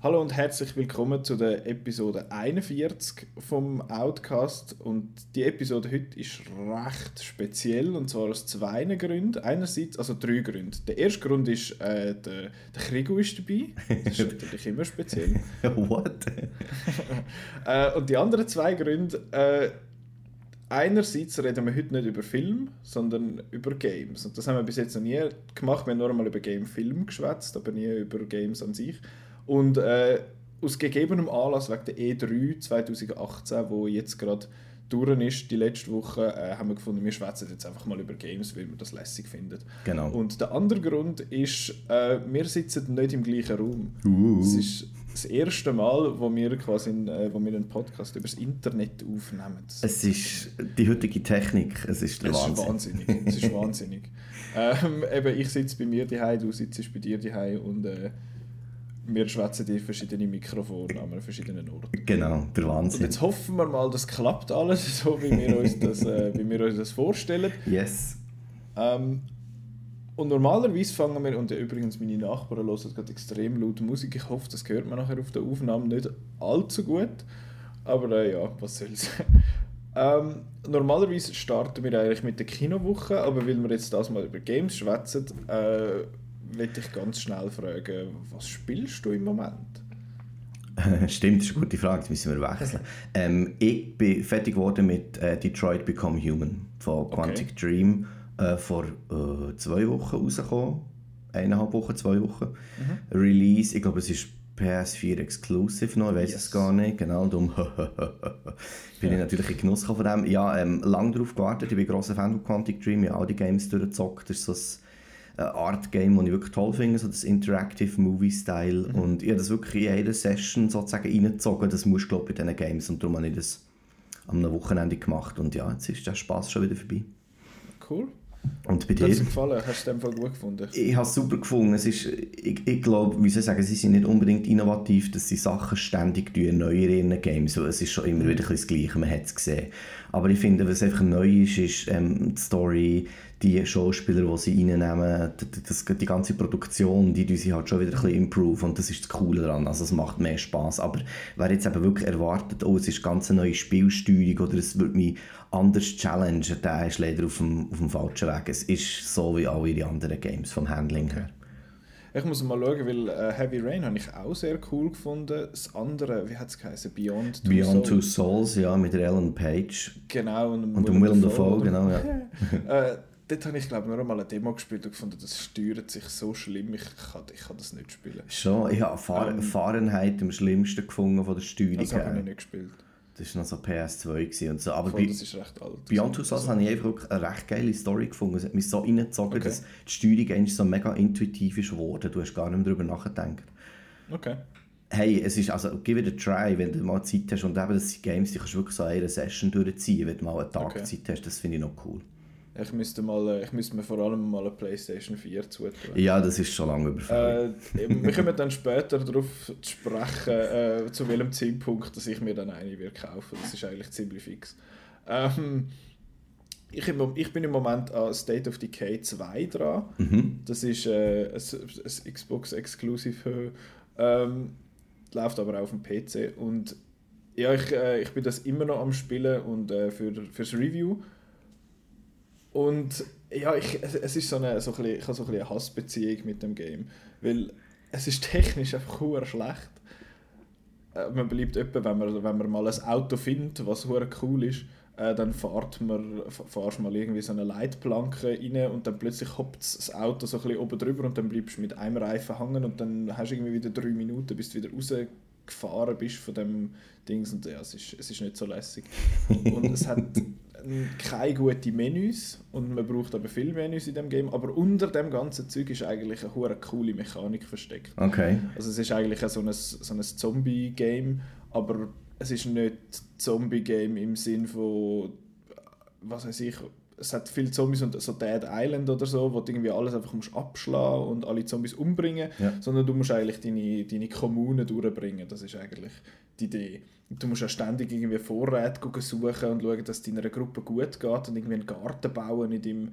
Hallo und herzlich willkommen zu der Episode 41 vom Outcast. Und die Episode heute ist recht speziell und zwar aus zwei Gründen. Einerseits, also drei Gründe. Der erste Grund ist, äh, der, der Krigo ist dabei. Das ist natürlich immer speziell. What? äh, und die anderen zwei Gründe, äh, einerseits reden wir heute nicht über Film, sondern über Games. Und das haben wir bis jetzt noch nie gemacht. Wir haben nur einmal über Game-Film geschwätzt, aber nie über Games an sich. Und äh, aus gegebenem Anlass wegen der E3 2018, wo jetzt gerade durch ist, die letzte Woche, äh, haben wir gefunden, wir schwätzen jetzt einfach mal über Games, weil wir das lässig finden. Genau. Und der andere Grund ist, äh, wir sitzen nicht im gleichen Raum. Uh. Es ist das erste Mal, wo wir quasi in, äh, wo wir einen Podcast über das Internet aufnehmen. Es ist die heutige Technik, es ist der es Wahnsinn. ist wahnsinnig. Es ist wahnsinnig. ähm, eben, ich sitze bei mir daheim, du sitzt bei dir daheim und äh, wir schwätzen in verschiedenen Mikrofonen an verschiedenen Orten. Genau, der Und Wahnsinn. jetzt hoffen wir mal, das klappt alles, so wie wir uns das, äh, wie wir uns das vorstellen. Yes. Ähm, und normalerweise fangen wir, und übrigens meine Nachbarn hören gerade extrem laut Musik, ich hoffe, das hört man nachher auf der Aufnahme nicht allzu gut, aber äh, ja, was soll's. ähm, normalerweise starten wir eigentlich mit der Kinowoche, aber weil wir jetzt das mal über Games schwätzen, äh, möchte ich ganz schnell fragen, was spielst du im Moment? Stimmt, das ist eine gute Frage, das müssen wir wechseln. Ähm, ich bin fertig geworden mit äh, Detroit Become Human von Quantic Dream äh, vor äh, zwei Wochen rausgekommen. Eineinhalb Wochen, zwei Wochen. Release, ich glaube es ist PS4 Exclusive noch, ich weiß Yes. es gar nicht, genau, darum bin ich natürlich in Genuss von dem. Ja, ähm, lange darauf gewartet, ich bin ein grosser Fan von Quantic Dream, ich habe all die Games durchgezockt, das ist so ein äh, Art-Game, das ich wirklich toll finde, so das Interactive Movie-Style. Und ich habe das wirklich in jeder Session sozusagen reingezogen, das muss glaube ich bei diesen Games und darum habe ich das am Wochenende gemacht und ja, jetzt ist der Spaß schon wieder vorbei. Cool. Und bei Hat es dir? dir gefallen? Hast du es Fall gut gefunden? Ich habe es super gefunden. Es ist, ich, ich glaube, wie soll ich sagen, sie sind nicht unbedingt innovativ, dass sie Sachen ständig erneuern in ihren Games. Es ist schon immer wieder ein das Gleiche, man hat es gesehen. Aber ich finde, was einfach neu ist, ist ähm, die Story, die Schauspieler, die sie reinnehmen, das, die ganze Produktion, die sie halt schon wieder ein bisschen improve und das ist das Coole daran. Also es macht mehr Spaß. Aber wer jetzt eben wirklich erwartet, oh, es ist ganz eine neue Spielsteuerung oder es wird mich anders challengen, der ist leider auf dem, auf dem falschen Weg. Es ist so wie alle die anderen Games vom Handling her. Ich muss mal schauen, weil äh, Heavy Rain habe ich auch sehr cool gefunden. Das andere, wie hat es geheißen? Beyond Two Beyond Two Souls. Souls, ja, mit Ellen Page Genau. Und, und Willem Dafoe, genau, ja. äh, dort habe ich glaube nur einmal eine Demo gespielt und gefunden, das steuert sich so schlimm, ich kann, ich kann das nicht spielen. Schon, ich habe Fahr Ähm. Fahrenheit am schlimmsten gefunden von der Steuerung Das habe ich noch nicht gespielt. Das war noch so PS2 gewesen und so. Aber Voll, bei das ist recht alt. Beyond Two Souls habe ich einfach eine recht geile Story gefunden. Es hat mich so reingezogen, Okay. dass die Steuerung eigentlich so mega intuitiv ist geworden. Du hast gar nicht mehr darüber nachgedacht. Okay. Hey, es ist, also, gib it a try, wenn du mal Zeit hast. Und eben, das sind Games, die kannst du wirklich so in einer Session durchziehen, wenn du mal einen Tag Okay. Zeit hast. Das finde ich noch cool. Ich müsste, mal, äh, ich müsste mir vor allem mal eine Playstation 4 zutun. Ja, das ist schon lange überfällig. Äh, wir kommen dann später darauf zu sprechen, äh, zu welchem Zeitpunkt dass ich mir dann eine wird kaufen. Das ist eigentlich ziemlich fix. Ähm, ich, ich bin im Moment an State of Decay 2 dran. Mhm. Das ist äh, ein, ein Xbox Exclusive. Ähm, läuft aber auch auf dem PC. Und ja, ich, äh, ich bin das immer noch am Spielen und äh, für, fürs Review. Und ja, ich, es, ist so eine, so ein bisschen, so ein eine Hassbeziehung mit dem Game. Weil es ist technisch einfach hure schlecht. Äh, man beliebt etwa, wenn man, wenn man mal ein Auto findet, was cool ist, äh, dann fährt man, f- fahrst mal irgendwie so eine Leitplanke rein und dann plötzlich hoppt das Auto so ein bisschen oben drüber und dann bleibst du mit einem Reifen hängen und dann hast du irgendwie wieder drei Minuten, bis du wieder rausgefahren bist von dem Dings und ja, es ist, es ist nicht so lässig. und es hat keine guten Menüs und man braucht aber viele Menüs in dem Game, aber unter dem ganzen Zeug ist eigentlich eine hure coole Mechanik versteckt. Okay. Also es ist eigentlich so ein, so ein Zombie-Game, aber es ist nicht Zombie-Game im Sinn von, was weiß ich, es hat viele Zombies und so Dead Island oder so, wo du irgendwie alles einfach musst abschlagen und alle Zombies umbringen, Ja. sondern du musst eigentlich deine, deine Kommune durchbringen, das ist eigentlich die Idee. Du musst ja ständig irgendwie Vorräte suchen und schauen, dass es deiner Gruppe gut geht und irgendwie einen Garten bauen in deinem,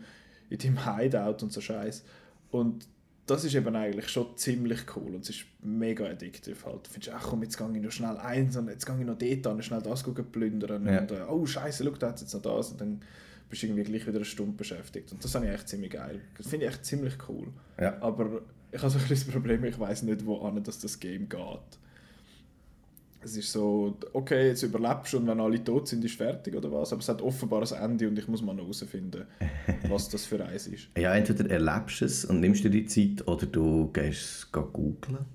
in deinem Hideout und so Scheiß. Und das ist eben eigentlich schon ziemlich cool und es ist mega addictive halt. Du findest, ach komm, jetzt gehe ich noch schnell eins und jetzt gehe ich noch dort an, schnell das gucken, plündern Ja. und äh, oh scheiße, schau, da hat jetzt noch das und dann bist du irgendwie gleich wieder eine Stunde beschäftigt und das finde ich echt ziemlich geil. Das finde ich echt ziemlich cool. Ja. Aber ich habe so ein bisschen das Problem, ich weiß nicht, wo an dass das Game geht. Es ist so, okay, jetzt überlebst du und wenn alle tot sind, ist fertig oder was. Aber es hat offenbar ein Ende und ich muss mal noch herausfinden, was das für eins ist. Ja, entweder erlebst du es und nimmst dir die Zeit oder du gehst es googeln.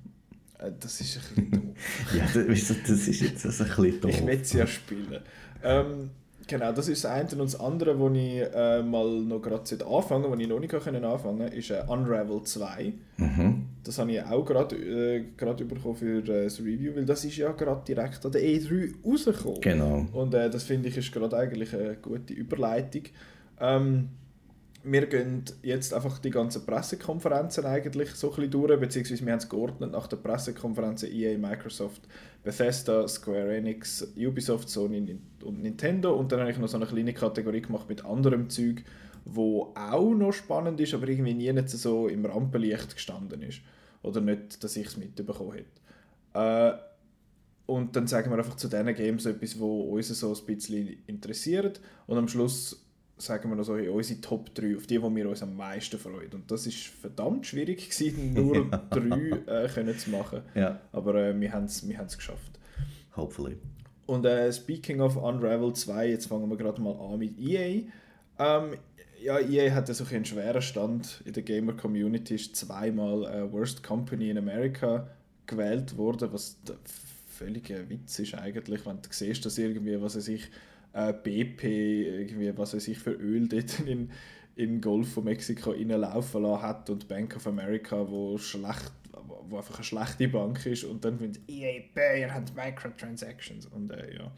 Äh, Das ist ein bisschen doof. Ja, das, ist jetzt also ein bisschen doof. Ich will es ja spielen. Ähm, genau, das ist das eine. Und das andere, wo ich äh, mal noch gerade anfangen wo ich noch nicht können anfangen konnte, ist äh, Unravel 2. Mhm. Das habe ich auch gerade äh, bekommen für äh, das Review, weil das ist ja gerade direkt an der E3 rausgekommen. Genau. Und äh, das finde ich ist gerade eigentlich eine gute Überleitung. Ähm, wir gehen jetzt einfach die ganzen Pressekonferenzen eigentlich so ein bisschen durch, beziehungsweise wir haben es geordnet nach den Pressekonferenzen EA, Microsoft, Bethesda, Square Enix, Ubisoft, Sony und Nintendo und dann habe ich noch so eine kleine Kategorie gemacht mit anderem Zeug, wo auch noch spannend ist, aber irgendwie nie nicht so im Rampenlicht gestanden ist. Oder nicht, dass ich es mitbekommen hätte. Äh, und dann sagen wir einfach zu diesen Games etwas, wo uns so ein bisschen interessiert. Und am Schluss sagen wir noch so hey, unsere Top 3, auf die, die wir uns am meisten freuen. Und das ist verdammt schwierig gewesen, nur drei äh, können zu machen. Ja, Aber äh, wir haben es wir haben's geschafft. hopefully. Und äh, speaking of Unravel 2, jetzt fangen wir gerade mal an mit EA. Ähm, ja, EA hat ja so einen schweren Stand in der Gamer-Community, ist zweimal äh, Worst Company in America gewählt worden, was völliger Witz ist eigentlich, wenn du siehst, dass irgendwie, was weiß ich, äh, BP, irgendwie, was weiß ich, für Öl dort in, den Golf von Mexiko reinlaufen lassen hat und Bank of America, wo schlecht wo einfach eine schlechte Bank ist und dann findet EA Bayer hat Microtransactions und äh, ja,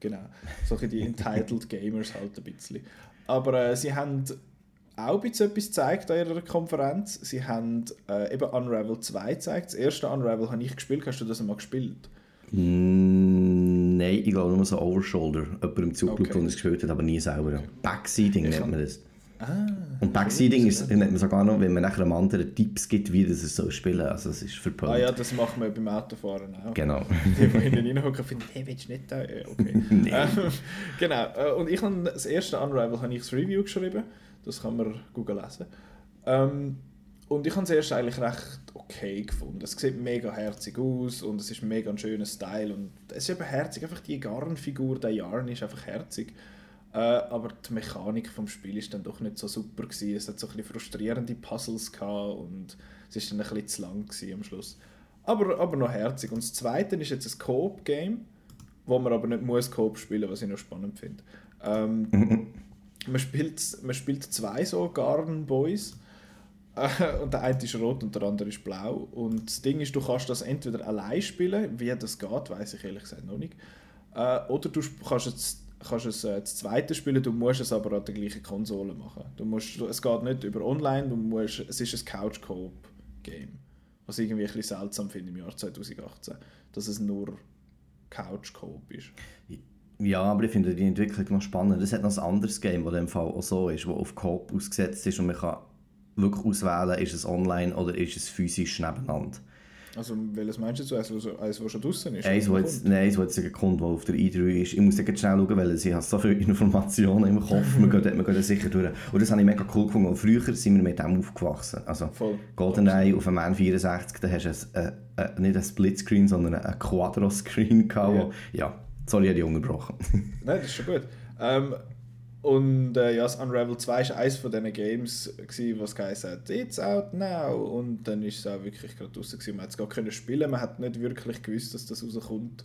genau, solche die entitled Gamers halt ein bisschen. Aber äh, sie haben auch ein bisschen etwas gezeigt an ihrer Konferenz. Sie haben äh, eben Unravel 2 gezeigt. Das erste Unravel habe ich gespielt. Hast du das einmal gespielt? Mm, Nein, ich glaube nur so Overshoulder. Jemand im Zug, Okay. okay. der es gespielt hat, aber nie selber. Backseating Ich nennt man das. Ah, Und Backseating ist, nennt man sogar noch, wenn man nachher einem anderen Tipps gibt, wie das er soll spielen soll. Also es ist verpönt. ah ja, das macht man beim Autofahren auch. Genau. Die, die hinten reinhocken, finden, hey, willst du nicht da? Okay. Nee. Ähm, genau. äh, Und ich habe das erste Unravel habe ich das Review geschrieben. Das kann man Google lesen. Ähm, und ich habe es erst eigentlich recht okay gefunden. Es sieht mega herzig aus und es ist mega ein schöner Style. Und es ist eben herzig, einfach die Garnfigur, der Yarn ist einfach herzig. Äh, aber die Mechanik vom Spiel ist dann doch nicht so super gewesen. Es hat so ein bisschen frustrierende Puzzles gehabt und es ist dann ein bisschen zu lang am Schluss. Aber, aber noch herzig. Und das zweite ist jetzt ein Coop-Game, wo man aber nicht muss Coop spielen, was ich noch spannend finde. Ähm, man, spielt, man spielt zwei so Garn-Boys. Äh, und der eine ist rot und der andere ist blau. Und das Ding ist, du kannst das entweder allein spielen, wie das geht, weiß ich ehrlich gesagt noch nicht. Äh, oder du kannst es, kannst es äh, das zweite spielen, du musst es aber an der gleichen Konsole machen. Du musst, es geht nicht über online, du musst, es ist ein Couch-Coop-Game. Was ich irgendwie ein bisschen seltsam finde im Jahr 2018, dass es nur Couch-Coop ist. Ja, aber ich finde die Entwicklung noch spannend. Es hat noch ein anderes Game, das in dem Fall auch so ist, das auf Coop ausgesetzt ist und man kann wirklich auswählen, ist es online oder ist es physisch nebeneinander. Also, welches meinst du? Eins, das eins, das schon draußen ist? Eins, das jetzt, nein, eins, das jetzt kommt, das auf der E3 ist. Ich muss jetzt schnell schauen, weil ich habe so viele Informationen im Kopf. wir, gehen, wir gehen sicher durch. Und das habe ich mega cool gefunden. Und früher sind wir mit dem aufgewachsen. Also Voll. GoldenEye auf dem N64, da hast du ein, äh, äh, nicht ein Splitscreen, sondern ein Quadro-Screen gehabt. Ja. wo- Ja, sorry, ich habe die unterbrochen. Nein, das ist schon gut. Ähm, und äh, ja, das Unravel 2 war eines von diesen Games, gewesen, was geheißen hat, it's out now. Und dann ist es auch wirklich gerade draußen. Man hat es gar können spielen, man hat nicht wirklich gewusst, dass das rauskommt.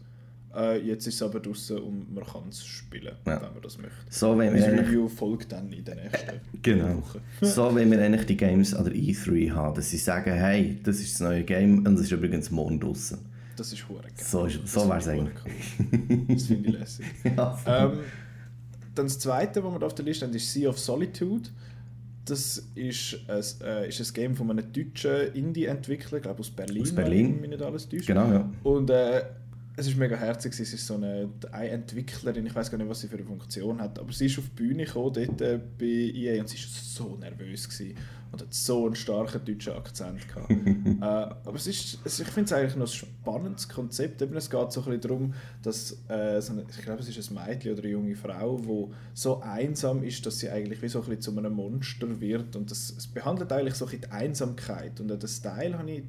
Äh, jetzt ist es aber draußen und man kann es spielen, Ja. wenn man das möchte. So, wenn wir Das eigentlich Review folgt dann in der nächsten Genau. Woche. So, wenn wir eigentlich die Games an der E3 haben, dass sie sagen, hey, das ist das neue Game und es ist übrigens morgen draußen. Das ist hure geil. So, so wäre es ich eigentlich. Cool. Das finde ich lässig. Ja, Ähm, dann das zweite, was wir da auf der Liste haben, ist Sea of Solitude. Das ist ein, äh, ist ein Game von einem deutschen Indie-Entwickler, ich glaube aus Berlin. Aus Berlin. Wenn mich nicht alles täuscht. genau, ja. Und äh, es ist mega herzig, sie ist so eine, eine Entwicklerin, ich weiß gar nicht, was sie für eine Funktion hat, aber sie ist auf die Bühne gekommen, dort äh, bei EA und sie war so nervös gewesen und hat so einen starken deutschen Akzent gehabt. äh, aber es ist, es, ich finde es eigentlich noch ein spannendes Konzept, Eben, es geht so ein bisschen darum, dass äh, so eine, ich glaube es ist ein Mädchen oder eine junge Frau, die so einsam ist, dass sie eigentlich wie so ein bisschen zu einem Monster wird und das, es behandelt eigentlich so ein bisschen die Einsamkeit. Und den Style habe ich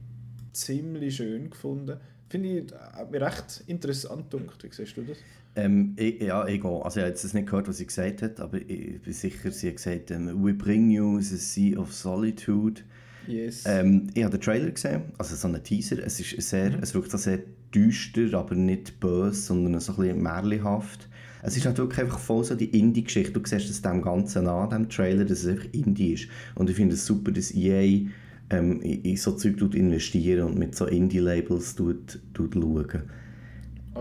ziemlich schön gefunden Finde ich, recht interessant gedacht. Wie siehst du das? Ähm, ich, ja, ich Also ich habe jetzt nicht gehört, was sie gesagt hat, aber ich bin sicher, sie hat gesagt, ähm, «We bring you the sea of solitude». Yes. Ähm, ich habe den Trailer gesehen, also so einen Teaser. Es, ist sehr, mhm. es wirkt sehr düster, aber nicht böse, sondern so ein bisschen märchenhaft. Es ist natürlich einfach voll so die Indie-Geschichte. Du siehst es dem Ganzen an, dem Trailer, dass es einfach Indie ist. Und ich finde es super, dass EA ähm, in, so Zeug investieren und mit so Indie-Labels schauen.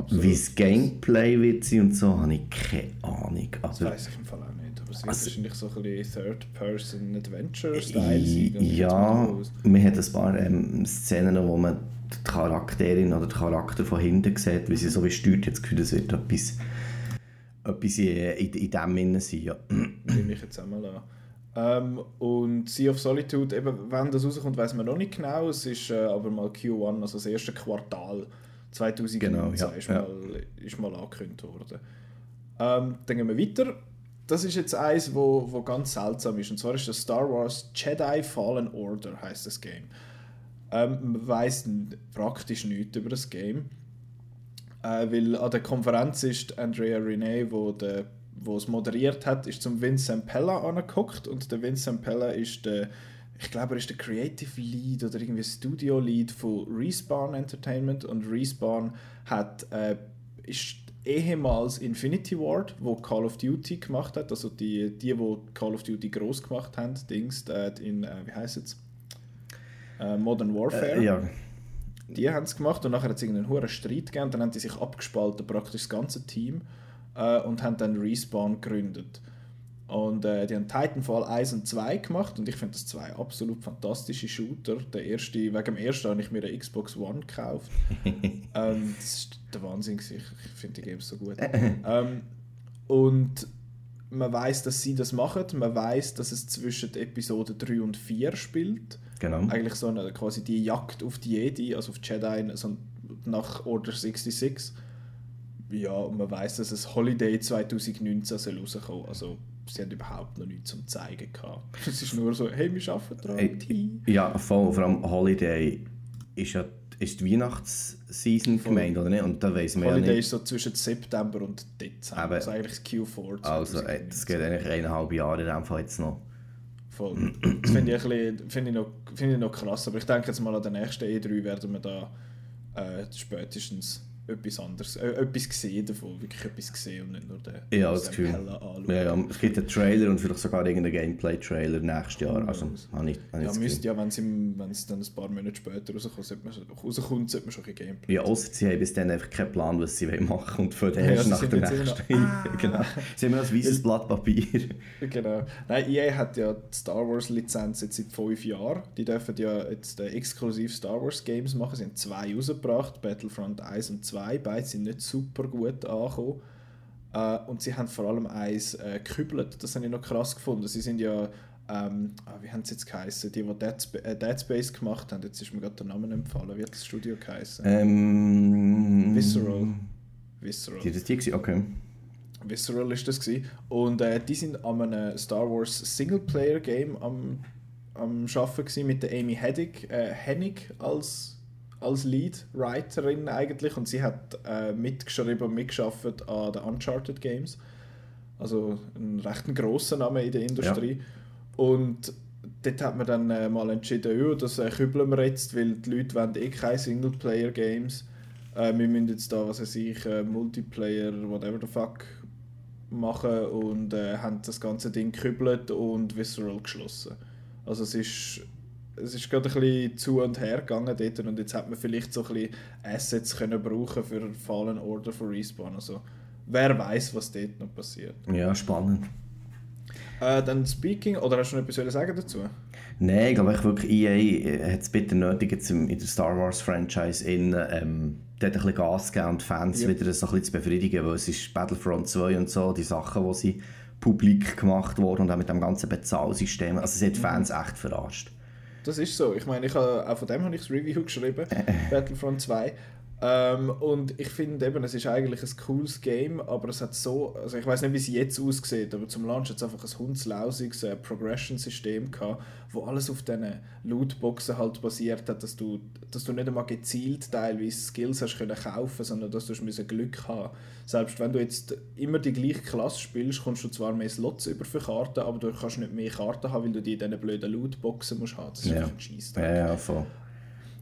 Wie das Gameplay wird sein und so, habe ich keine Ahnung. Aber, das weiß ich im Fall auch nicht. Aber es wird also, wahrscheinlich so ein bisschen Third-Person-Adventure-Style sein. Ja, man hat ein paar ähm, Szenen, wo man die Charakterin oder den Charakter von hinten sieht, wie sie so wie steuert. Jetzt Gefühl, das wird etwas, etwas in, in, in dem Sinne sein. Ja. Nehme ich jetzt einmal an. Ähm, und Sea of Solitude, eben, wenn das rauskommt, weiß man noch nicht genau. Es ist äh, aber mal Q1, also das erste Quartal 2019 genau, ja, ist, mal, ist mal angekündigt worden. Ähm, dann gehen wir weiter. Das ist jetzt eins, wo, wo ganz seltsam ist. Und zwar ist das Star Wars Jedi Fallen Order, heißt das Game. Ähm, man weiß praktisch nichts über das Game. Äh, weil an der Konferenz ist Andrea Rene, wo der wo es moderiert hat, ist zum Vincent Pella angeguckt und der Vincent Pella ist der, ich glaube, er ist der Creative Lead oder irgendwie Studio Lead von Respawn Entertainment und Respawn hat äh, ist ehemals Infinity Ward, wo Call of Duty gemacht hat, also die, die wo Call of Duty groß gemacht haben, Dings äh, in, äh, wie heißt es? Äh, Modern Warfare. Äh, ja. Die haben es gemacht und nachher hat es irgendeinen hohen Streit gegeben, dann haben die sich abgespalten, praktisch das ganze Team äh, und haben dann Respawn gegründet. Und äh, die haben Titanfall 1 und 2 gemacht und ich finde das zwei absolut fantastische Shooter. Der erste, wegen dem ersten habe ich mir eine Xbox One gekauft. ähm, das ist der Wahnsinn, ich, finde die Games so gut. ähm, und man weiß, dass sie das machen. Man weiß, dass es zwischen Episode 3 und 4 spielt. Genau. Eigentlich so eine, quasi die Jagd auf die Jedi, also auf Jedi, so nach Order 66 ja, und man weiß, dass es Holiday 2019 soll rauskommen Also sie haben überhaupt noch nichts zum zeigen gehabt. Es ist nur so, hey, wir arbeiten dran. Hey, ja, voll, vor allem Holiday ist ja ist die Weihnachtsseason gemeint, oder nicht? Und da weiss man Holiday ja nicht. ist so zwischen September und Dezember. Aber, also eigentlich das Q4. Also, äh, das geht eigentlich eineinhalb Jahre in dem Fall jetzt noch. Voll. Das finde ich, find ich, noch, find ich noch krass. Aber ich denke jetzt mal an der nächsten E3 werden wir da äh, spätestens etwas anderes, äh, etwas gesehen davon, wirklich etwas gesehen und nicht nur den ja, das Gefühl. Ja, ja, es gibt einen Trailer und vielleicht sogar irgendeinen Gameplay-Trailer nächstes Jahr. Also, habe ich, habe ja, müsste ja, wenn es dann ein paar Monate später rauskommt, sollte man, rauskommt, sollte man schon ein Gameplay. Ja, außer sie haben bis dann einfach keinen Plan, was sie machen wollen und für den ja, nach der nächsten. Ah. genau. Sie haben ein weißes Blatt Papier. genau. Nein, EA hat ja die Star Wars-Lizenz jetzt seit fünf Jahren. Die dürfen ja jetzt äh, exklusiv Star Wars-Games machen. Sie haben zwei rausgebracht, Battlefront 1 und 2 2. Beide sind nicht super gut angekommen. Äh, und sie haben vor allem eins äh, gekübelt. Das habe ich noch krass gefunden. Sie sind ja, ähm, ah, wie haben sie jetzt geheißen? Die, die Dead, Sp äh, Dead Space gemacht haben. Jetzt ist mir gerade der Name empfallen. Wie hat das Studio geheißen? Ähm, Visceral. Visceral. Die, das die okay. Visceral ist das gewesen. Und äh, die sind an einem Star Wars Singleplayer-Game am, am Arbeiten mit der Amy Hennig, äh, Hennig als als Lead-Writerin eigentlich und sie hat äh, mitgeschrieben und mitgeschafft an den Uncharted Games. Also ein recht grosser Name in der Industrie. Ja. Und dort hat man dann äh, mal entschieden, ja, das äh, kübeln wir jetzt, weil die Leute wollen eh keine Singleplayer-Games. Äh, wir müssen jetzt da, was weiß ich, äh, Multiplayer, whatever the fuck, machen und äh, haben das ganze Ding gekübelt und Visceral geschlossen. Also es ist es ist gerade ein bisschen zu und her gegangen dort und jetzt hat man vielleicht so ein bisschen Assets können brauchen für Fallen Order von Respawn. Also wer weiß, was dort noch passiert. Ja, spannend. Äh, dann Speaking, oder hast du noch etwas sagen dazu? Nein, ich glaube ich wirklich, EA hat es bitte nötig, jetzt in der Star Wars Franchise in, ähm, dort ein bisschen Gas geben und die Fans Ja. wieder so ein bisschen zu befriedigen, weil es ist Battlefront 2 und so, die Sachen, die sie publik gemacht wurden und auch mit dem ganzen Bezahlsystem, also es hat die Fans echt verarscht. Das ist so. Ich meine, ich habe, auch von dem habe ich das Review geschrieben, Battlefront 2. Ähm, und ich finde eben, es ist eigentlich ein cooles Game, aber es hat so, also ich weiß nicht, wie es jetzt aussieht, aber zum Launch hat es einfach ein hundslausiges äh, Progression-System gehabt, wo alles auf diesen Lootboxen halt basiert hat, dass du, dass du nicht einmal gezielt teilweise Skills hast können kaufen, sondern dass du müssen Glück haben. Selbst wenn du jetzt immer die gleiche Klasse spielst, kommst du zwar mehr Slots über für Karten, aber du kannst nicht mehr Karten haben, weil du die in diesen blöden Lootboxen musst haben. Das ist Ja. einfach ein Scheiss. Ja, ja, voll.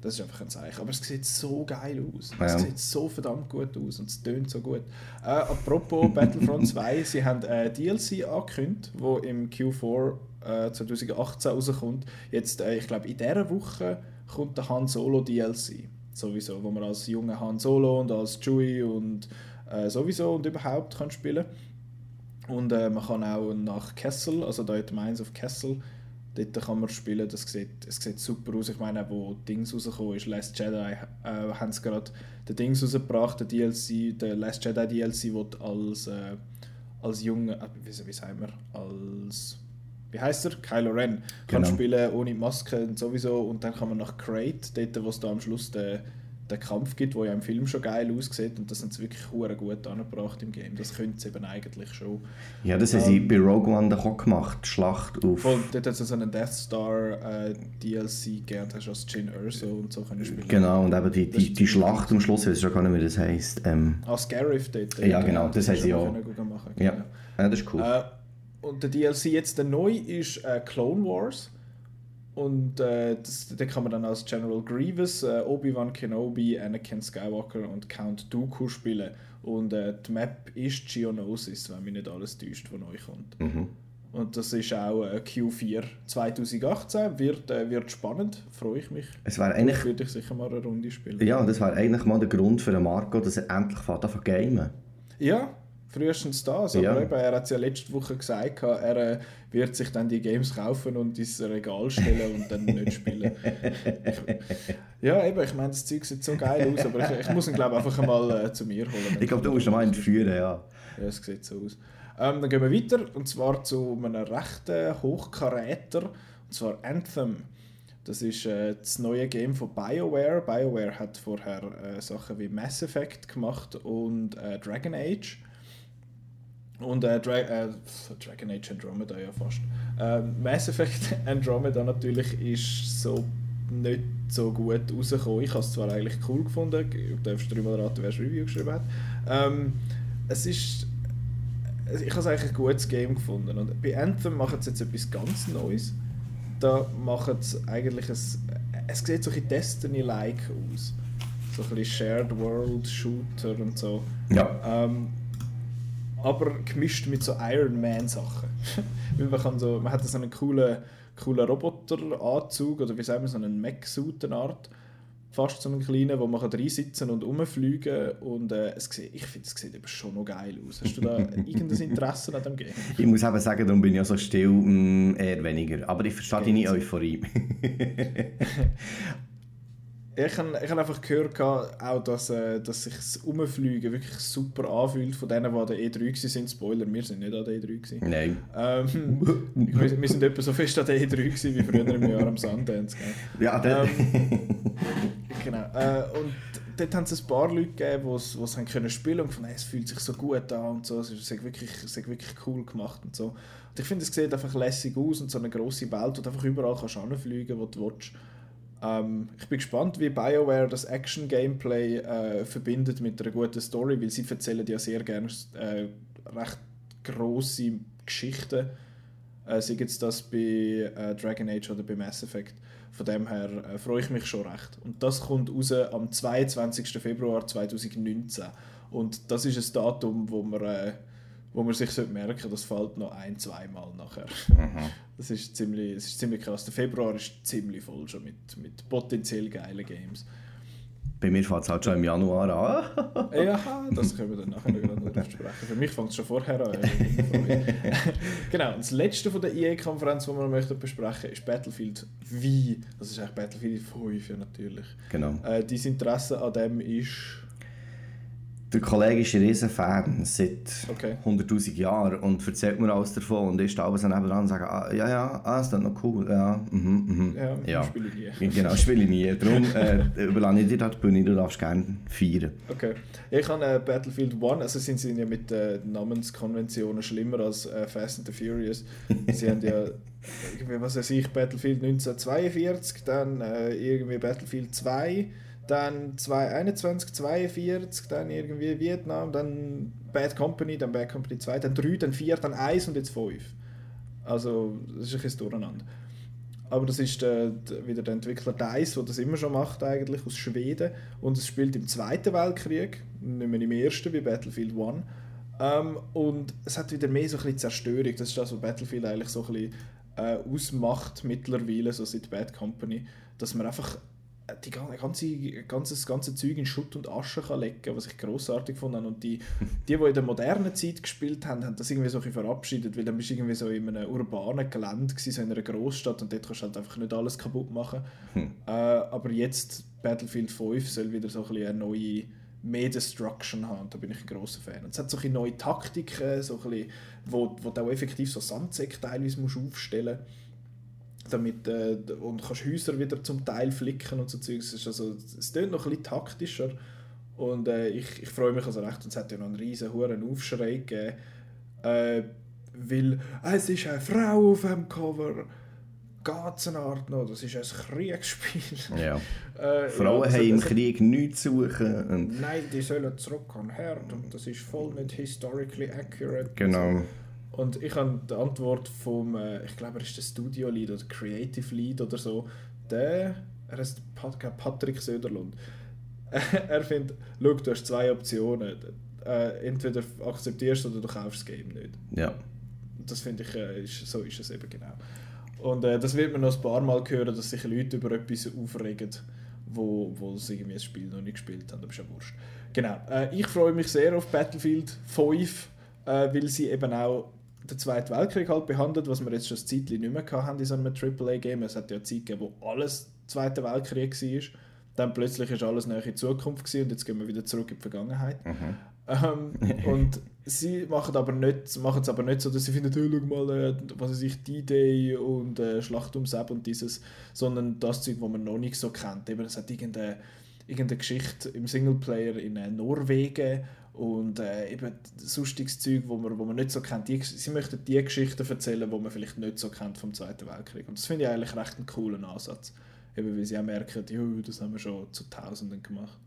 Das ist einfach ein Zeichen. Aber es sieht so geil aus. Ja. Es sieht so verdammt gut aus und es tönt so gut. Äh, apropos Battlefront 2, sie haben äh, DLC angekündigt, wo im Q4 äh, 2018 rauskommt. Jetzt, äh, ich glaube, in dieser Woche kommt der Han Solo DLC. Sowieso, wo man als junger Han Solo und als Chewie und äh, sowieso und überhaupt kann spielen und äh, man kann auch nach Kessel, also da in Mines of Kessel, dort kann man spielen. Das sieht, es sieht super aus. Ich meine, wo Dings rausgekommen ist, Last Jedi, äh, haben sie gerade den Dings rausgebracht, der DLC, der Last Jedi DLC, wo als, äh, als Junge, äh, wie, wie sagen wir, als, wie heißt er? Kylo Ren, kann Genau. spielen ohne Maske und sowieso. Und dann kann man nach Crate, dort, wo es da am Schluss den, den Kampf gibt, wo ja im Film schon geil aussieht. Und das haben sie wirklich hure gut angebracht im Game. Das könnte sie eben eigentlich schon. Ja, das haben sie bei Rogue One auch gemacht, die Schlacht auf... Voll, dort hat es so einen Death Star äh, DLC gegeben, hast du als Jin Erso und so können spielen. Genau, und eben die, Das die, die Schlacht am Schluss, ich weiß schon gar nicht, wie das heisst. Ähm, Ah, Scarif dort. Ja, genau, das haben hast sie auch. Machen, ja. genau. ja, das ist cool. Äh, und der DLC jetzt der neu ist äh, Clone Wars. Und äh, das, da kann man dann als General Grievous, äh, Obi-Wan Kenobi, Anakin Skywalker und Count Dooku spielen. Und äh, die Map ist Geonosis, wenn mich nicht alles täuscht, was neu kommt. Mhm. Und das ist auch äh, Q4 2018. Wird, äh, wird spannend, freue ich mich. Es wäre eigentlich... würde ich sicher mal eine Runde spielen. Ja, das wäre eigentlich mal der Grund für den Marco, dass er endlich anfangen zu gamen. Ja, frühestens das. Aber Ja. eben, er hat es ja letzte Woche gesagt, er äh, wird sich dann die Games kaufen und ins Regal stellen und dann nicht spielen. Ja, eben, ich meine, das Zeug sieht so geil aus, aber ich, ich muss ihn, glaube ich, einfach einmal äh, zu mir holen. Ich glaube, du musst ihn mal entführen, ja. Ja, es sieht so aus. Ähm, dann gehen wir weiter, und zwar zu einem rechten Hochkaräter, und zwar Anthem. Das ist äh, das neue Game von BioWare. BioWare hat vorher äh, Sachen wie Mass Effect gemacht und äh, Dragon Age. Und äh, Dra äh, Dragon Age Andromeda ja fast. Ähm, Mass Effect Andromeda natürlich ist so nicht so gut rausgekommen. Ich habe es zwar eigentlich cool gefunden, du darfst dreimal raten, wer das Review geschrieben hat. Ähm, es ist ich habe es eigentlich ein gutes Game gefunden. Und bei Anthem machen sie jetzt etwas ganz Neues. Da machen sie eigentlich ein, es sieht so ein Destiny-like aus. So ein bisschen Shared World Shooter und so. Ja. Ähm, aber gemischt mit so Iron Man Sachen. Weil man, kann so, man hat so einen coolen, coolen Roboteranzug oder wie sagen wir so einen Mech-Suit Art. Fast so einen kleinen, wo man kann reinsitzen und rumfliegen und äh, es sieht, ich finde, es sieht eben schon noch geil aus. Hast du da irgendein Interesse an dem Game? Ich muss eben sagen, darum bin ich ja so still, mh, eher weniger. Aber ich verstehe deine. Euphorie. Ich habe ich hab einfach gehört, auch, dass, äh, dass sich das Umfliegen wirklich super anfühlt von denen, die an der E3 waren. Spoiler, wir sind nicht an der E3. Gewesen. Nein. Ähm, wir, wir sind etwa so fest an der E3 gewesen, wie früher im Jahr am Sundance. Gell? Ja, der, Genau. Äh, und dort haben es ein paar Leute gegeben, die es können spielen und gefunden, hey, es fühlt sich so gut an und so. Es ist wirklich, es ist wirklich cool gemacht und so. Und ich finde, es sieht einfach lässig aus und so eine grosse Welt, wo du einfach überall kannst hinfliegen wo du willst. Ähm, ich bin gespannt, wie BioWare das Action-Gameplay äh, verbindet mit einer guten Story, weil sie erzählen ja sehr gerne äh, recht grosse Geschichten. Äh, sei jetzt das bei äh, Dragon Age oder bei Mass Effect. Von dem her äh, freue ich mich schon recht. Und das kommt raus am 22. Februar 2019. Und das ist ein Datum, wo man, äh, wo man sich merken sollte, das fällt noch ein-, zweimal nachher. Das ist ziemlich, das ist ziemlich krass. Der Februar ist ziemlich voll schon mit, mit potenziell geilen Games. bei mir fängt es halt schon im Januar an. Ja, das können wir dann nachher noch sprechen. Für mich fängt es schon vorher an. genau, und das letzte von der EA-Konferenz, die wir noch möchten besprechen ist Battlefield V. Das ist eigentlich Battlefield 5 ja natürlich. genau. Äh, dein Interesse an dem ist... Der Kollege ist ein Riesenfan seit Okay. 100'000 Jahren und erzählt mir alles davon und ich stehe abends nebenan und sage, ah, ja, ja, ah, ist das noch cool, ja, mhm, mhm. Ja, ja. spiele ich nie. Genau, spiele ich nie. Darum äh, überlasse ich dir da die Bühne, du darfst gerne feiern. Okay. Ja, ich habe äh, Battlefield 1, also sind sie ja mit äh, Namenskonventionen schlimmer als äh, Fast and the Furious. Sie haben ja, irgendwie, was weiß ich, Battlefield 1942, dann äh, irgendwie Battlefield 2, dann 21, 42, dann irgendwie Vietnam, dann Bad Company, dann Bad Company 2, dann 3, dann 4, dann 1 und jetzt 5. Also, das ist ein bisschen durcheinander. Aber das ist der, der, wieder der Entwickler DICE, der das immer schon macht, eigentlich aus Schweden. Und es spielt im Zweiten Weltkrieg, nicht mehr im Ersten, wie Battlefield 1. Ähm, und es hat wieder mehr so ein bisschen Zerstörung. Das ist das, was Battlefield eigentlich so ein bisschen äh, ausmacht mittlerweile, so seit Bad Company. Dass man einfach äh, die gan- ganze, ganze, das ganze Zeug in Schutt und Asche kann legen was ich grossartig fand. Und die, die, die in der modernen Zeit gespielt haben, haben das irgendwie so ein verabschiedet, weil dann bist du irgendwie so in einem urbanen Gelände gewesen, so in einer Großstadt und dort kannst du halt einfach nicht alles kaputt machen. Äh, aber jetzt Battlefield 5 soll wieder so ein bisschen eine neue mehr Destruction haben, und da bin ich ein grosser Fan. Und es hat so ein neue Taktiken, so ein bisschen, wo, wo du auch effektiv so Sandsäcke teilweise musst aufstellen damit äh, und kannst Häuser wieder zum Teil flicken und so Zeugs. Es ist also es klingt noch ein bisschen taktischer und äh, ich, ich freue mich also recht und es hat ja noch einen riesen hohen Aufschrei gegeben, äh, weil äh, es ist eine Frau auf dem Cover geht's eine Art noch, das ist ein Kriegsspiel. Ja. Äh, Frauen das- haben im Krieg nichts zu suchen. Nein, die sollen zurück an den Herd und das ist voll nicht historically accurate. genau. Und ich habe die Antwort vom, äh, ich glaube, er ist der Studio Lead oder Creative Lead oder so, der, er heißt Patrick Söderlund. er findet, schau, du hast zwei Optionen. Äh, entweder akzeptierst du oder du kaufst das Game nicht. Ja. Das finde ich, äh, ist, so ist es eben genau. Und äh, das wird man noch ein paar Mal hören, dass sich Leute über etwas aufregen, wo, wo sie irgendwie das Spiel noch nicht gespielt haben, aber ist ja wurscht. Genau. Äh, ich freue mich sehr auf Battlefield 5, äh, weil sie eben auch den Zweiten Weltkrieg halt behandelt, was wir jetzt schon ein Zeitchen nicht mehr haben in so einem AAA-Game. Es hat ja eine Zeit gegeben, wo alles Zweiter Weltkrieg war. Dann plötzlich ist alles näher in die Zukunft gewesen und jetzt gehen wir wieder zurück in die Vergangenheit. Ähm, und sie machen aber nicht, machen es aber nicht so, dass sie finden, hey, schau mal, äh, was weiß ich, D-Day und äh, Schlacht ums Seb und dieses, sondern das Zeug, was man noch nicht so kennt. Eben, es hat irgendeine, irgendeine Geschichte im Singleplayer in äh, Norwegen und äh, eben sonstiges Zeug, wo man, wo man nicht so kennt. Die, sie möchten die Geschichten erzählen, die man vielleicht nicht so kennt vom Zweiten Weltkrieg. Und das finde ich eigentlich recht einen coolen Ansatz. Eben, weil sie auch merken, "Jo, das haben wir schon zu Tausenden gemacht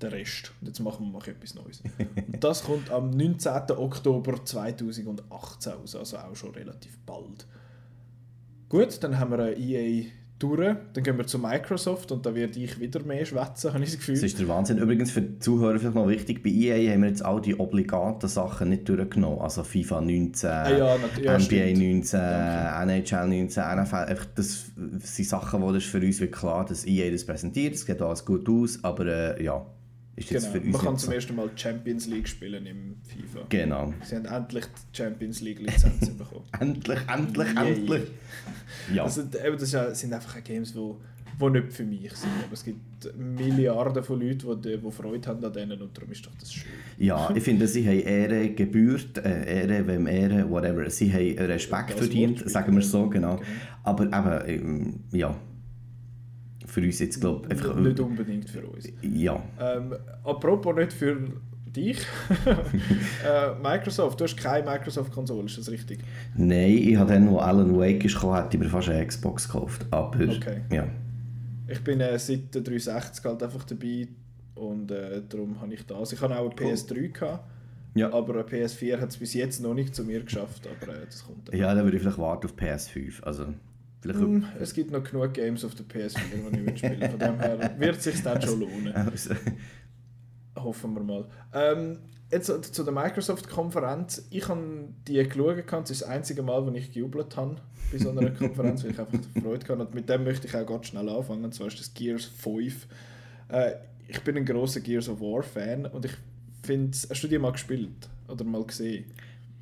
den Rest. Und jetzt machen wir mal etwas Neues. Und das kommt am 19. Oktober 2018 raus, also auch schon relativ bald. Gut, dann haben wir eine EA durch. Dann gehen wir zu Microsoft und da werde ich wieder mehr schwätzen, habe ich das Gefühl. Das ist der Wahnsinn. Übrigens für die Zuhörer vielleicht noch wichtig, bei EA haben wir jetzt all die obligaten Sachen nicht durchgenommen. Also FIFA 19, Ah ja, ja, NBA stimmt. 19, NHL 19, NFL. Einfach das sind Sachen, wo das ist für uns wirklich klar, dass EA das präsentiert. Es geht alles gut aus, aber äh, ja, ist jetzt Genau. für uns Man kann zum ersten Mal Champions League spielen im FIFA. Genau. Sie haben endlich die Champions League Lizenz bekommen. Endlich, endlich, Yay. endlich. Ja. Also, eben, das sind einfach Games, die wo, wo nicht für mich sind. Aber es gibt Milliarden von Leuten, die, die Freude haben an denen und darum ist doch das schön. Ja, ich finde, sie haben Ehre gebührt, äh, Ehre, wem Ehre, whatever. Sie haben Respekt Das verdient, sagen wir es so, genau. Genau. Aber eben, ähm, ja, für uns jetzt, glaube ich, einfach... Nicht unbedingt für uns. Ja, Ähm, apropos nicht für dich. äh, Microsoft, du hast keine Microsoft-Konsole, ist das richtig? nein, ich habe dann, wo Alan Wake ist gekommen, hätte ich mir fast eine Xbox gekauft, aber Okay. ja. Ich bin äh, seit der 360 halt einfach dabei und äh, darum habe ich das. Ich hatte auch eine PS3, gehabt, Ja. aber eine PS4 hat es bis jetzt noch nicht zu mir geschafft, aber äh, das kommt dann. Ja, dann würde ich vielleicht warten auf PS5, also. Hm, Es gibt noch genug Games auf der PS4, die ich will spielen Von dem her wird es sich dann schon lohnen. Also, Hoffen wir mal. Ähm, jetzt zu- zu der Microsoft-Konferenz. Ich habe die geschaut, das ist das einzige Mal, wo ich gejubelt habe bei so einer Konferenz, weil ich einfach Freude hatte. Und mit dem möchte ich auch ganz schnell anfangen, und zwar ist das Gears 5. Äh, ich bin ein großer Gears of War-Fan und ich finde, hast du die mal gespielt oder mal gesehen?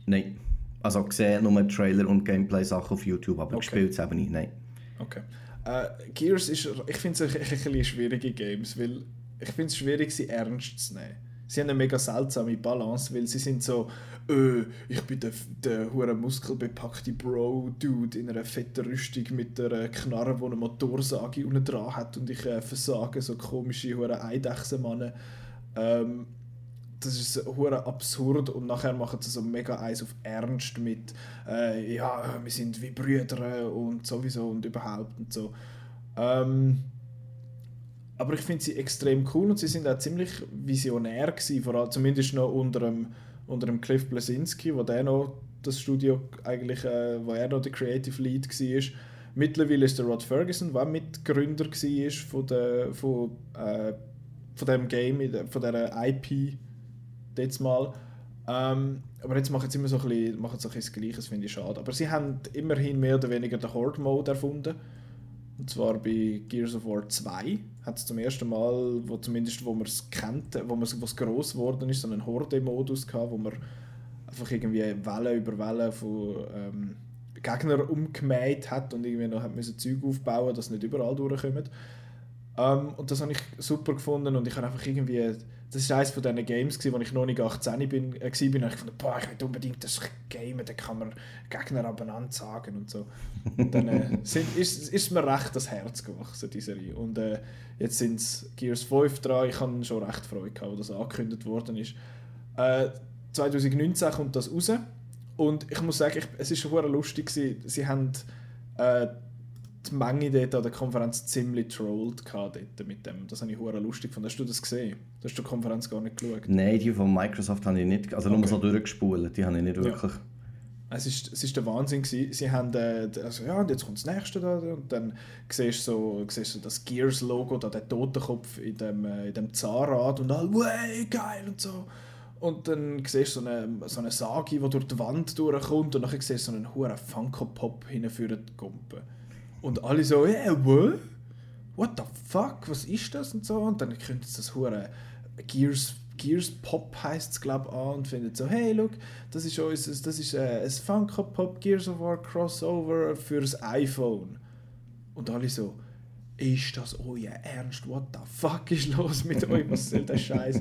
nein. Also gesehen nur Trailer und Gameplay-Sachen auf YouTube, aber Okay. gespielt selber nicht, nein. Okay. Äh, Gears ist, ich finde es ein, ein bisschen schwierige Games, weil ich finde es schwierig, sie ernst zu nehmen. Sie haben eine mega seltsame Balance, weil sie sind so, äh, ich bin der, der hure muskelbepackte Bro-Dude in einer fetten Rüstung mit einer Knarre, die eine Motorsage unten dran hat und ich äh, versage so komische hure Eidechsenmannen. Ähm, das ist hure absurd und nachher machen sie so mega eins auf Ernst mit äh, ja wir sind wie Brüder und sowieso und überhaupt und so ähm, aber ich finde sie extrem cool und sie sind auch ziemlich visionär gewesen, vor allem zumindest noch unter dem, unter dem Cliff Blesinski, wo der noch das Studio eigentlich, äh, wo er noch der Creative Lead war. Mittlerweile ist der Rod Ferguson, der Mitgründer war von, der, von, äh, von dem Game, von dieser IP jetzt mal. Ähm, aber jetzt machen sie immer so ein bisschen, machen sie ein bisschen das Gleiche, das finde ich schade. Aber sie haben immerhin mehr oder weniger den Horde-Mode erfunden. Und zwar bei Gears of War 2 hat es zum ersten Mal, wo zumindest wo man es kennt, wo man was groß geworden ist, so einen Horde-Modus gehabt, wo man einfach irgendwie Wellen über Wellen von ähm, Gegnern umgemäht hat und irgendwie noch hat müssen Zeug aufbauen, dass nicht überall durchkommen. Ähm, und das habe ich super gefunden und ich habe einfach irgendwie das war eines von diesen Games, wo ich noch nicht 18 bin, äh, war. Und ich fand, boah, ich will unbedingt das Game, da kann man Gegner abeinander sagen und so. Und dann äh, sind, ist, ist mir recht das Herz gewachsen, diese Reihe. Und äh, jetzt sind es Gears 5 dran. Ich hatte schon recht Freude, gehabt, als das angekündigt worden ist. Äh, 2019 kommt das raus. Und ich muss sagen, ich, es war schon lustig. Gewesen. Sie haben äh, die Menge dort an der Konferenz ziemlich trollt dort mit dem. Das habe ich hure lustig gefunden. Hast du das gesehen? Du hast die Konferenz gar nicht geschaut? Nein, die von Microsoft habe ich nicht, also okay. nur so durchgespult, die habe ich nicht wirklich... Ja. Es ist, es ist der Wahnsinn gewesen. Sie haben, äh, also ja, und jetzt kommt das nächste da und dann siehst du so, siehst du das Gears-Logo, da der Totenkopf in dem, äh, in dem Zahnrad und all, way, geil und so. Und dann siehst du so eine, so eine Sagi, die durch die Wand durchkommt und dann siehst du so einen hohen Funko-Pop hinführen die Gumpe. Und alle so, yeah, what? What the fuck? Was ist das? Und so. Und dann es das hure Gears, Gears Pop heißt es, glaube ich, an und findet so, hey, look, das ist uns, das ist äh, ein Funko Pop Gears of War Crossover für das iPhone. Und alle so, ist das euer Ernst? What the fuck ist los mit euch? Was soll der Scheiß?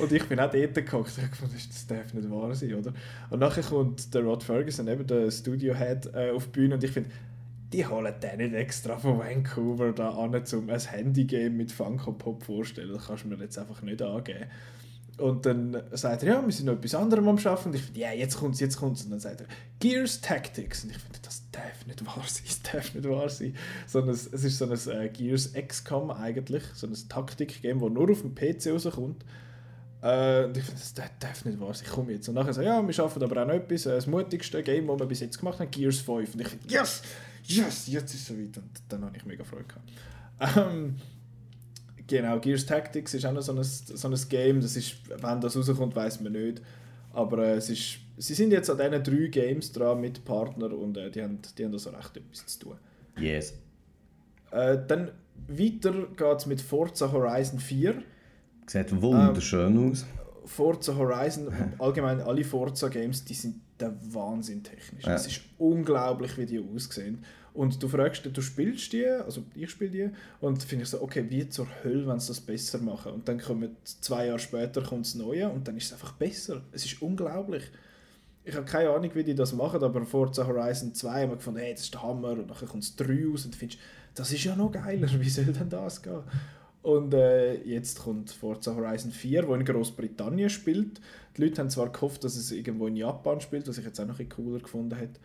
Und ich bin auch dort gehockt und gefunden, das darf nicht wahr sein, oder? Und nachher kommt der Rod Ferguson, eben der Studio Head, äh, auf die Bühne und ich finde, die holen den nicht extra von Vancouver da an, um ein Handy-Game mit Funko Pop vorstellen. Das kannst du mir jetzt einfach nicht angeben. Und dann sagt er, ja, wir sind noch etwas anderem am Arbeiten. Und ich finde, ja, yeah, jetzt kommt es, jetzt kommt es. Und dann sagt er, Gears Tactics. Und ich finde, das darf nicht wahr sein, das darf nicht wahr sein. Sondern es, es ist so ein äh, Gears XCOM eigentlich, so ein Taktik-Game, das nur auf dem PC rauskommt. Äh, und ich finde, das darf nicht wahr sein, ich komme jetzt. Und nachher sagt er, ja, wir arbeiten aber auch noch etwas, äh, das mutigste Game, das wir bis jetzt gemacht haben, Gears 5. Und ich finde, yes! Yes, jetzt ist es soweit. Und dann habe ich mega Freude gehabt. Ähm, genau, Gears Tactics ist auch noch so ein, so ein Game, das ist, wenn das rauskommt, weiß man nicht. Aber äh, es ist, sie sind jetzt an diesen drei Games dran mit Partnern und äh, die, haben, die haben also recht etwas zu tun. Yes. Äh, dann weiter geht es mit Forza Horizon 4. Sieht wunderschön ähm, aus. Forza Horizon, allgemein alle Forza Games, die sind der Wahnsinn technisch. Ja. Es ist unglaublich, wie die aussehen. Und du fragst, du spielst die, also ich spiele die, und finde ich so, okay, wie zur Hölle, wenn sie das besser machen. Und dann kommt zwei Jahre später das Neue und dann ist es einfach besser. Es ist unglaublich. Ich habe keine Ahnung, wie die das machen, aber Forza Horizon 2 haben wir gefunden, hey, das ist der Hammer, und dann kommt es 3 raus und findest, das ist ja noch geiler, wie soll denn das gehen? Und äh, jetzt kommt Forza Horizon 4, wo in Großbritannien spielt. Die Leute haben zwar gehofft, dass es irgendwo in Japan spielt, was ich jetzt auch noch ein cooler gefunden hätte.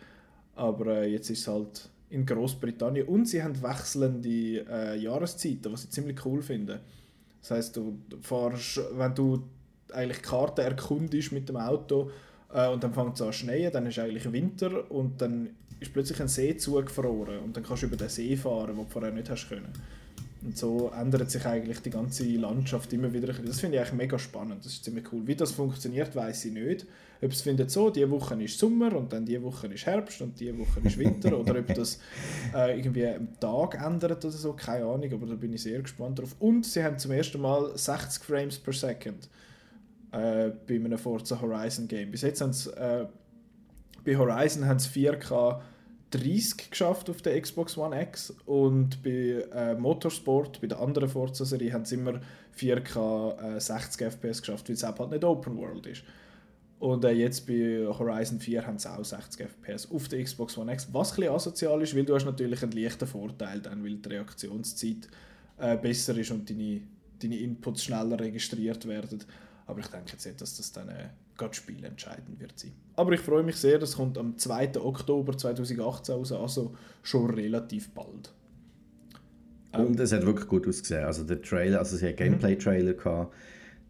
Aber äh, jetzt ist es halt in Großbritannien. Und sie haben wechselnde äh, Jahreszeiten, was ich ziemlich cool finde. Das heißt, du fahrst, wenn du eigentlich die Karte erkundest mit dem Auto äh, und dann fängt es an zu schneien, dann ist eigentlich Winter und dann ist plötzlich ein See zugefroren und dann kannst du über den See fahren, wo du vorher nicht hast können. Und so ändert sich eigentlich die ganze Landschaft immer wieder. Das finde ich eigentlich mega spannend. Das ist ziemlich cool. Wie das funktioniert, weiß ich nicht. Ob es findet so, diese Woche ist Sommer und dann diese Woche ist Herbst und diese Woche ist Winter oder ob das äh, irgendwie am Tag ändert oder so, keine Ahnung, aber da bin ich sehr gespannt drauf. Und sie haben zum ersten Mal 60 Frames per Second äh, bei einem Forza Horizon Game. Bis jetzt haben sie, äh, bei Horizon haben sie 4K 30 geschafft auf der Xbox One X und bei äh, Motorsport, bei der anderen Forza-Serie, haben sie immer 4K äh, 60 FPS geschafft, weil es halt nicht Open World ist. Und äh, jetzt bei Horizon 4 haben sie auch 60 FPS auf der Xbox One X, was ein bisschen asozial ist, weil du hast natürlich einen leichten Vorteil dann, weil die Reaktionszeit äh, besser ist und deine, deine Inputs schneller registriert werden. Aber ich denke jetzt nicht, dass das dann äh, gerade spielentscheidend wird sein. Aber ich freue mich sehr, das kommt am 2. Oktober 2018 raus, also schon relativ bald. Und es hat wirklich gut ausgesehen. Also der Trailer, also sie hat Gameplay-Trailer mhm. gehabt.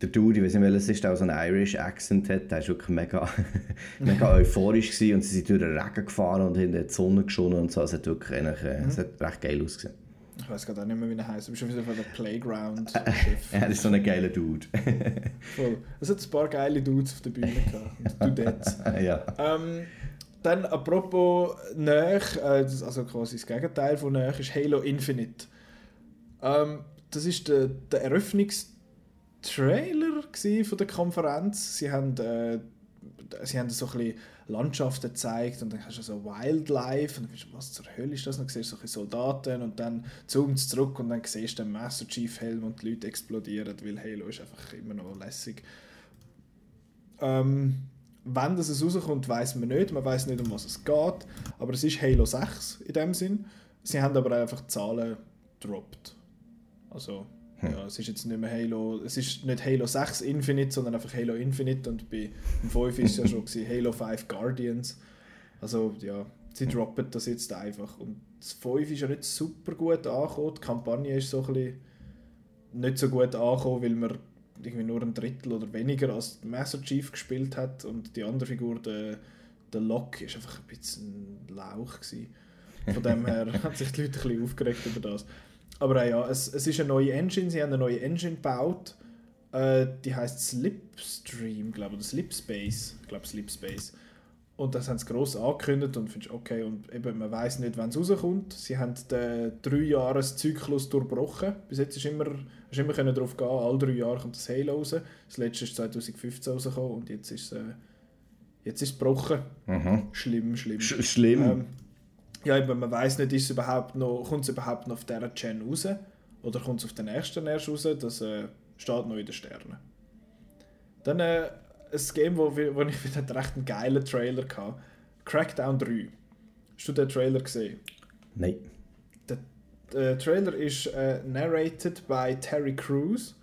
Der Dude, ich weiß nicht, welches ist, der auch so einen Irish Accent hat, der war wirklich mega, mega euphorisch gewesen und sie sind durch den Regen gefahren und in die Sonne geschonnen und so. Es hat wirklich eigentlich, äh, mhm. es hat recht geil ausgesehen. Ich weiß gerade auch nicht mehr, wie er heißt. Du wieder von der Playground. er ist so ein geiler Dude. Voll. Es hat ein paar geile Dudes auf der Bühne gehabt. Dudettes. ja. Ähm, dann apropos Nöch, äh, also quasi das Gegenteil von Nöch ist Halo Infinite. Ähm, das ist der, der Eröffnungstrailer von der Konferenz. Sie haben, äh, sie haben so ein bisschen Landschaften gezeigt und dann hast du so Wildlife und dann du, was zur Hölle ist das? Und dann siehst du so Soldaten und dann zoomst du zurück und dann siehst du den Master Chief Helm und die Leute explodieren, weil Halo ist einfach immer noch lässig. Ähm, wann das rauskommt, weiß man nicht. Man weiß nicht, um was es geht. Aber es ist Halo 6 in dem Sinn. Sie haben aber einfach Zahlen gedroppt. Also hm. Ja, es ist jetzt nicht mehr Halo, es ist nicht Halo 6 Infinite, sondern einfach Halo Infinite und bei 5 ist es ja schon gewesen, Halo 5 Guardians. Also ja, sie hm. droppen das jetzt einfach. Und das 5 ist ja nicht super gut angekommen, die Kampagne ist so ein bisschen nicht so gut angekommen, weil man irgendwie nur ein Drittel oder weniger als Master Chief gespielt hat und die andere Figur, der, der Lock, ist einfach ein bisschen Lauch gewesen. Von dem her hat sich die Leute ein bisschen aufgeregt über das. Aber äh, ja, es, es ist eine neue Engine, sie haben eine neue Engine gebaut. Äh, die heißt Slipstream, glaube ich, oder Slipspace. Ich glaube Slipspace. Und das haben sie gross angekündigt und findest okay und eben, man weiß nicht, wann es rauskommt. Sie haben den Drei-Jahres-Zyklus durchbrochen. Bis jetzt ist immer, hast immer können darauf gehen, alle drei Jahre kommt das Halo raus. Das letzte ist 2015 rausgekommen und jetzt ist es äh, jetzt ist es gebrochen. Mhm. Schlimm, schlimm. Sch schlimm. Ähm, ja, eben, man weiß nicht, ist es überhaupt noch, kommt es überhaupt noch auf dieser Gen raus oder kommt es auf den nächsten erst raus, das äh, steht noch in den Sternen. Dann äh, ein Game, wo, wo ich wieder recht einen geilen Trailer hatte, Crackdown 3. Hast du den Trailer gesehen? Nein. Der, der Trailer ist äh, narrated by Terry Crews.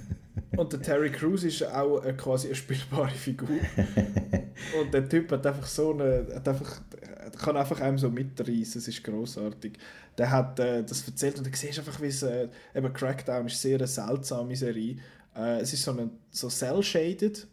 Und der Terry Crews ist auch äh, quasi eine spielbare Figur. Und der Typ hat einfach so eine, hat einfach, kann einfach einem so mitreißen, es ist großartig. Der hat äh, das erzählt und du siehst einfach, wie es, äh, eben Crackdown ist sehr eine seltsame Serie. Äh, es ist so, so cell-shaded,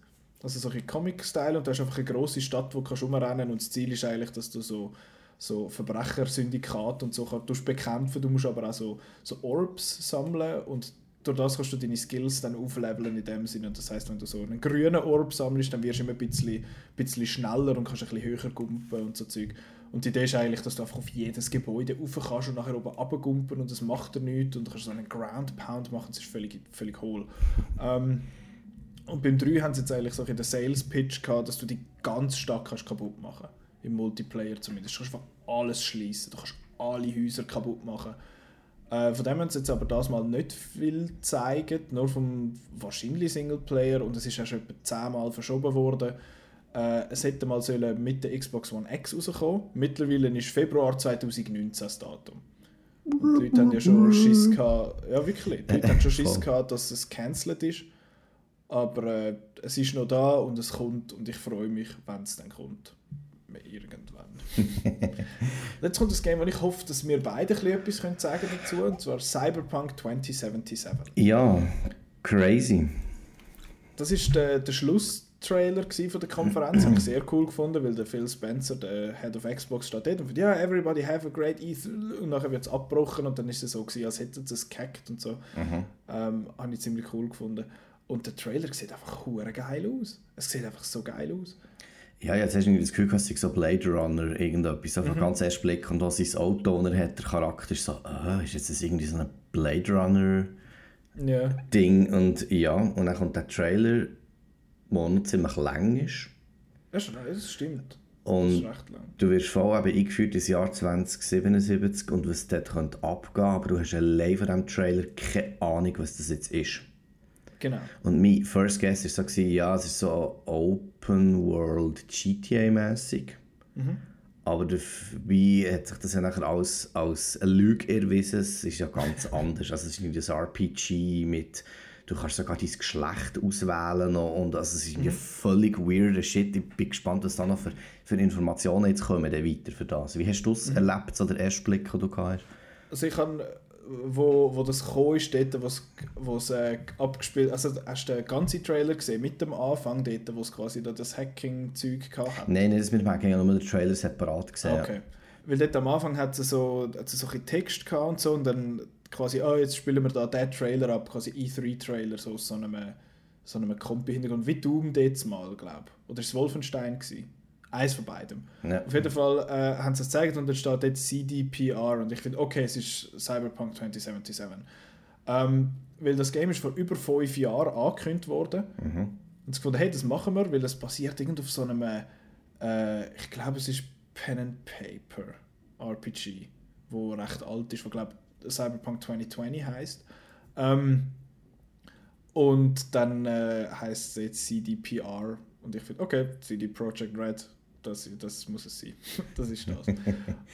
also so ein Comic-Style und du hast einfach eine grosse Stadt, wo du kannst rumrennen und das Ziel ist eigentlich, dass du so so Verbrechersyndikat und so kannst bekämpfen. Du musst aber auch so, so Orbs sammeln und durch das kannst du deine Skills dann aufleveln in dem Sinne. Das heißt, wenn du so einen grünen Orb sammelst, dann wirst du immer ein bisschen, bisschen schneller und kannst ein bisschen höher gumpen und so Zeug. Und die Idee ist eigentlich, dass du einfach auf jedes Gebäude rauf kannst und nachher oben runtergumpen und das macht er nichts und du kannst so einen Ground Pound machen, das ist völlig, völlig hohl. Ähm, und beim 3 haben sie jetzt eigentlich so in der Sales Pitch gehabt, dass du die ganz stark kannst kaputt machen Im Multiplayer zumindest. Du kannst alles schließen, du kannst alle Häuser kaputt machen. Äh, von dem haben sie jetzt aber das mal nicht viel gezeigt, nur vom wahrscheinlich Singleplayer und es ist auch schon etwa zehnmal verschoben worden. Äh, es hätte mal sollen mit der Xbox One X rauskommen. Mittlerweile ist Februar 2019 das Datum. Und die Leute haben ja schon Schiss gehabt, ja wirklich, die Leute haben schon Schiss gehabt, dass es cancelled ist. Aber äh, es ist noch da und es kommt und ich freue mich, wenn es dann kommt. Irgendwann. Jetzt kommt das Game, wo ich hoffe, dass wir beide etwas sagen dazu und zwar Cyberpunk 2077. Ja, crazy. Das ist der, der Schlusstrailer von der Konferenz, habe ich sehr cool gefunden, weil der Phil Spencer, der Head of Xbox, steht dort und sagt, ja, everybody have a great E3 und nachher wird es abgebrochen und dann ist es so gewesen, als hätten sie es gehackt und so. Mhm. Ähm, habe ich ziemlich cool gefunden. Und der Trailer sieht einfach geil aus. Es sieht einfach so geil aus. Ja, jetzt hast du das Gefühl, dass so Blade Runner irgendetwas, einfach mhm. ganz erst Blick und was sein Auto hat, der Charakter ist so, äh, ist jetzt das irgendwie so ein Blade Runner ja. Ding und ja, und dann kommt der Trailer, der noch ziemlich lang ist. Ja, das stimmt. Und recht lang. du wirst voll eben eingeführt ins Jahr 2077 und was dort könnte abgehen aber du hast allein von diesem Trailer keine Ahnung, was das jetzt ist. Genau. Und mein First Guess war so, gewesen, ja, es ist so Open World GTA-mäßig. Aber dabei hat sich das ja nachher als, als eine Lüge erwiesen. Es ist ja ganz anders. Also es ist nicht ein RPG mit, du kannst sogar dein Geschlecht auswählen noch und also es ist irgendwie völlig weirder Shit. Ich bin gespannt, was da noch für, für Informationen jetzt kommen dann weiter für das. Wie hast du es erlebt, so der erste Blick, den du hast? Also ich habe, wo, wo das gekommen ist, dort, wo es, äh, abgespielt also hast du den ganzen Trailer gesehen, mit dem Anfang dort, wo es quasi da das Hacking-Zeug gehabt hat? Nein, nicht das mit dem Hacking, nur den Trailer separat gesehen. Okay. Weil dort am Anfang hat es so, hat es so ein Text gehabt und so und dann quasi, oh, jetzt spielen wir da den Trailer ab, quasi E3-Trailer, so aus so einem, so einem Kompi-Hintergrund, wie Doom dort mal, glaube ich. Oder ist es Wolfenstein gewesen? Eins von beidem. Ja. Auf jeden Fall äh, haben sie es gezeigt und dann steht dort CDPR und ich finde, okay, es ist Cyberpunk 2077. Ähm, weil das Game ist vor über fünf Jahren angekündigt worden. Und sie gefunden, hey, das machen wir, weil es basiert irgend auf so einem, äh, ich glaube, es ist Pen and Paper RPG, wo recht alt ist, wo glaube Cyberpunk 2020 heißt. Ähm, und dann äh, heißt es jetzt CDPR und ich finde, okay, CD Projekt Red, das, das muss es sein. das ist das.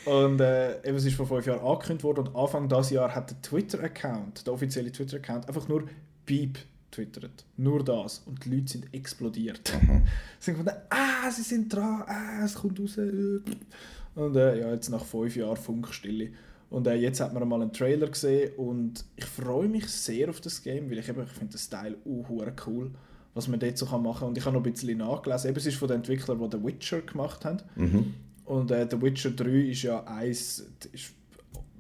und äh, eben, es ist vor fünf Jahren angekündigt worden und Anfang dieses Jahr hat der Twitter-Account, der offizielle Twitter-Account, einfach nur Beep twittert. Nur das. Und die Leute sind explodiert. sie sind gefunden, ah, sie sind dran, ah, es kommt raus. äh. Und äh, ja, jetzt nach fünf Jahren Funkstille. Und äh, jetzt hat man mal einen Trailer gesehen und ich freue mich sehr auf das Game, weil ich, eben, ich finde den Style uh, cool, was man dort so machen kann. Und ich habe noch ein bisschen nachgelesen. Eben, es ist von den Entwicklern, die The Witcher gemacht haben. Und äh, The Witcher 3 ist ja eins, ist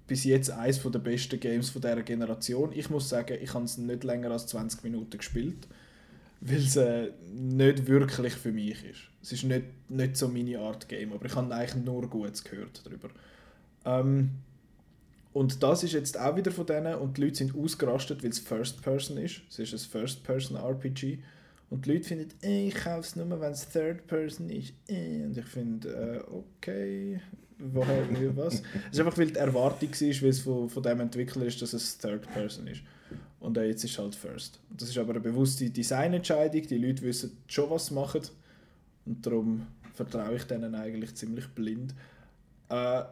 bis jetzt eines der besten Games von dieser Generation. Ich muss sagen, ich habe es nicht länger als 20 Minuten gespielt, weil es äh, nicht wirklich für mich ist. Es ist nicht, nicht so meine Art Game, aber ich habe eigentlich nur Gutes gehört darüber. Ähm, und das ist jetzt auch wieder von denen und die Leute sind ausgerastet, weil es First Person ist. Es ist ein First Person RPG. Und die Leute finden, ich kaufe es nur, wenn es Third Person ist. Und ich finde, äh, okay, woher, wie, was? es ist einfach, weil die Erwartung war, weil es von, von dem Entwickler ist, dass es Third Person ist. Und äh, jetzt ist halt First. Das ist aber eine bewusste Designentscheidung. Die Leute wissen schon, was sie machen. Und darum vertraue ich denen eigentlich ziemlich blind. Äh,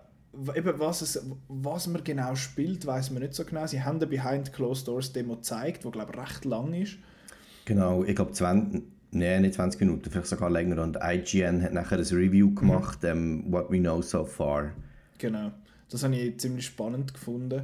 eben was, es, was man genau spielt, weiß man nicht so genau. Sie haben eine Behind Closed Doors Demo gezeigt, die glaube ich recht lang ist. Genau, ich glaube 20, nee, nicht 20 Minuten, vielleicht sogar länger. Und IGN hat nachher ein Review gemacht, ähm, What We Know So Far. Genau. Das habe ich ziemlich spannend gefunden.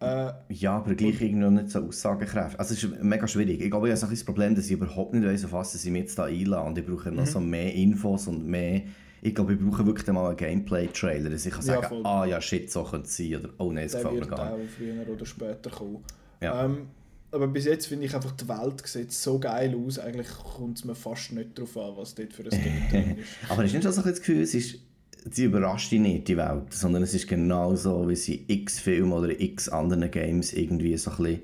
Äh, Ja, aber gleich irgendwie noch nicht so aussagekräftig. Also es ist mega schwierig. Ich glaube, ich habe ein das Problem, dass ich überhaupt nicht weiss, auf was sie mich jetzt da einladen. Und ich brauche noch so mehr Infos und mehr... Ich glaube, ich brauche wirklich mal einen Gameplay-Trailer, dass ich kann Ja, sagen voll. ah ja, shit, so könnte es sein. Oder oh nein, es der gefällt mir wird gar auch nicht. früher oder später kommen. Ja. Ähm, aber bis jetzt finde ich einfach, die Welt sieht so geil aus. Eigentlich kommt es mir fast nicht darauf an, was dort für ein Game drin ist. Aber du nicht so das Gefühl, es ist, sie überrascht dich nicht, die Welt, sondern es ist genau so, wie sie x Filmen oder x anderen Games irgendwie so ein bisschen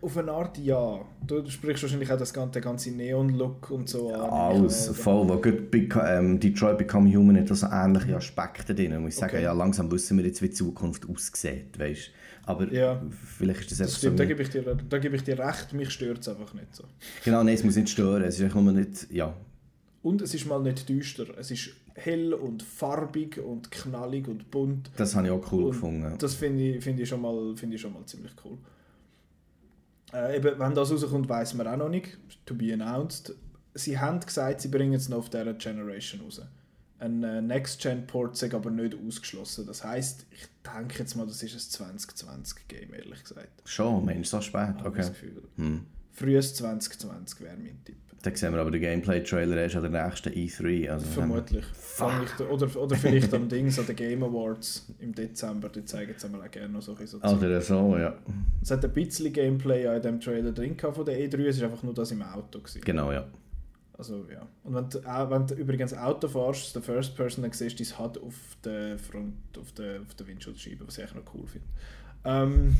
Auf eine Art ja. Du, sprichst wahrscheinlich auch das ganze, den ganzen Neon-Look und so an. alles Ja, voll, wo gut ähm, Detroit Become Human hat also ähnliche Aspekte drin. Und ich sage, Okay. ja, langsam wissen wir jetzt, wie die Zukunft aussieht, weißt Aber Ja. vielleicht ist das, Das stimmt, so... da gebe ich dir, da gebe ich dir recht, mich stört es einfach nicht so. Genau, nein, es muss nicht stören, es ist einfach nur nicht, ja, Und es ist mal nicht düster. Es ist hell und farbig und knallig und bunt. das habe ich auch cool Und gefunden. Das finde ich, finde ich, schon mal- finde ich schon mal ziemlich cool. Äh, eben, wenn das rauskommt, weiß man auch noch nicht. To be announced. Sie haben gesagt, sie bringen es noch auf dieser Generation raus. Ein äh, Next-Gen-Port ist aber nicht ausgeschlossen. Das heisst, ich denke jetzt mal, das ist ein 2020-Game, ehrlich gesagt. Schon, Mensch, so spät, Habe okay. das Gefühl. Hm. Frühes 2020 wäre mein Tipp. Dann sehen wir aber den Gameplay-Trailer erst an der nächsten E3. Also Vermutlich. Fang ich oder, oder vielleicht am Dings an den Game Awards im Dezember. Die zeigen es einmal auch gerne noch so ein so. Oder so, ja. Es hat ein bisschen Gameplay in dem Trailer drin gehabt von der E3, es ist einfach nur das im Auto. Gewesen. Genau, ja. Also ja. Und wenn du, auch, wenn du übrigens Auto fährst, der First Person, dann siehst du dein HUD auf der Front, auf der, auf der Windschutzscheibe, was ich eigentlich noch cool finde. Ähm,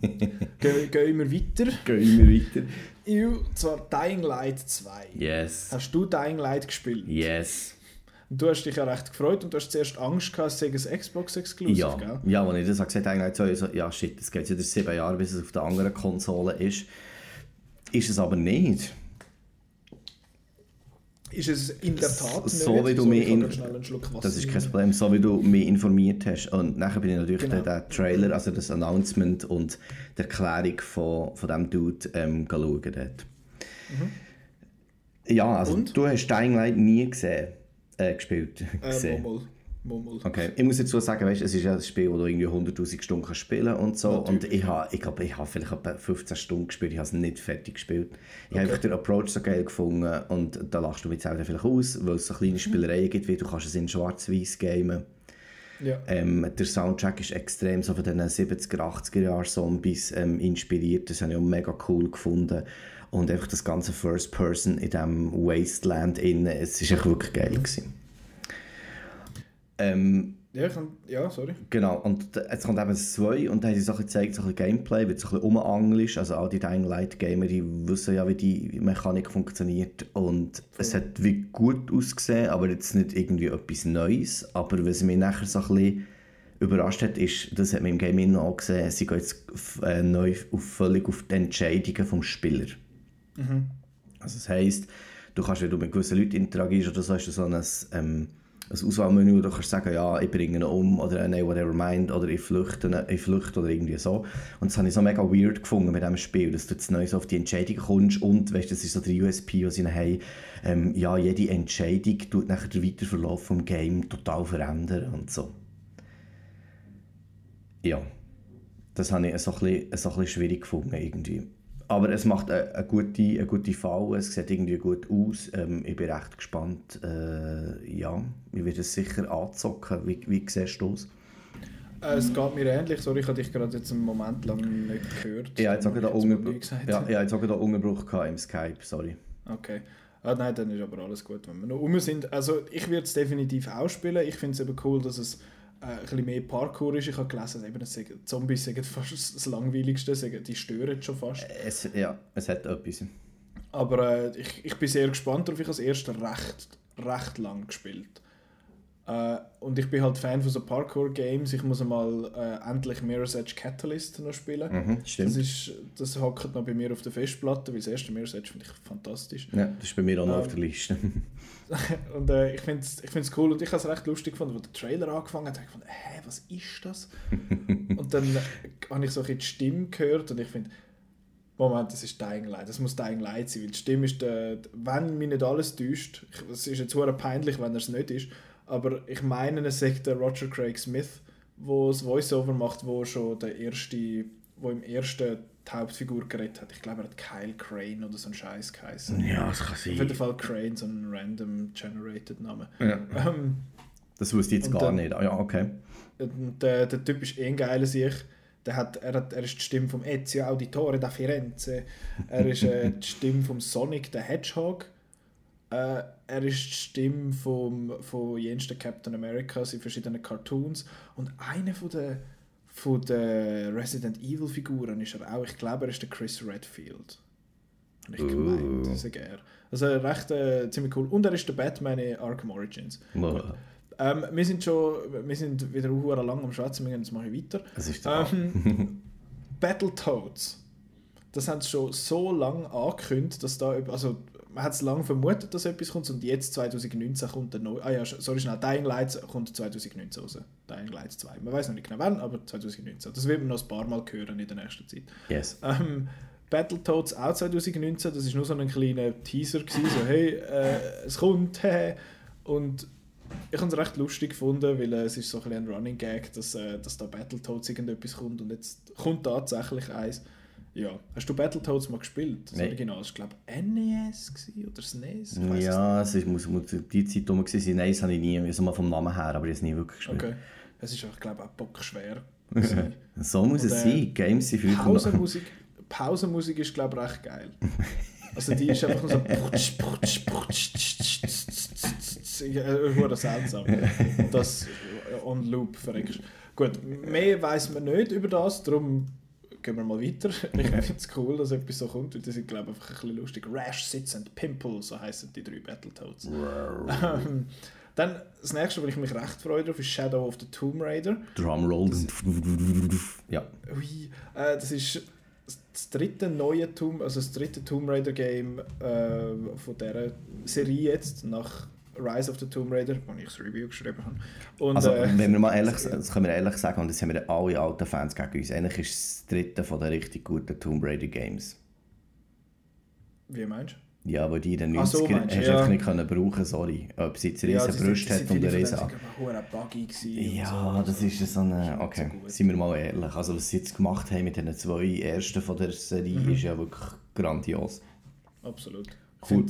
gehen, gehen wir weiter. Gehen wir weiter. Und zwar Dying Light 2. Yes. Hast du Dying Light gespielt? Yes. Und du hast dich ja recht gefreut und du hast zuerst Angst gehabt, es sei ein Xbox Exclusive, Ja, gell? ja als ich das gesagt habe, habe ich so, ja shit, es geht wieder sieben Jahre, bis es auf der anderen Konsole ist. Ist es aber nicht. Ist es in der Tat nicht? So wie du habe in- Das ist kein. Problem, so wie du mich informiert hast. Und nachher bin ich natürlich Genau. den, Trailer, also das Announcement und die Erklärung von, von diesem Dude ähm, schauen dort. Ja, also Und? du hast Dying Light nie gesehen, äh, gespielt. Äh, gesehen. Mummel. Mummel. Okay, ich muss dazu sagen, weißt, es ist ja ein Spiel, wo du irgendwie 100'000 Stunden spielen und so. Und ich habe, ich glaube, ich habe vielleicht etwa 15 Stunden gespielt, ich habe es nicht fertig gespielt. Ich habe einfach den Approach so geil gefunden und da lachst du mich selber vielleicht aus, weil es so kleine Spielereien gibt, wie du kannst es in schwarz-weiß gamen. Ja. Ähm, der Soundtrack ist extrem so von den 70er, 80er Jahren Zombies ähm, inspiriert. Das habe ich auch mega cool gefunden. Und einfach das ganze First Person in diesem Wasteland innen, es ist echt wirklich geil gewesen. Ähm, Ja, kann, ja, sorry. Genau, und es kommt eben das 2 und da haben sie bisschen gezeigt, so ein Gameplay, wird so ein bisschen umanglisch, also all die Dying Light Gamer, die wissen ja, wie die Mechanik funktioniert und es hat wie gut ausgesehen, aber jetzt nicht irgendwie etwas Neues, aber was mich nachher so ein bisschen überrascht hat, ist, das hat man im Game auch gesehen, sie gehen jetzt äh, neu auf, völlig auf die Entscheidungen vom Spieler. Also das heisst, du kannst, wenn du mit gewissen Leuten interagierst oder so, hast du so ein, ähm, ein Auswahlmenü, wo du kannst sagen, ja, ich bringe ihn um oder nein, whatever mind oder ich flüchte, ich flüchte oder irgendwie so. Und das habe ich so mega weird gefunden mit diesem Spiel, dass du jetzt neu so auf die Entscheidung kommst und, weißt, das ist so der USP, was sie haben, ähm, ja, jede Entscheidung tut nachher den Weiterverlauf vom Game total verändern und so. Ja, das habe ich so ein bisschen, so ein bisschen schwierig gefunden irgendwie. Aber es macht eine, eine, gute, eine gute Fall, es sieht irgendwie gut aus. Ähm, ich bin recht gespannt. Äh, ja, ich werde es sicher anzocken. Wie, wie siehst du es? Äh, es geht mir ähnlich. Sorry, ich habe dich gerade jetzt einen Moment lang nicht gehört. Ich habe jetzt auch gerade Jetzt mal Unterbruch, ja, auch im Skype, sorry. Okay. Ah, nein, dann ist aber alles gut, wenn wir noch um sind. Also ich würde es definitiv ausspielen. Ich finde es eben cool, dass es äh, ein bisschen mehr Parkour ist. Ich habe gelesen, eben, es sagen, Zombies sind fast das Langweiligste, sagen, die stören schon fast. Es, ja, es hat etwas. Aber äh, ich, ich bin sehr gespannt darauf. Ich habe das erste recht, recht lang gespielt. Äh, und ich bin halt Fan von so Parkour-Games. Ich muss mal äh, endlich Mirror's Edge Catalyst noch spielen. Mhm, stimmt. Das, ist, das hockt noch bei mir auf der Festplatte, weil das erste Mirror's Edge finde ich fantastisch. Ja, das ist bei mir auch noch Ähm, auf der Liste. Und äh, ich finde es ich find's cool und ich habe es recht lustig gefunden, als der Trailer angefangen hat, habe ich gefunden, hä, was ist das? und dann äh, habe ich so ein bisschen die Stimme gehört und ich finde, Moment, das ist Dying Light, das muss Dying Light sein, weil die Stimme ist, der, wenn mich nicht alles täuscht, es ist jetzt sehr peinlich, wenn er es nicht ist, aber ich meine, es sagt der Roger Craig Smith, wo das Voiceover macht, wo schon der erste, wo im ersten die Hauptfigur geredet hat. Ich glaube, er hat Kyle Crane oder so ein Scheiß geheißen. ja, das kann Auf jeden sein. Fall Crane, so ein random generated Name. Ja, Ähm, das wusste ich jetzt gar dann- nicht. Ah, ja, okay. der, der Typ ist eh ein geiler sich. Der hat, er, hat, er ist die Stimme vom Ezio Auditore da Firenze. Er ist äh, die Stimme vom Sonic the Hedgehog. Äh, er ist die Stimme vom, von jensten Captain Americas in verschiedenen Cartoons. Und eine von der, von der Resident Evil Figuren ist er auch. Ich glaube, er ist der Chris Redfield. Habe ich gemeint, das ist er. Also recht äh, ziemlich cool. Und er ist der Batman in Arkham Origins. Ähm, wir sind schon wir sind wieder sehr lang am Schwätzen, wir gehen jetzt ich weiter. Das ist der Ähm, Battletoads. Das haben sie schon so lange angekündigt, dass da, also man hat es lange vermutet, dass etwas kommt und jetzt 2019 kommt der neue, ah ja, sorry schnell, Dying Light kommt 2019 raus. Dying Light 2. Man weiß noch nicht genau wann, aber 2019. Das wird man noch ein paar Mal hören in der nächsten Zeit. Yes. Ähm, Battletoads auch 2019, das war nur so ein kleiner Teaser, gewesen, so hey, äh, es kommt, hey. Und ich habe es recht lustig gefunden, weil äh, es ist so ein, ein Running Gag, dass, äh, dass da Battletoads irgendetwas kommt und jetzt kommt tatsächlich eins. Ja, hast du Battletoads mal gespielt? Das Nein. Original, war glaube ich NES oder SNES? Ja, es ist, muss, muss die Zeit rum gewesen sein. Nein, das habe ich nie, also mal vom Namen her, aber ich habe es nie wirklich gespielt. Okay. Es ist auch, glaube ich, auch bockschwer. gewesen. So muss es Und, äh, sein. Games sind noch... Pausenmusik, Pausenmusik ist glaube ich recht geil. Also die ist einfach nur so putsch, putsch, putsch, tsch, tsch, tsch, tsch, tsch, äh, hure seltsam. Das äh, on loop verreckst. Gut, mehr weiß man nicht über das, darum gehen wir mal weiter. Ich finde es cool, dass etwas so kommt, weil die sind glaube ich einfach ein bisschen lustig. Rash, Sitz and Pimple, so heißen die drei Battletoads. Dann das nächste, wo ich mich recht freue drauf, ist Shadow of the Tomb Raider. Drumroll. Ja. Ui, äh, das ist das dritte neue Tomb, also das dritte Tomb Raider Game äh, von dieser Serie jetzt, nach Rise of the Tomb Raider, wo ich das Review geschrieben habe. Und, Also, äh, wenn wir mal ehrlich, das können wir ehrlich sagen, und das haben wir alle alten Fans gegen uns, eigentlich ist es das dritte von den richtig guten Tomb Raider Games. wie meinst Ja, weil die den 90ern Ach so, meinst du, hast du ja. einfach nicht können brauchen, sorry. Ob sie jetzt riesen sind- Brüste hat und riesen... aber Ja, so. das ist so eine... Okay, so sind wir mal ehrlich. Also was sie jetzt gemacht haben mit den zwei ersten von der Serie Mhm. ist ja wirklich grandios. Absolut. Cool.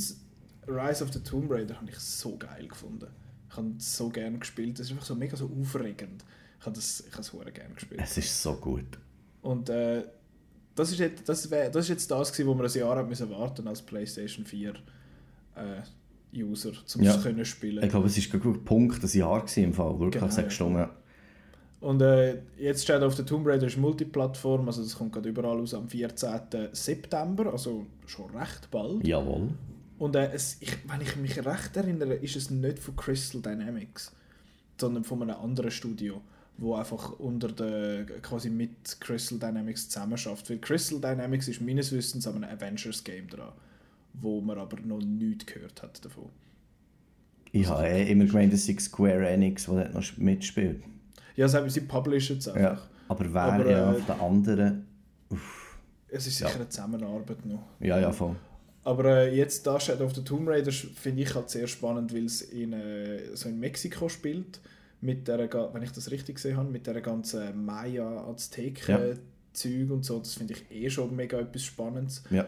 Rise of the Tomb Raider habe ich so geil gefunden. Ich habe es so gerne gespielt. Es ist einfach so mega so aufregend. Ich habe das, ich habe es gerne gespielt. Es ist so gut. Und äh, das, ist jetzt, das, wär, das ist jetzt das, gewesen, wo wir ein Jahr haben müssen warten als PlayStation 4 äh, User, um Ja. es können spielen. Ich glaube, es war ein Punkt, ein Jahr gewesen im Fall. Wirklich Genau, sechs. Stunden. Und äh, jetzt steht auf der Tomb Raider ist Multiplattform, also das kommt gerade überall aus am 14. September, also schon recht bald. Jawohl. Und äh, es, ich, wenn ich mich recht erinnere, ist es nicht von Crystal Dynamics, sondern von einem anderen Studio, wo einfach unter der, quasi mit Crystal Dynamics zusammenarbeitet. Weil Crystal Dynamics ist meines Wissens an einem Avengers-Game dran, wo man aber noch nichts gehört hat davon. Ich habe eh immer gemeint, es sei Square Enix, der dort noch mitspielt. Ja, sie, haben- sie publishen es einfach. Ja. Aber wer Aber, ja äh, auf der anderen... Es ist Ja. sicher eine Zusammenarbeit noch. Ja, ja, voll. Aber äh, jetzt da Shadow of the Tomb Raider finde ich halt sehr spannend, weil es in, äh, so in Mexiko spielt, mit der, wenn ich das richtig gesehen habe, mit der ganzen Maya-Azteken-Zeug und so. Das finde ich eh schon mega etwas Spannendes. Ja.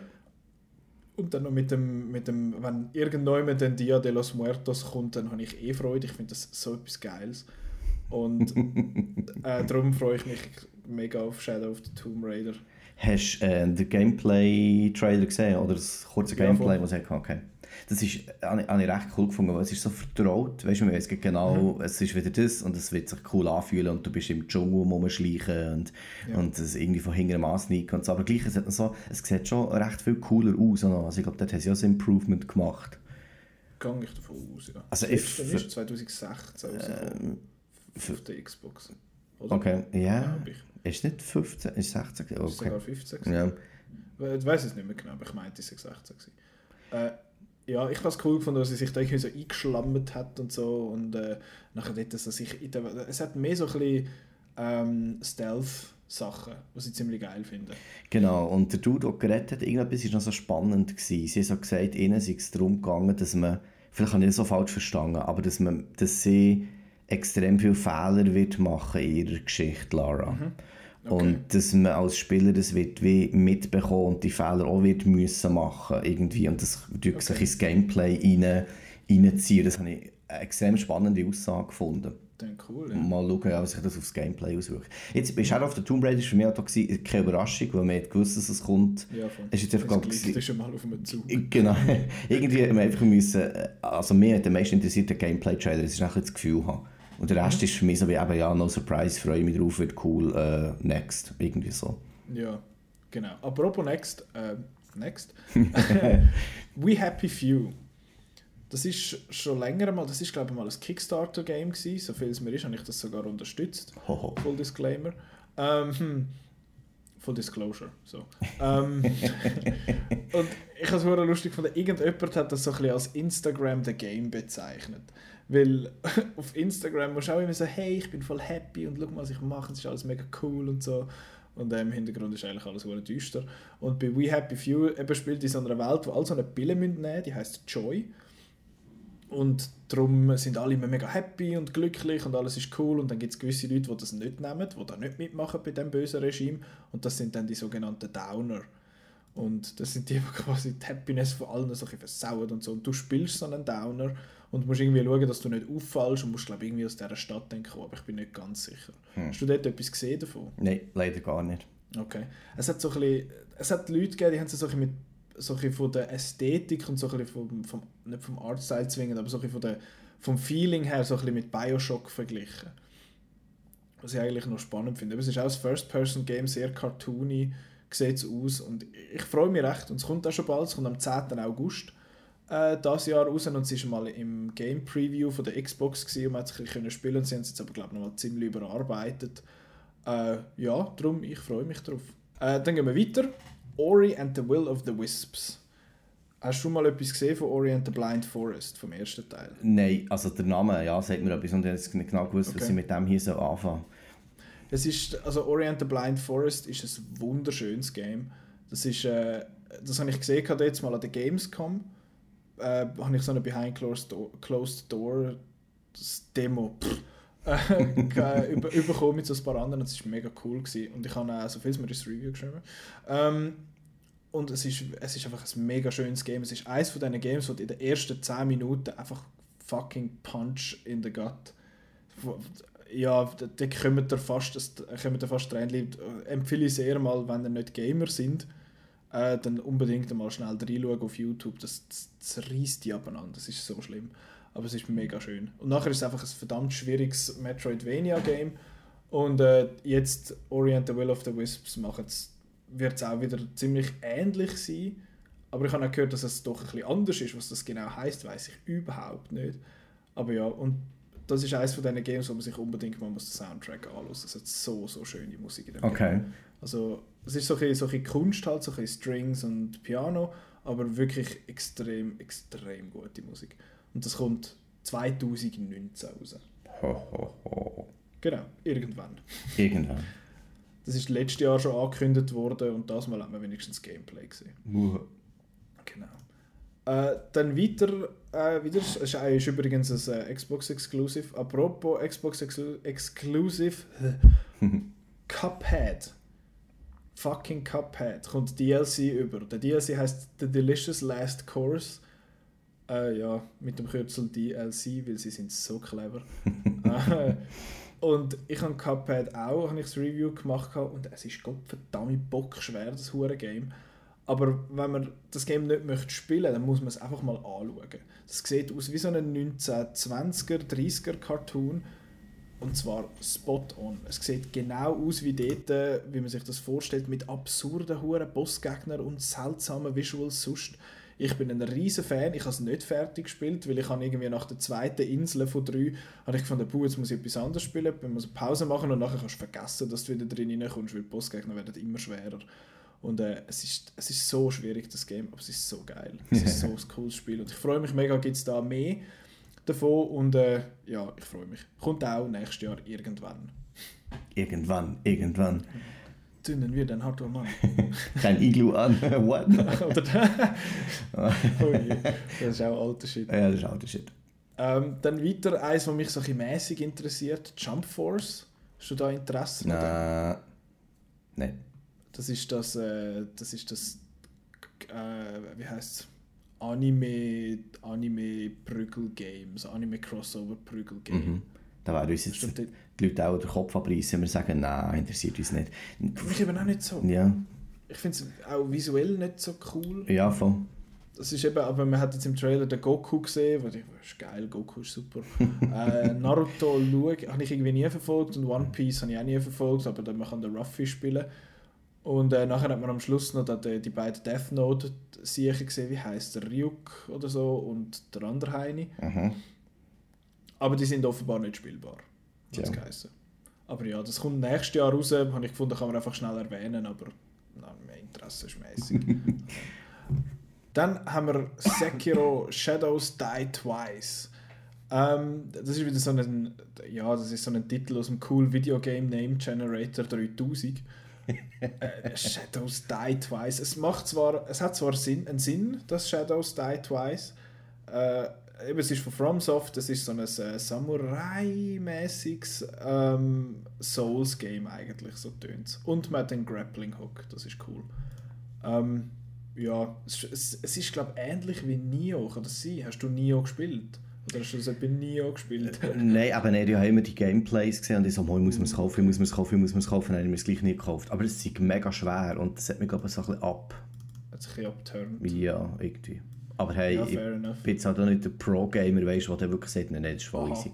Und dann noch mit dem, mit dem wenn irgendjemand den Dia de los Muertos kommt, dann habe ich eh Freude. Ich finde das so etwas Geiles. Und äh, darum freue ich mich mega auf Shadow of the Tomb Raider. Hast du äh, den Gameplay-Trailer gesehen? Oder das kurze Ja, Gameplay, voll. was er okay. Das ist, habe ich, recht cool gefunden, weil es ist so vertraut. Weißt du, man weiß genau, Mhm. es ist wieder das und es wird sich cool anfühlen und du bist im Dschungel rumschleichen und, Ja. und es irgendwie von hinten am sneaken und so. Aber gleich, es, hat so, es sieht schon recht viel cooler aus. Also ich glaube, dort haben sie ja ein Improvement gemacht. Gehe ich davon aus, ja. Also das ich- ist 2016 rausgekommen. Ähm, auf der Xbox. Oder? okay, ja. Ich. Ist nicht 15, ist 16? Ist Okay. sogar 15 gewesen. Ja. Ich weiß es nicht mehr genau, aber ich meinte, es sei 16 gewesen. Äh, ja, ich habe es cool gefunden, dass sie sich da irgendwie so eingeschlammt hat und so und äh, nachher dort, dass er sich der, es hat mehr so ein bisschen ähm, Stealth-Sachen, was ich ziemlich geil finde. Genau, und der Dude, der geredet hat, irgendetwas war noch so spannend. Gewesen. Sie haben so gesagt, ihnen sei es darum gegangen, dass man, vielleicht habe ich das so falsch verstanden, aber dass, man, dass sie extrem viele Fehler wird machen in ihrer Geschichte, Lara. Mhm. Okay. Und dass man als Spieler das wird wie mitbekommen und die Fehler auch wird müssen machen irgendwie und das okay. sich ins Gameplay rein, reinziehen. Das habe ich eine extrem spannende Aussage gefunden. Dann cool, ja. Mal schauen, wie sich das aufs Gameplay auswirkt. Jetzt bei Shadow of the Tomb Raider war für mich auch keine Überraschung, weil man gewusst, dass es kommt. Ja, voll. Es ist jetzt einfach, Das liegt schon mal auf einem Zug. Genau. Irgendwie wir einfach müssen, äh, also mir hat am meisten interessiert der Gameplay-Trailer, dass ich nachher das Gefühl habe. Und der Rest ist für mich so wie, eben, ja, no surprise, freue mich drauf, wird cool, äh, next, irgendwie so. Ja, genau. Apropos Next, äh, Next. We Happy Few. Das ist schon länger mal, das ist glaube ich mal ein Kickstarter-Game gewesen. So viel es mir ist, habe ich das sogar unterstützt. Hoho. Full Disclaimer. Ähm, hm. Full Disclosure. So. ähm, und ich habe es lustig gefunden, irgendjemand hat das so ein bisschen als Instagram the Game bezeichnet. Weil auf Instagram musst du auch immer so, hey, ich bin voll happy und schau mal, was ich mache, es ist alles mega cool und so. Und äh, im Hintergrund ist eigentlich alles sehr düster. Und bei We Happy Few eben spielt in so einer Welt, wo alle so eine Pille nehmen müssen, die heißt Joy. Und darum sind alle immer mega happy und glücklich und alles ist cool. Und dann gibt es gewisse Leute, die das nicht nehmen, die da nicht mitmachen bei dem bösen Regime. Und das sind dann die sogenannten Downer. Und das sind die, die quasi die Happiness von allen so ein versauen und so. Und du spielst so einen Downer und musst irgendwie schauen, dass du nicht auffallst und musst, glaube irgendwie aus dieser Stadt denken, aber ich bin nicht ganz sicher. Hm. Hast du dort etwas gesehen davon? Nein, leider gar nicht. Okay. Es hat so ein bisschen, es hat Leute gegeben, die haben so ein mit so ein von der Ästhetik und so ein vom, vom nicht vom Artstyle zwingend, aber so ein von der, vom Feeling her so ein bisschen mit Bioshock verglichen. Was ich eigentlich noch spannend finde. Aber es ist auch ein First-Person-Game, sehr cartoony, sieht es aus und ich freue mich recht. Und es kommt auch schon bald, es kommt am 10. August. äh, das Jahr raus und sie war mal im Game Preview von der Xbox gewesen, und man hat sich ein bisschen spielen und sie haben es jetzt aber glaube ich noch mal ziemlich überarbeitet. Äh, ja, darum, ich freue mich drauf. Äh, dann gehen wir weiter. Ori and the Will of the Wisps. Hast du schon mal etwas gesehen von Ori and the Blind Forest, vom ersten Teil? Nein, also der Name, ja, sagt mir etwas und ich habe jetzt nicht genau gewusst, okay. was ich mit dem hier so anfangen Es ist, also Ori and the Blind Forest ist ein wunderschönes Game. Das ist, äh, das habe ich gesehen gerade jetzt mal an der Gamescom. Äh, habe ich so eine Behind Closed Door, Closed Door Demo pff, äh, mit so ein paar anderen. Das war mega cool. Gewesen. Und ich habe auch so viel mir das Review geschrieben. Ähm, und es ist, es ist einfach ein mega schönes Game. Es ist eines von diesen Games, wo in den ersten 10 Minuten einfach fucking Punch in the Gut. Ja, da kommt ihr fast, kommt ihr fast rein. Empfehle ich sehr mal, wenn ihr nicht Gamer sind, äh, dann unbedingt mal schnell reinschauen auf YouTube. Das, das, das reißt die abeinander. Das ist so schlimm. Aber es ist mega schön. Und nachher ist es einfach ein verdammt schwieriges Metroidvania-Game. Und äh, jetzt Orient the Will of the Wisps wird es auch wieder ziemlich ähnlich sein. Aber ich habe auch gehört, dass es doch ein bisschen anders ist. Was das genau heißt, weiß ich überhaupt nicht. Aber ja, und das ist eines von diesen Games, wo man sich unbedingt mal muss den Soundtrack anschauen muss. Es hat so, so schöne Musik in dem Okay. Game. Also, es ist so ein, bisschen, so ein bisschen Kunst halt, so ein bisschen Strings und Piano, aber wirklich extrem, extrem gute Musik. Und das kommt 2019 raus. Ho, ho, ho. Genau, irgendwann. Irgendwann. Das ist letztes Jahr schon angekündigt worden und das Mal haben wir wenigstens Gameplay gesehen. Uh. Genau. Äh, dann weiter, äh, wieder, es ist, ist übrigens ein äh, Xbox Exclusive. Apropos Xbox Exclu Exclusive, Cuphead. Fucking Cuphead. Kommt DLC über. Der DLC heißt The Delicious Last Course. Äh, ja, mit dem Kürzel DLC, weil sie sind so clever. äh, und ich habe Cuphead auch, habe ich das Review gemacht und es ist verdammt bockschwer, das hure Game. Aber wenn man das Game nicht möchte spielen, dann muss man es einfach mal anschauen. Das sieht aus wie so ein 1920er, 30er Cartoon und zwar spot on. Es sieht genau aus wie dort, wie man sich das vorstellt, mit absurden hure Bossgegnern und seltsamen Visuals sonst. Ich bin ein riesen Fan, ich habe es nicht fertig gespielt, weil ich habe irgendwie nach der zweiten Insel von drei habe ich gefunden, jetzt muss ich etwas anderes spielen, ich muss eine Pause machen und nachher kannst du vergessen, dass du wieder drin reinkommst, weil die Bossgegner werden immer schwerer. Und äh, es, ist, es ist so schwierig, das Game, aber es ist so geil. Es ist so ein cooles Spiel und ich freue mich mega, gibt es da mehr davon und äh, ja, ich freue mich. Kommt auch nächstes Jahr irgendwann. Irgendwann, irgendwann zünden wir den Hardware Mann. Kein Iglu an. What? Oder oh je, das ist auch alter Shit. Ja, das ist alter Shit. Ähm, dann weiter eins, was mich so ein mäßig interessiert: Jump Force. Hast du da Interesse? Nein. Nein. Das ist das, äh, das ist das, äh, wie heißt? Anime, Anime Prügel Games, Anime Crossover Prügel Game. Mhm. Da wäre uns jetzt die Leute auch den Kopf abreißen und wir sagen, nein, interessiert uns nicht. Mich eben auch nicht so. Ja. Ich finde es auch visuell nicht so cool. Ja, voll. Das ist eben, aber man hat jetzt im Trailer den Goku gesehen, weil ich, ist geil, Goku ist super. äh, Naruto habe ich irgendwie nie verfolgt und One Piece habe ich auch nie verfolgt, aber dann man kann den Ruffy spielen. Und äh, nachher hat man am Schluss noch die, die beiden Death Note Siechen gesehen, wie heißt der Ryuk oder so und der andere Heini. Mhm. Aber die sind offenbar nicht spielbar. Ja. Aber ja, das kommt nächstes Jahr raus, habe ich gefunden, kann man einfach schnell erwähnen, aber nein, mehr Interesse ist mäßig. Dann haben wir Sekiro Shadows Die Twice. Ähm, das ist wieder so ein, ja, das ist so ein Titel aus dem cool Video Game Name Generator 3000. äh, Shadows Die Twice. Es macht zwar, es hat zwar Sinn, einen Sinn, das Shadows Die Twice. Äh, eben, es ist von FromSoft, es ist so ein äh, Samurai-mäßiges ähm, Souls-Game eigentlich, so tönt Und man hat den Grappling-Hook, das ist cool. Ähm, ja, es, es, es ist glaube ich ähnlich wie Nio, kann das sein? Hast du Nio gespielt? Oder hast du das bei Nio gespielt? Nein, aber nicht, ich habe immer die Gameplays gesehen und ich so, muss man es kaufen, muss man es kaufen, muss man es kaufen, dann habe ich mir es gleich nicht gekauft. Aber es ist mega schwer und das hat mich glaube ich so ein bisschen ab. Hat sich ein abgeturnt. Ja, irgendwie. Aber hey, ja, ich bin jetzt halt auch nicht der Pro-Gamer, weißt du, der wirklich sagt, nein, das ist voll easy.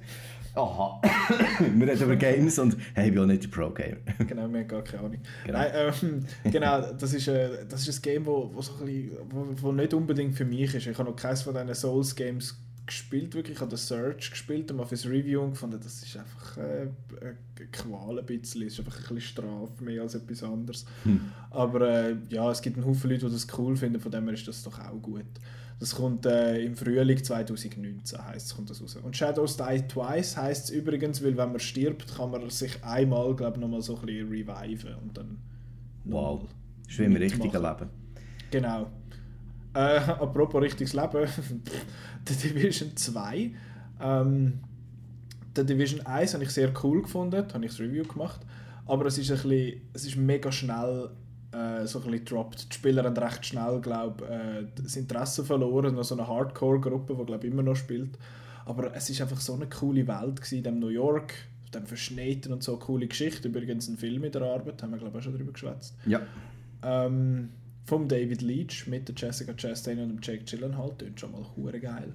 Aha. wir reden über Games und hey, ich bin auch nicht der Pro-Gamer. genau, wir haben gar keine Ahnung. Genau, Nein, ähm, genau das, ist, äh, das ist ein Game, wo, wo, so ein bisschen, wo, wo nicht unbedingt für mich ist. Ich habe noch keines von diesen Souls-Games gespielt, wirklich. Ich habe den Search gespielt und mal fürs Review und gefunden, das ist einfach äh, eine Qual ein bisschen. Es ist einfach ein bisschen Strafe mehr als etwas anderes. Hm. Aber äh, ja, es gibt einen Haufen Leute, die das cool finden, von dem her ist das doch auch gut. Das kommt äh, im Frühling 2019, heißt kommt das raus. Und Shadows Die Twice heißt es übrigens, weil wenn man stirbt, kann man sich einmal, glaube ich, nochmal so ein bisschen reviven und dann Wow, das ist wie im richtigen Leben. Genau. Äh, apropos richtiges Leben, The Division 2. Ähm, The Division 1 habe ich sehr cool gefunden, habe ich das Review gemacht. Aber es ist, ein bisschen, es ist mega schnell äh, so ein bisschen droppt. Die Spieler haben recht schnell, glaube äh, das Interesse verloren. Noch so eine Hardcore-Gruppe, die glaube immer noch spielt. Aber es ist einfach so eine coole Welt gewesen, in dem New York, dem Verschneiten und so coole Geschichte. Übrigens ein Film in der Arbeit, haben wir glaube ich auch schon darüber geschwätzt. Ja. Ähm, vom David Leach mit der Jessica Chastain und dem Jake Gyllenhaal. Tönt schon mal hure geil.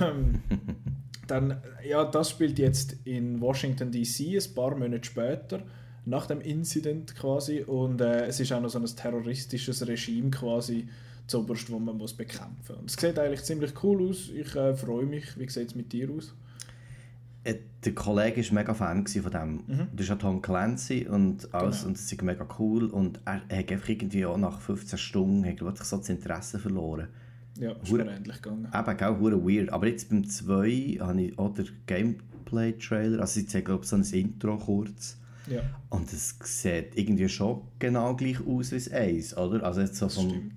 Ähm, dann, ja, das spielt jetzt in Washington D.C. ein paar Monate später nach dem Incident quasi und äh, es ist auch noch so ein terroristisches Regime quasi zuoberst, wo man muss bekämpfen muss. Es sieht eigentlich ziemlich cool aus. Ich äh, freue mich. Wie sieht es mit dir aus? Äh, der Kollege war mega Fan von dem. Mhm. Das ist ja Tom Clancy und alles genau. und es ist mega cool und er, er hat einfach irgendwie auch nach 15 Stunden hat, so das Interesse verloren. Ja, ist hure, ähnlich gegangen. Eben, auch hure weird. Aber jetzt beim 2 habe ich auch den Gameplay-Trailer, also ich glaube so ein Intro kurz ja. Und es sieht irgendwie schon genau gleich aus wie das Eis, oder? Also jetzt so vom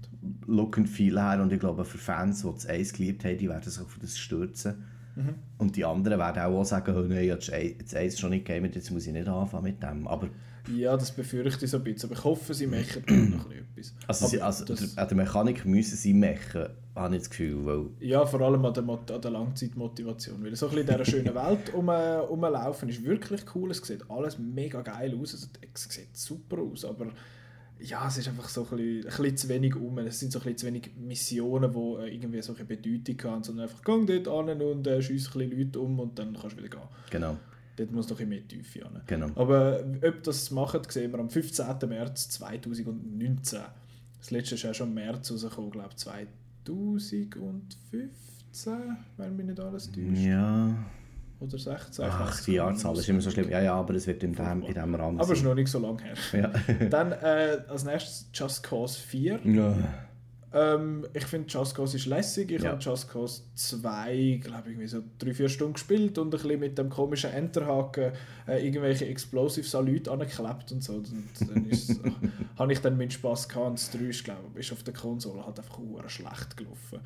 Look and Feel her und ich glaube für Fans, die das Eis geliebt haben, die werden sich auf das stürzen. Mhm. Und die anderen werden auch sagen, oh nein, habe das Eis schon nicht gegeben, jetzt muss ich nicht anfangen mit dem. Aber ja, das befürchte ich so ein bisschen. Aber ich hoffe, sie machen noch etwas. Also, sie, also das, an der Mechanik müssen sie machen, habe ich das Gefühl. Weil ja, vor allem an der, an der Langzeitmotivation. Weil so ein bisschen in dieser schönen Welt um, rumlaufen ist wirklich cool. Es sieht alles mega geil aus. Also, es sieht super aus, aber ja, es ist einfach so ein bisschen, ein bisschen zu wenig um. Es sind so ein bisschen zu wenig Missionen, die äh, irgendwie so eine Bedeutung haben, sondern einfach, geh dort an und äh, schiess ein bisschen Leute um und dann kannst du wieder gehen. Genau. Dort muss noch ein mehr Tiefe hin. Genau. Aber ob das machen, sehen wir am 15. März 2019. Das letzte ist ja schon im März rausgekommen, glaube ich, 2015, wenn mich nicht alles täuscht. Ja. Oder 16. Ach, die Jahrzahl ist immer so schlimm. Ja, ja, aber es wird in dem, in dem Rahmen Aber es ist noch nicht so lange her. Ja. Dann äh, als nächstes Just Cause 4. Ja. Ähm, ich finde Just Cause ist lässig. Ich ja. habe Just Cause 2, glaube ich, so 3-4 Stunden gespielt und ein bisschen mit dem komischen Enterhaken äh, irgendwelche Explosives an Leute angeklebt und so. Und dann habe ich dann meinen Spass gehabt. Und das 3 ist, glaube ich, ist auf der Konsole halt einfach schlecht gelaufen.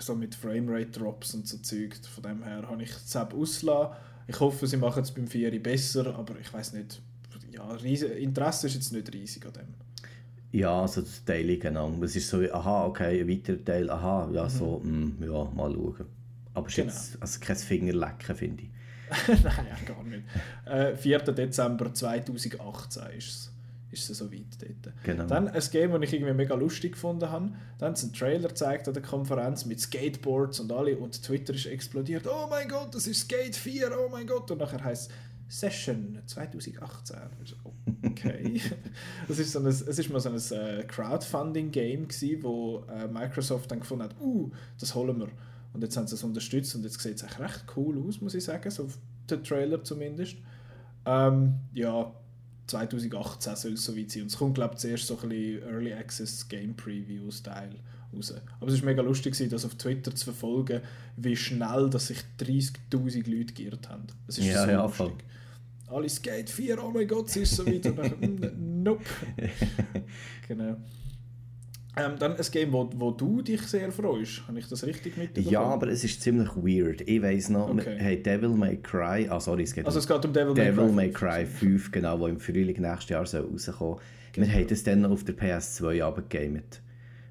So mit Framerate Drops und so Zeug. Von dem her habe ich es ausgelassen. Ich hoffe, sie machen es beim 4 besser, aber ich weiß nicht. Ja, Interesse ist jetzt nicht riesig an dem. Ja, also das Teil genau. Es ist so, aha, okay, ein weiterer Teil, aha, ja, mhm. so, mh, mm, ja, mal schauen. Aber es ist genau. jetzt also kein Fingerlecken, finde ich. Nein, ja, gar nicht. Äh, 4. Dezember 2018 ist es ist es so weit dort. Genau. Dann ein Game, das ich irgendwie mega lustig gefunden habe. Dann haben sie einen Trailer gezeigt an der Konferenz mit Skateboards und alle und Twitter ist explodiert. Oh mein Gott, das ist Skate 4, oh mein Gott. Und nachher heißt es Session 2018. Okay. das ist so ein, es ist mal so ein äh, Crowdfunding-Game wo äh, Microsoft dann gefunden hat, uh, das holen wir. Und jetzt haben sie es unterstützt und jetzt sieht es echt recht cool aus, muss ich sagen, so der Trailer zumindest. Ähm, ja, 2018 soll es soweit sein. Und es kommt, glaube ich, zuerst so ein bisschen Early Access Game Preview-Style raus. Aber es war mega lustig, das auf Twitter zu verfolgen, wie schnell dass sich 30'000 Leute geirrt haben. Es ist ja, so ja, lustig. Voll. Alle Skate 4, oh mein Gott, es ist so weit. Und nope. genau. Ähm, dann ein Game, wo, wo du dich sehr freust. Habe ich das richtig mitbekommen? Ja, aber es ist ziemlich weird. Ich weiss noch, okay. hey, Devil May Cry, ah sorry, es geht also es geht um Devil, Devil May, Cry. May Cry 5, genau, wo im Frühling nächstes Jahr soll rauskommen genau. Wir haben das dann auf der PS2 abgegamet.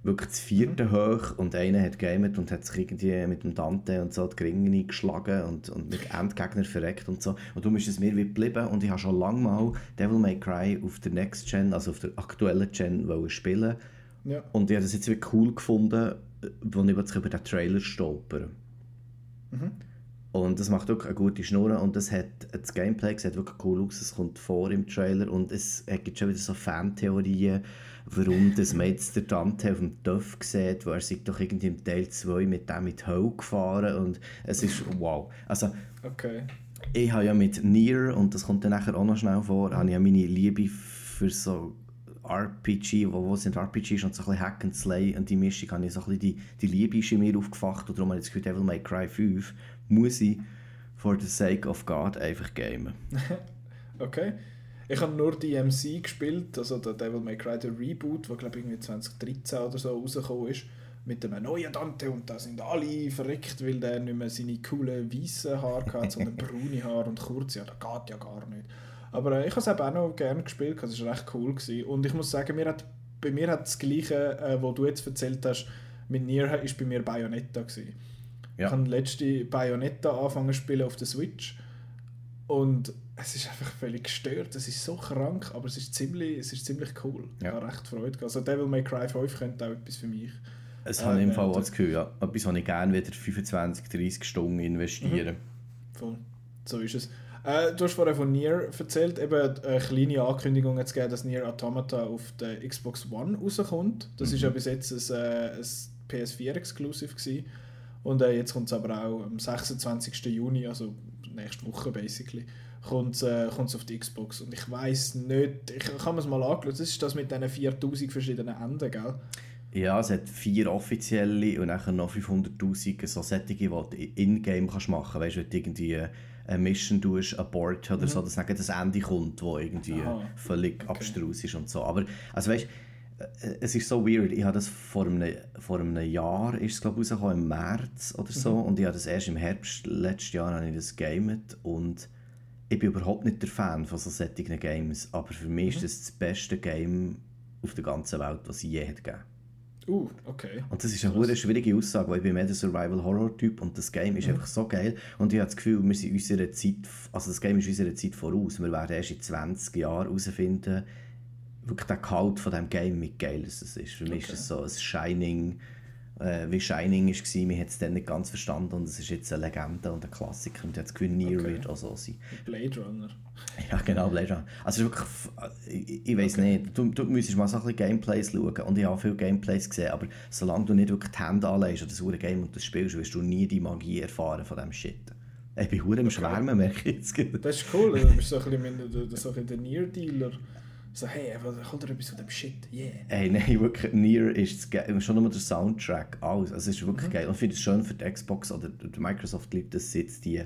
Wirklich das vierte mhm. hoch und einer hat gamet und hat sich irgendwie mit dem Dante und so die Gringe geschlagen und, und mit Endgegner verreckt und so. Und du bist es mir wie geblieben und ich habe schon lange mal Devil May Cry auf der Next Gen, also auf der aktuellen Gen spielen ja. Und ich habe das jetzt wirklich cool gefunden, als ich über den Trailer stolpern. Mhm. Und das macht wirklich eine gute Schnur und das, hat, das Gameplay sieht wirklich cool aus, es kommt vor im Trailer und es gibt schon wieder so Fantheorien, warum das man jetzt der Dante auf dem Töff sieht, wo er sich doch irgendwie im Teil 2 mit dem mit Hölle gefahren und es ist wow. Also, Okay. ich habe ja mit Nier, und das kommt dann nachher auch noch schnell vor, habe ich ja meine Liebe für so RPG, wo, wo sind RPGs und so ein bisschen Hack and Slay und die Mischung, habe ich so ein bisschen die, die Liebe in mir aufgefacht und darum habe ich das Gefühl, Devil May Cry 5 muss ich for the sake of God einfach gamen. Okay. Ich habe nur DMC gespielt, also der Devil May Cry, der Reboot, der glaube ich irgendwie 2013 oder so rausgekommen ist, mit einem neuen Dante und da sind alle verreckt, weil der nicht mehr seine coolen weißen Haare hatte, sondern braune Haare und kurze Haare. Das geht ja gar nicht. Aber äh, ich habe es eben auch noch gerne gespielt, es war recht cool. Gewesen. Und ich muss sagen, mir hat, bei mir hat das Gleiche, äh, was du jetzt erzählt hast, mit Nier, ist bei mir Bayonetta. Gewesen. Ja. Ich habe letzte Bayonetta angefangen zu spielen auf der Switch und es ist einfach völlig gestört. Es ist so krank, aber es ist ziemlich, es ist ziemlich cool. Ich Ja. habe recht Freude gehabt. Also Devil May Cry 5 könnte auch etwas für mich. Es Äh, habe ich im Fall auch das Gefühl, ja. Etwas, wo ich gerne wieder 25, 30 Stunden investiere. Voll. So ist es. Äh, du hast vorher von Nier erzählt, eben eine kleine Ankündigung jetzt gegeben, dass Nier Automata auf der Xbox One rauskommt. Das ist ja bis jetzt ein, äh, ein PS4-Exclusive gewesen. Und äh, jetzt kommt es aber auch am 26. Juni, also nächste Woche basically, kommt es äh, auf die Xbox. Und ich weiß nicht, ich habe es mal angeschaut, das ist das mit diesen 4000 verschiedenen Enden, gell? Ja, es hat vier offizielle und nachher noch 500'000 so Sättige, die du in-game machen kannst. Weißt du, irgendwie eine Mission tust, Board oder so, dass nachher das Ende kommt, wo irgendwie Mhm. Aha. völlig Okay. abstrus ist und so. Aber, also weißt äh, es ist so weird. Ich habe das vor einem, vor einem Jahr, ist es glaube ich rausgekommen, im März oder so, Mhm. und ich habe das erst im Herbst letztes Jahr habe ich das gamet und ich bin überhaupt nicht der Fan von so solchen Games, aber für mich Mhm. ist das das beste Game auf der ganzen Welt, was es je hat gegeben. Uh, okay. Und das ist eine hure schwierige Aussage, weil ich bin mehr der Survival-Horror-Typ und das Game ist einfach so geil. Und ich habe das Gefühl, wir sind unserer Zeit, also das Game ist unserer Zeit voraus. Wir werden erst in 20 Jahren herausfinden, wirklich der Gehalt von diesem Game, wie geil es ist. Für mich ist Okay. es so ein Shining, äh, wie Shining war, wir haben es dann nicht ganz verstanden und es ist jetzt eine Legende und ein Klassiker und ich habe das Gefühl, Nier Okay. wird auch so sein. Blade Runner. Ja, genau, Runner. Also es ist wirklich, f- ich, ich weiß nicht, du, du müsstest mal so ein bisschen Gameplays schauen und ich habe viele Gameplays gesehen, aber solange du nicht wirklich die Hände anlegst oder das hure Game und das spielst, wirst du nie die Magie erfahren von diesem Shit. Ich bin hure im Schwärmen, merke ich jetzt. Das ist cool, du bist so ein bisschen, so ein bisschen der Nier-Dealer. So, hey, kommt da etwas von dem Shit? Yeah. Ey, nein, wirklich, Nier ist das schon nur der Soundtrack, alles. Also es ist wirklich geil. Und ich finde es schön für die Xbox oder die Microsoft liebt es jetzt, die,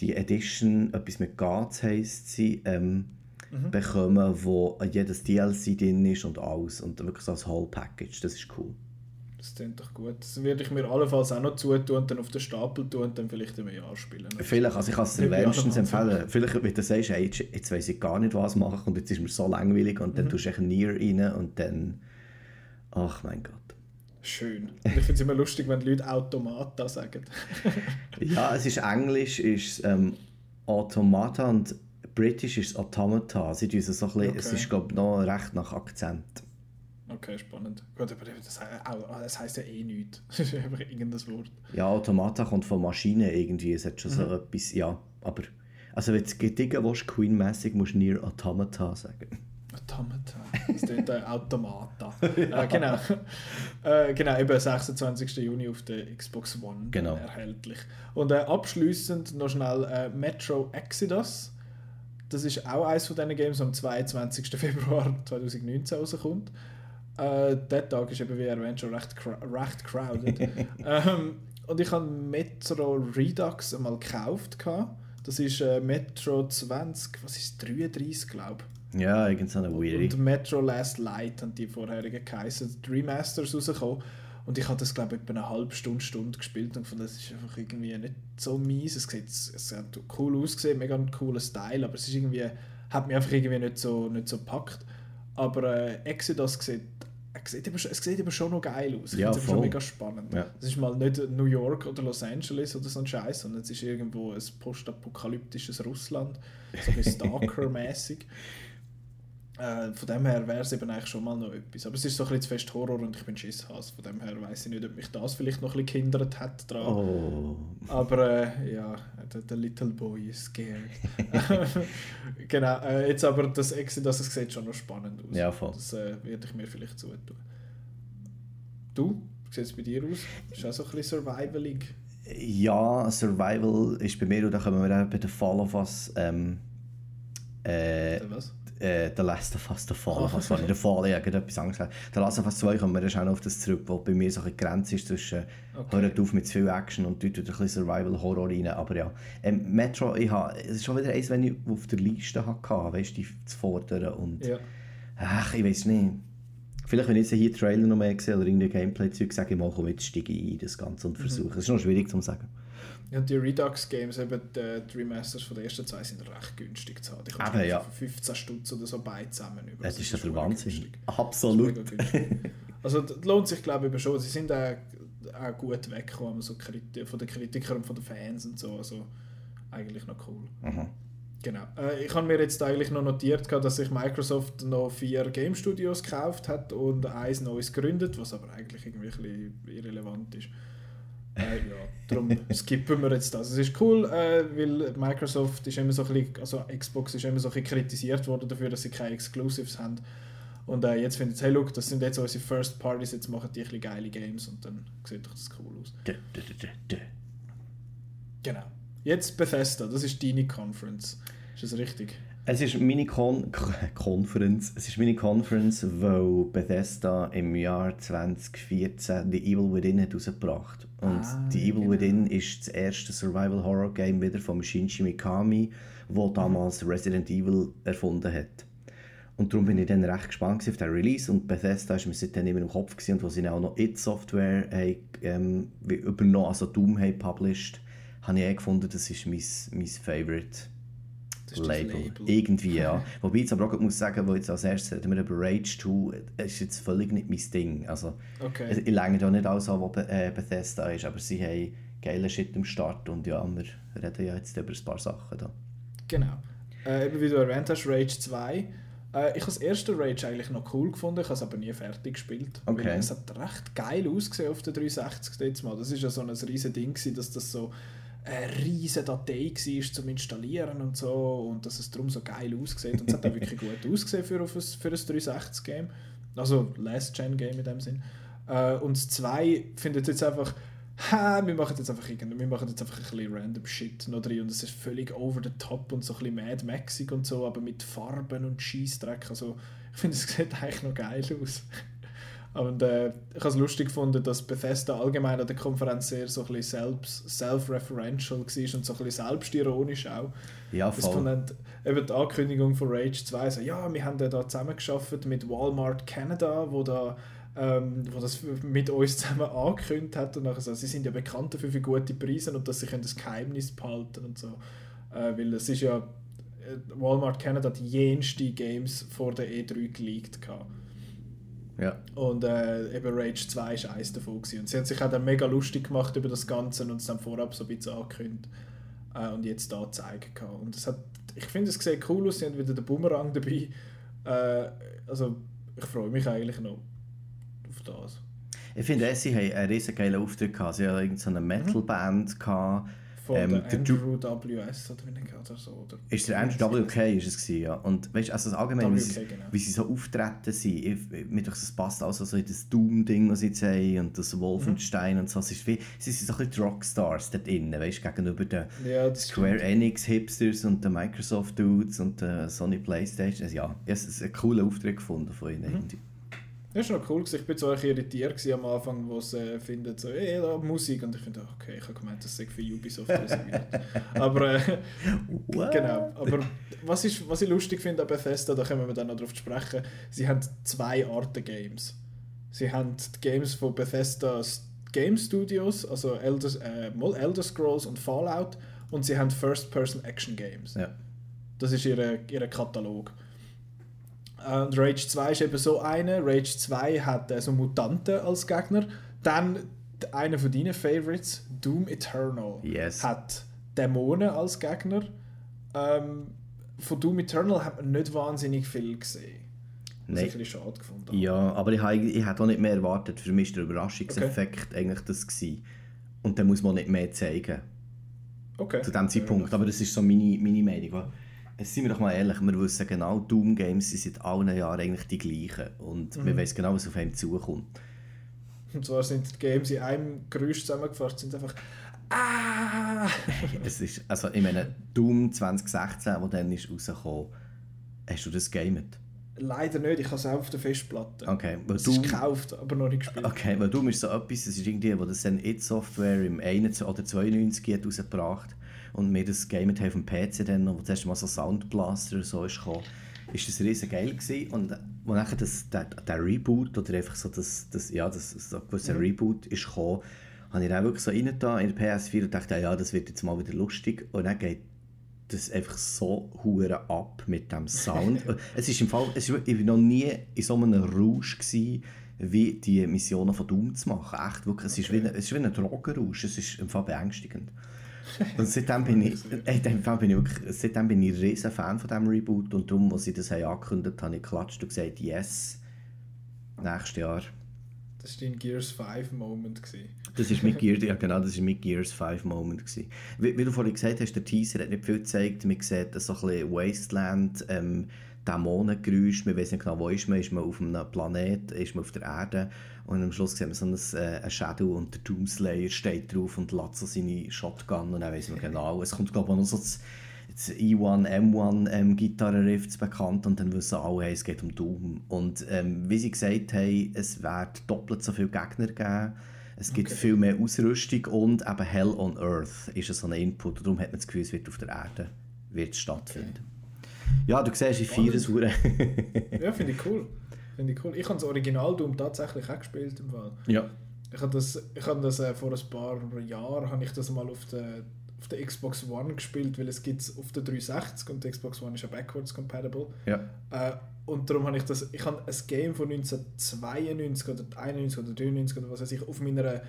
die Edition, etwas mit Gods heisst sie, ähm, bekommen, wo jedes DLC drin ist und alles. Und wirklich so als Whole Package, das ist cool. Das klingt doch gut. Das werde ich mir allenfalls auch noch zutun und dann auf den Stapel tun und dann vielleicht einem Jahr spielen. Vielleicht, also ich kann es dir auch wärmstens empfehlen. Vielleicht, wenn du sagst, hey, jetzt, jetzt weiss ich gar nicht, was machen und jetzt ist mir so langweilig und dann tust du echt Nier rein und dann... Ach mein Gott. Schön. Ich finde es immer lustig, wenn Leute Automata sagen. Ja, es ist Englisch, ist ähm, Automata und British ist Automata. Sie tun es so ein bisschen, es Okay. ist glaube ich noch recht nach Akzent. Okay, spannend. Gut, aber das, das heisst ja eh nichts. Das ist einfach irgendein Wort. Ja, Automata kommt von Maschinen irgendwie, es hat schon so etwas, ja, aber... Also wenn du gediegen willst, Queen-mässig, musst du Nier Automata sagen. Automata. Das ist äh, Automata. äh, genau. Äh, genau, eben 26. Juni auf der Xbox One Genau. erhältlich. Und äh, abschließend noch schnell äh, Metro Exodus. Das ist auch eines von diesen Games, das am 22. Februar 2019 rauskommt. Äh, der Tag ist eben, wie erwähnt, schon recht, recht crowded. ähm, und ich habe Metro Redux einmal gekauft. Das ist äh, Metro 20, was ist 33, glaube ich. Ja, irgend so eine weird. Und Metro Last Light haben die vorherigen geheißen. Die Remasters rausgekommen. Und ich habe das, glaube ich, etwa eine halbe Stunde, Stunde gespielt und fand, das ist einfach irgendwie nicht so mies. Es, sieht, es hat cool ausgesehen, mega ein cooler Style, aber es ist irgendwie, hat mich einfach irgendwie nicht so, nicht so gepackt. Aber äh, Exodus sieht, es sieht, eben, schon- es sieht eben schon noch geil aus. Ich Ja, finde es schon mega spannend. Ja. Es ist mal nicht New York oder Los Angeles oder so ein Scheiß, sondern es ist irgendwo ein postapokalyptisches Russland, so ein bisschen Stalker-mäßig. Äh, von dem her wäre es eben eigentlich schon mal noch etwas. Aber es ist so ein bisschen zu fest Horror und ich bin Schisshass. Von dem her weiß ich nicht, ob mich das vielleicht noch ein bisschen gehindert hat dran. Oh. Aber äh, ja, the, the little boy is scared. genau, äh, jetzt aber das Exodus, das sieht schon noch spannend aus. Ja, voll. Das äh, werde ich mir vielleicht zutun. Du? Wie sieht es bei dir aus? Ist auch so ein bisschen survivalig? Ja, Survival ist bei mir, und da kommen wir auch bei The Fall of Us, ähm, äh, was? Äh, The Last of Us, The Fall of Us, sorry, The Fall, gerade etwas anderes gesagt. The Last of Us 2 kommen wir dann auch noch auf das zurück, wo bei mir so ein bisschen die Grenze ist zwischen Okay. hört auf mit zu viel Action und tut ein bisschen Survival-Horror rein, aber ja. Ähm, Metro, ich habe, es ist schon wieder eins, wenn ich auf der Liste hatte, weißt du, die zu fordern und Ja. ach, ich weiß nicht. Vielleicht, wenn ich jetzt hier Trailer noch mehr sehe oder irgendein Gameplay-Zeug, sage ich mal, komm, jetzt steige ich ein in das Ganze und versuche. Es ist noch schwierig zu sagen. Ja, die Redux-Games, eben die, die Remasters von den ersten zwei sind recht günstig zu haben. Eben, du ja. für 15 Stutz oder so beide zusammen über. Das ist ja der Wahnsinn. günstig. Absolut. Das. Also das lohnt sich glaube ich schon. Sie sind auch, auch gut weggekommen so von den Kritikern und von den Fans und so. Also eigentlich noch cool. Aha. Genau. Äh, ich habe mir jetzt eigentlich noch notiert, gehabt, dass sich Microsoft noch vier Game Studios gekauft hat und eins neues gegründet, was aber eigentlich irgendwie irrelevant ist. Äh, ja, darum skippen wir jetzt das. Es ist cool, äh, weil Microsoft ist immer so ein bisschen, also Xbox ist immer so ein bisschen kritisiert worden dafür, dass sie keine Exclusives haben. Und äh, jetzt findet es, hey look, das sind jetzt unsere First Parties, jetzt machen die ein bisschen geile Games und dann sieht doch das cool aus. Genau. Jetzt Bethesda, das ist deine Conference. Ist das richtig? Es ist meine Con Conference. Es ist meine Conference, weil Bethesda im Jahr 2014 The Evil Within hat rausgebracht. Und Ah, The Evil genau. Within ist das erste Survival Horror Game wieder von Shinji Mikami, wo damals Resident Evil erfunden hat. Und darum bin ich dann recht gespannt auf den Release und Bethesda ist mir seitdem immer im Kopf gewesen, und wo sie dann auch noch It Software haben, ähm, übernommen, also Doom haben published, habe ich eh gefunden, das ist mein, mein Favorite Label. Label. Irgendwie, ja. Wobei ich jetzt aber auch muss sagen, wo jetzt als erstes reden wir über Rage 2, das ist jetzt völlig nicht mein Ding. Also, Okay. ich länge da nicht alles an, was Be äh, Bethesda ist, aber sie haben geile Shit am Start und ja, wir reden ja jetzt über ein paar Sachen da. Genau. Äh, eben wie du erwähnt hast, Rage 2. Äh, ich habe das erste Rage eigentlich noch cool gefunden, ich habe es aber nie fertig gespielt. Okay. Weil es hat recht geil ausgesehen auf der 360 jetzt mal. Das ist ja so ein riesen Ding gewesen, dass das so eine riesige Datei war zum Installieren und so und dass es darum so geil aussieht. Und es hat auch wirklich gut ausgesehen für, für ein 360-Game. Also Last-Gen-Game in dem Sinn. Äh, und das 2 findet jetzt einfach, ha, wir machen jetzt einfach irgendwie, wir machen jetzt einfach ein bisschen random Shit noch drin und es ist völlig over the top und so ein bisschen Mad Maxig und so, aber mit Farben und Scheißdreck. Also ich finde, es sieht eigentlich noch geil aus. Und äh, ich habe es lustig gefunden, dass Bethesda allgemein an der Konferenz sehr so ein bisschen selbst, self-referential war und so ein bisschen selbstironisch auch. Ja, Das voll. von den, eben die Ankündigung von Rage 2, so, ja, wir haben ja da zusammengearbeitet mit Walmart Canada, wo da ähm, wo das mit uns zusammen angekündigt hat und nachher so, sie sind ja bekannt dafür für gute Preise und dass sie können das Geheimnis behalten und so. Äh, weil es ist ja äh, Walmart Canada hat jenste Games vor der E3 geleakt gehabt. Ja. Und äh, eben Rage 2 war eins davon. Gewesen. Und sie hat sich auch dann mega lustig gemacht über das Ganze und es dann vorab so ein bisschen angekündigt. Äh, und jetzt da zeigen kann. Und es hat, ich finde, es sieht cool aus, sie haben wieder den Boomerang dabei. Äh, also ich freue mich eigentlich noch auf das. Ich finde, sie haben einen riesen geilen Auftritt gehabt. Sie hatten irgendeine Metalband gehabt. Von Ähm, der der Andrew WS oder er das so. Oder? Ist der Andrew WK ist es gewesen, ja. Und weißt du, also allgemein, wie, sie, WK, genau. wie sie so auftreten sind, ich, mir doch, das passt also so in das Doom-Ding, was sie jetzt haben, und das Wolfenstein und so. Es ist wie, sie sind so ein bisschen Rockstars dort innen, weißt du, gegenüber den Ja, das Square Enix Hipsters und den Microsoft Dudes und den Sony Playstation. Also, ja, ich habe einen coolen Auftritt gefunden von ihnen. irgendwie. Das war noch cool. Ich war so ein bisschen irritiert am Anfang, wo sie äh, finden, so, ey, da Musik. Und ich finde, okay, ich habe gemeint, das sei für Ubisoft. Aber äh, genau. Aber was, ist, was ich lustig finde an Bethesda, da kommen wir dann noch drauf sprechen, sie haben zwei Arten Games. Sie haben die Games von Bethesda's Game Studios, also Elder, äh, Elder Scrolls und Fallout, und sie haben First-Person-Action-Games. Ja. Das ist ihr, ihr Katalog. Und Rage 2 ist eben so eine. Rage 2 hat äh, so Mutanten als Gegner. Dann einer von deinen Favorites, Doom Eternal, Yes. hat Dämonen als Gegner. Ähm, von Doom Eternal hat man nicht wahnsinnig viel gesehen. Was Nein. ich ein bisschen schade gefunden habe. Ja, aber ich, ich hätte auch nicht mehr erwartet. Für mich war der Überraschungseffekt eigentlich das. Gewesen. Und dann muss man nicht mehr zeigen. Okay. Zu diesem Zeitpunkt. Aber das ist so meine, meine Meinung. Jetzt sind wir doch mal ehrlich, wir wissen genau, Doom Games sind seit allen Jahren eigentlich die gleichen. Und Mhm. wir wissen genau, was auf einem zukommt. Und zwar sind die Games in einem Geräusch zusammengefasst, sind einfach Ah! es ist, also ich meine, Doom 2016, wo dann ist rausgekommen, hast du das gamet? Leider nicht, ich habe es auch auf der Festplatte. Okay, weil Es Doom, ist gekauft, aber noch nicht gespielt. okay, weil Doom ist so etwas, das ist irgendwie, wo das dann It Software im 91 oder 92 hat rausgebracht und wir das gamet haben auf dem PC dann, wo das erste Mal so Sound Blaster oder so ist gekommen, ist das riesen geil gewesen und wo nachher das, der, der Reboot oder einfach so das, das ja, das, so ein gewisser Reboot ist gekommen, habe ich dann auch wirklich so reingetan in der PS4 und dachte, ja, das wird jetzt mal wieder lustig und dann geht das einfach so hure ab mit dem Sound. es ist im Fall, es ist, ich war noch nie in so einem Rausch gewesen, wie die Missionen von Doom zu machen. Echt, wirklich, es, ist wie ein, es ist wie ein Drogenrausch, es ist im Fall beängstigend. Und seitdem bin ich, dem Fall bin ich wirklich, seitdem bin ich ein riesen Fan von diesem Reboot und darum, als sie das haben angekündigt haben, habe ich geklatscht und gesagt, yes, nächstes Jahr. Das war dein Gears 5 Moment. Gewesen. Das ist mit Gears, ja genau, das ist mit Gears 5 Moment gewesen. Wie, wie du vorhin gesagt hast, der Teaser hat nicht viel gezeigt. Man sieht so ein bisschen Wasteland, ähm, Dämonengeräusch, man weiß nicht genau, wo ist man, ist man auf einem Planet, ist man auf der Erde und am Schluss sieht man so ein, äh, ein Shadow und der Doomslayer steht drauf und lädt so seine Shotgun und dann weiss man genau, es kommt glaube ich auch noch so das, das E1, M1 ähm, Gitarrenriff bekannt und dann wissen alle, hey, es geht um Doom. Und ähm, wie sie gesagt haben, es wird doppelt so viele Gegner geben, es gibt Okay. viel mehr Ausrüstung und eben Hell on Earth ist so ein Input. Darum hat man das Gefühl, es wird auf der Erde wird stattfinden. Ja, du siehst, ich feiere es. Ja, finde ich cool. Finde ich cool. Ich habe das Original Doom tatsächlich auch gespielt im Fall. ja. Ich habe das, ich habe das äh, vor ein paar Jahren habe ich das mal auf der, auf der Xbox One gespielt, weil es gibt auf der 360 und die Xbox One ist ja backwards compatible. Ja. Äh, und darum habe ich das, ich habe ein Game von 1992 oder 91 oder 93 oder was weiß ich, auf meiner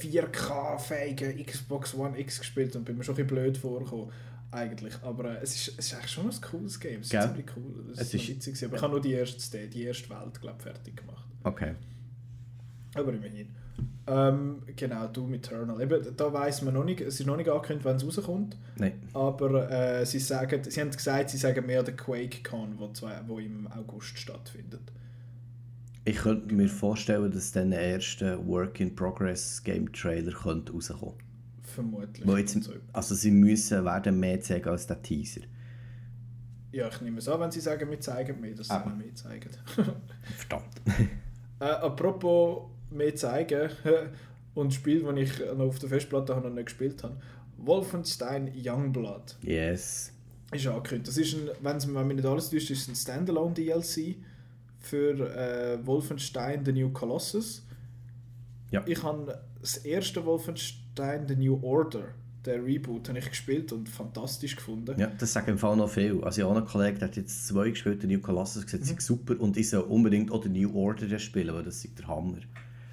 4K-fähigen Xbox One X gespielt und bin mir schon ein bisschen blöd vorgekommen, eigentlich. Aber äh, es, ist, es ist eigentlich schon ein cooles Game, es ist Gell? ziemlich cool. Es Es ist, witzig, aber ich habe nur die erste, die erste Welt, glaube fertig gemacht. Okay. Aber immerhin. Ähm, genau, Doom Eternal. Eben, da weiß man noch nicht, es ist noch nicht angekündigt, wann es rauskommt. Nein. Aber äh, sie, sagen, sie haben gesagt, sie sagen mehr der QuakeCon, wo, zwei, wo im August stattfindet. Ich könnte mir vorstellen, dass dann der erste Work-in-Progress-Game-Trailer könnte rauskommen Vermutlich. Jetzt, So. also sie müssen werden mehr zeigen als der Teaser. Ja, ich nehme es an, wenn sie sagen, wir zeigen mehr, dass sie Aber. noch mehr zeigen. Verdammt. äh, apropos mehr zeigen und Spiel, das ich noch auf der Festplatte habe und noch nicht gespielt habe. Wolfenstein Youngblood. yes. ist angekündigt. Das ist ein, wenn's, wenn mich nicht alles täuscht, ist ein Standalone DLC für äh, Wolfenstein The New Colossus. Ja. Ich habe das erste Wolfenstein The New Order, der Reboot, habe ich gespielt und fantastisch gefunden. Ja, das sagen im Fall noch viel. Also ich habe einen Kollegen, der hat jetzt zwei gespielt, der New Colossus, gesagt, mhm. super und ich soll unbedingt auch den New Order spielen, weil das ist der Hammer.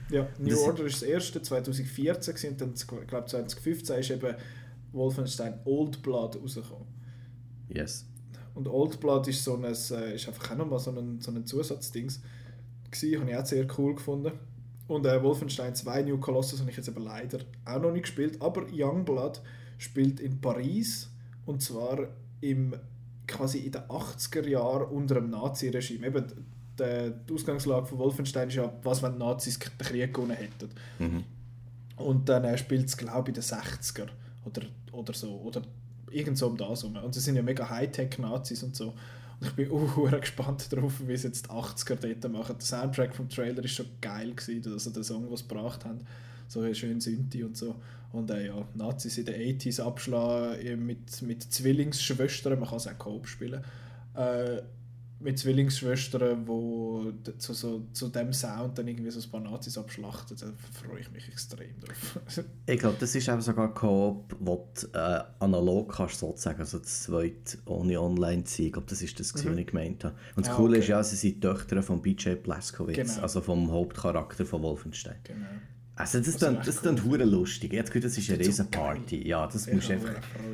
Ja, New Das- Order ist das erste, 2014 gewesen, und dann, ich glaube 2015 ist eben Wolfenstein Old Blood rausgekommen. Yes. Und Old Blood ist so ein, äh, ist einfach auch nochmal so ein, so ein Zusatzdings gewesen, habe ich auch sehr cool gefunden. Und äh, Wolfenstein 2 New Colossus habe ich jetzt aber leider auch noch nicht gespielt, aber Youngblood spielt in Paris und zwar im quasi in den 80er Jahren unter dem Nazi-Regime. Eben, die, die Ausgangslage von Wolfenstein ist ja, was wenn die Nazis den Krieg gewonnen hätten. Mhm. Und dann äh, spielt es, glaube ich, in den 60er oder, oder so. Oder irgend so um das herum. Und sie sind ja mega Hightech-Nazis und so. Und ich bin uh, gespannt darauf, wie sie jetzt die 80er dort machen. Der Soundtrack vom Trailer ist schon geil gewesen, also der Song, den sie gebracht haben. So schön Synthi und so. Und äh, ja, Nazis in den 80s abschlagen äh, mit, mit Zwillingsschwestern, man kann es auch Coop spielen. Äh, mit Zwillingsschwestern, wo d- zu, so, zu dem Sound dann irgendwie so ein paar Nazis abschlachten, da freue ich mich extrem drauf. Ich glaube, das ist eben sogar Coop, wo du äh, analog kannst sozusagen, also das zweite ohne online ziehen. Ich glaube, das ist das, mhm. was ich gemeint habe. Und das Ah, Coole okay. ist ja, sie sind die Töchter von BJ Blazkowicz, Genau. also vom Hauptcharakter von Wolfenstein. genau. Also das Das ist das cool. hure lustig. Jetzt gehört, das ist eine Das ist so riesen Party. Ja, das Ich musst einfach...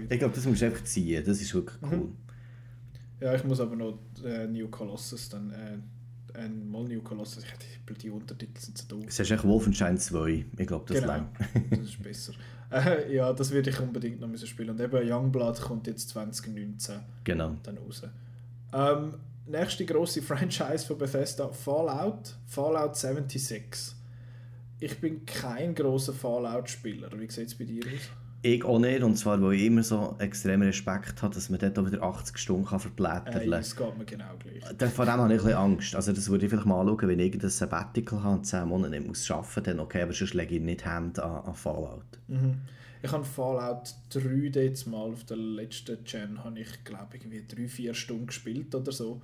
Ich glaube, das musst du einfach ziehen. Das ist wirklich cool. Ja, ich muss aber noch äh, New Colossus dann äh, ein mal New Colossus. Ich, die Untertitel sind so doof. Es ist echt Wolfenstein 2. Ich glaube, das genau. lang. das ist besser. Äh, ja, das würde ich unbedingt noch müssen spielen. Und eben Youngblood kommt jetzt 2019 genau. dann raus. Ähm, nächste große Franchise von Bethesda, Fallout, Fallout 76. Ich bin kein großer Fallout-Spieler. Wie sieht es bei dir aus? Ich auch nicht, und zwar, weil ich immer so extrem Respekt habe, dass man dort auch wieder 80 Stunden kann verblättern kann. Äh, das geht mir genau gleich. Vor dem habe ich ein bisschen Angst. Also das würde ich vielleicht mal anschauen, wenn ich irgendein Sabbatical habe und 10 Monate nicht muss arbeiten dann okay, aber sonst lege ich nicht Hand an, an Fallout. Mhm. Ich habe Fallout 3 jetzt mal auf der letzten Gen, habe ich glaube irgendwie 3-4 Stunden gespielt oder so.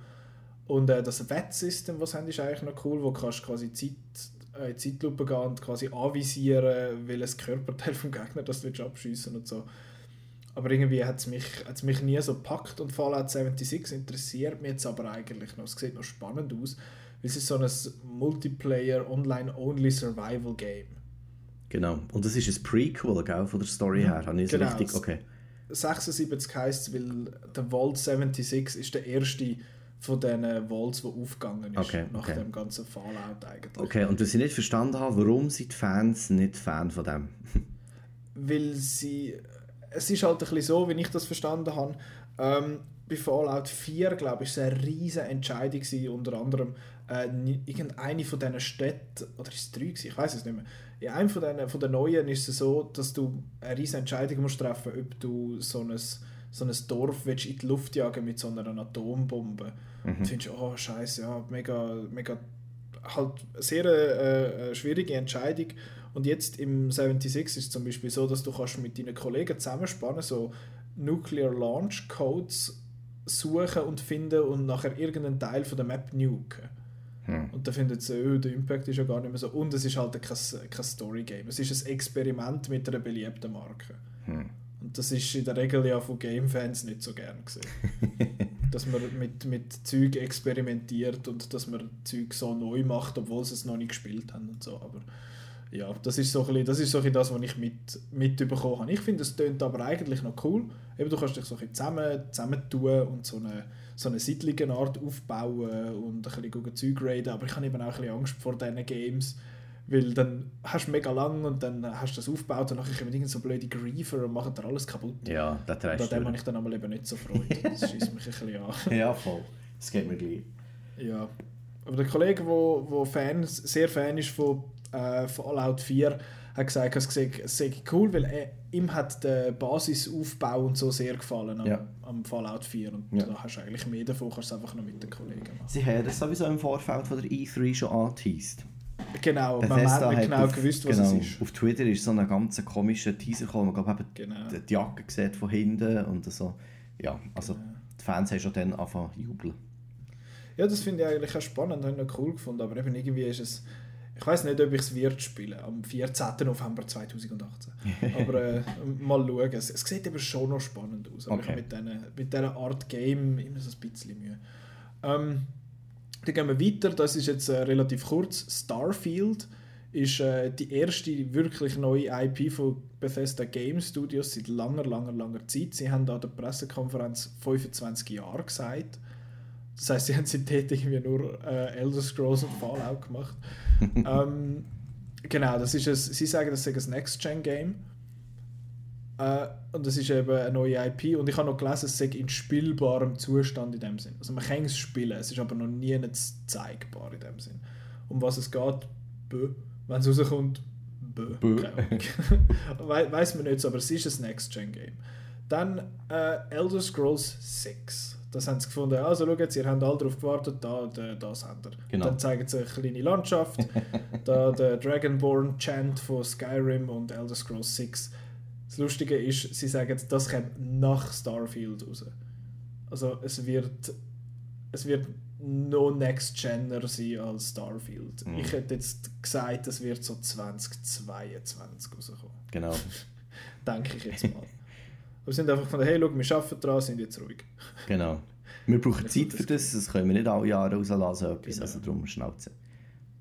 Und äh, das Wettsystem, was haben, ist eigentlich noch cool, wo kannst quasi Zeit in Zeitlupe gehen und quasi anvisieren, welches Körperteil vom Gegner das du abschießen und so. Aber irgendwie hat es mich, hat's mich nie so gepackt und Fallout 76 interessiert mich jetzt aber eigentlich noch. Es sieht noch spannend aus, weil es ist so ein Multiplayer Online-Only Survival Game. Genau. Und das ist ein Prequel, gell, von der Story her. Habe ich genau. richtig? Okay. 76 heisst es, weil der Vault 76 ist der erste von diesen Vaults, die aufgegangen ist, okay, nach okay. dem ganzen Fallout eigentlich. Okay, und was ich nicht verstanden habe, warum sind die Fans nicht Fan von dem? Weil sie... Es ist halt ein bisschen so, wie ich das verstanden habe, ähm, bei Fallout 4, glaube ich, war es eine riesige Entscheidung gewesen, unter anderem äh, irgendeine von diesen Städten, oder ist es drei gewesen? ich weiß es nicht mehr, in einem von den, von den neuen ist es so, dass du eine riesige Entscheidung musst treffen musst, ob du so ein, so ein Dorf willst in die Luft jagen mit so einer Atombombe. Mhm. Und du findest, oh scheiße, ja, mega, mega, halt sehr äh, schwierige Entscheidung. Und jetzt im 76 ist es zum Beispiel so, dass du kannst mit deinen Kollegen zusammenspannen, so Nuclear Launch Codes suchen und finden und nachher irgendeinen Teil von der Map nuken. Hm. Und da findet sie, oh, der Impact ist ja gar nicht mehr so. Und es ist halt kein, kein Story-Game. Es ist ein Experiment mit einer beliebten Marke. Hm. Das ist in der Regel ja von Game-Fans nicht so gern gesehen. dass man mit, mit Zeug experimentiert und dass man Zeug so neu macht, obwohl sie es noch nicht gespielt haben und so. Aber ja, das ist so ein bisschen, das, ist so ein das, was ich mit, mitbekommen habe. Ich finde, es tönt aber eigentlich noch cool. Eben, du kannst dich so ein bisschen zusammen, tun und so eine, so eine Siedlingenart aufbauen und ein bisschen Zeug raiden, aber ich habe eben auch ein bisschen Angst vor diesen Games, weil dann hast du mega lang und dann hast du das aufgebaut und dann kommen irgend so blöde Griefer und machen dir alles kaputt. Ja, das reicht. Und an dem habe ich dann einmal eben nicht so Freude. Das schießt mich ein bisschen an. ja, voll. Das geht mir gleich. Ja. Aber der Kollege, der wo, wo Fan, sehr Fan ist von äh, Fallout 4, hat gesagt, es sei cool, weil er, ihm hat der Basisaufbau und so sehr gefallen am, ja. am Fallout 4 und ja. da hast du eigentlich mehr davon, kannst du einfach noch mit den Kollegen machen. Sie haben das sowieso im Vorfeld von der E3 schon angeteased. Genau, man hat nicht genau auf, gewusst, was genau, es ist. Auf Twitter ist so ein ganz komischer Teaser gekommen, man glaube genau. die Jacke sieht von hinten und so. Ja, also genau. die Fans haben schon dann angefangen zu jubeln. Ja, das finde ich eigentlich auch spannend, habe ich noch cool gefunden, aber eben irgendwie ist es ich weiß nicht, ob ich es wird spielen am 14. November 2018. aber äh, mal schauen. Es, es sieht aber schon noch spannend aus. Aber okay. mit, diesen, mit dieser Art Game immer so ein bisschen Mühe. Ähm, dann gehen wir weiter. Das ist jetzt äh, relativ kurz. Starfield ist äh, die erste wirklich neue IP von Bethesda Game Studios seit langer, langer, langer Zeit. Sie haben an der Pressekonferenz 25 Jahre gesagt. Das heißt, sie haben seitdem irgendwie nur äh, Elder Scrolls und Fallout gemacht. ähm, genau, das ist ein, sie sagen, das ist ein Next-Gen-Game. Äh, und das ist eben eine neue IP. Und ich habe noch gelesen, es sei in spielbarem Zustand in dem Sinn. Also man kann es spielen, es ist aber noch nie zeigbar in dem Sinn. Um was es geht, wenn es rauskommt, bö. bö. We weiß man nicht so, aber es ist ein Next-Gen-Game. Dann äh, Elder Scrolls 6. Das haben sie gefunden, also schaut jetzt, ihr habt alle darauf gewartet, da, da das habt ihr. Genau. Dann zeigen sie eine kleine Landschaft, da der Dragonborn Chant von Skyrim und Elder Scrolls 6. Das Lustige ist, sie sagen, das kommt nach Starfield raus. Also es wird, es wird noch Next-Gener sein als Starfield. Mhm. Ich hätte jetzt gesagt, es wird so 2022 rauskommen. Genau. Denke ich jetzt mal. Wir sind einfach von der hey, schau, wir arbeiten dran, sind jetzt ruhig. Genau. Wir brauchen Zeit für das, das können wir nicht alle Jahre rauslassen, etwas, genau. also darum schnauzen.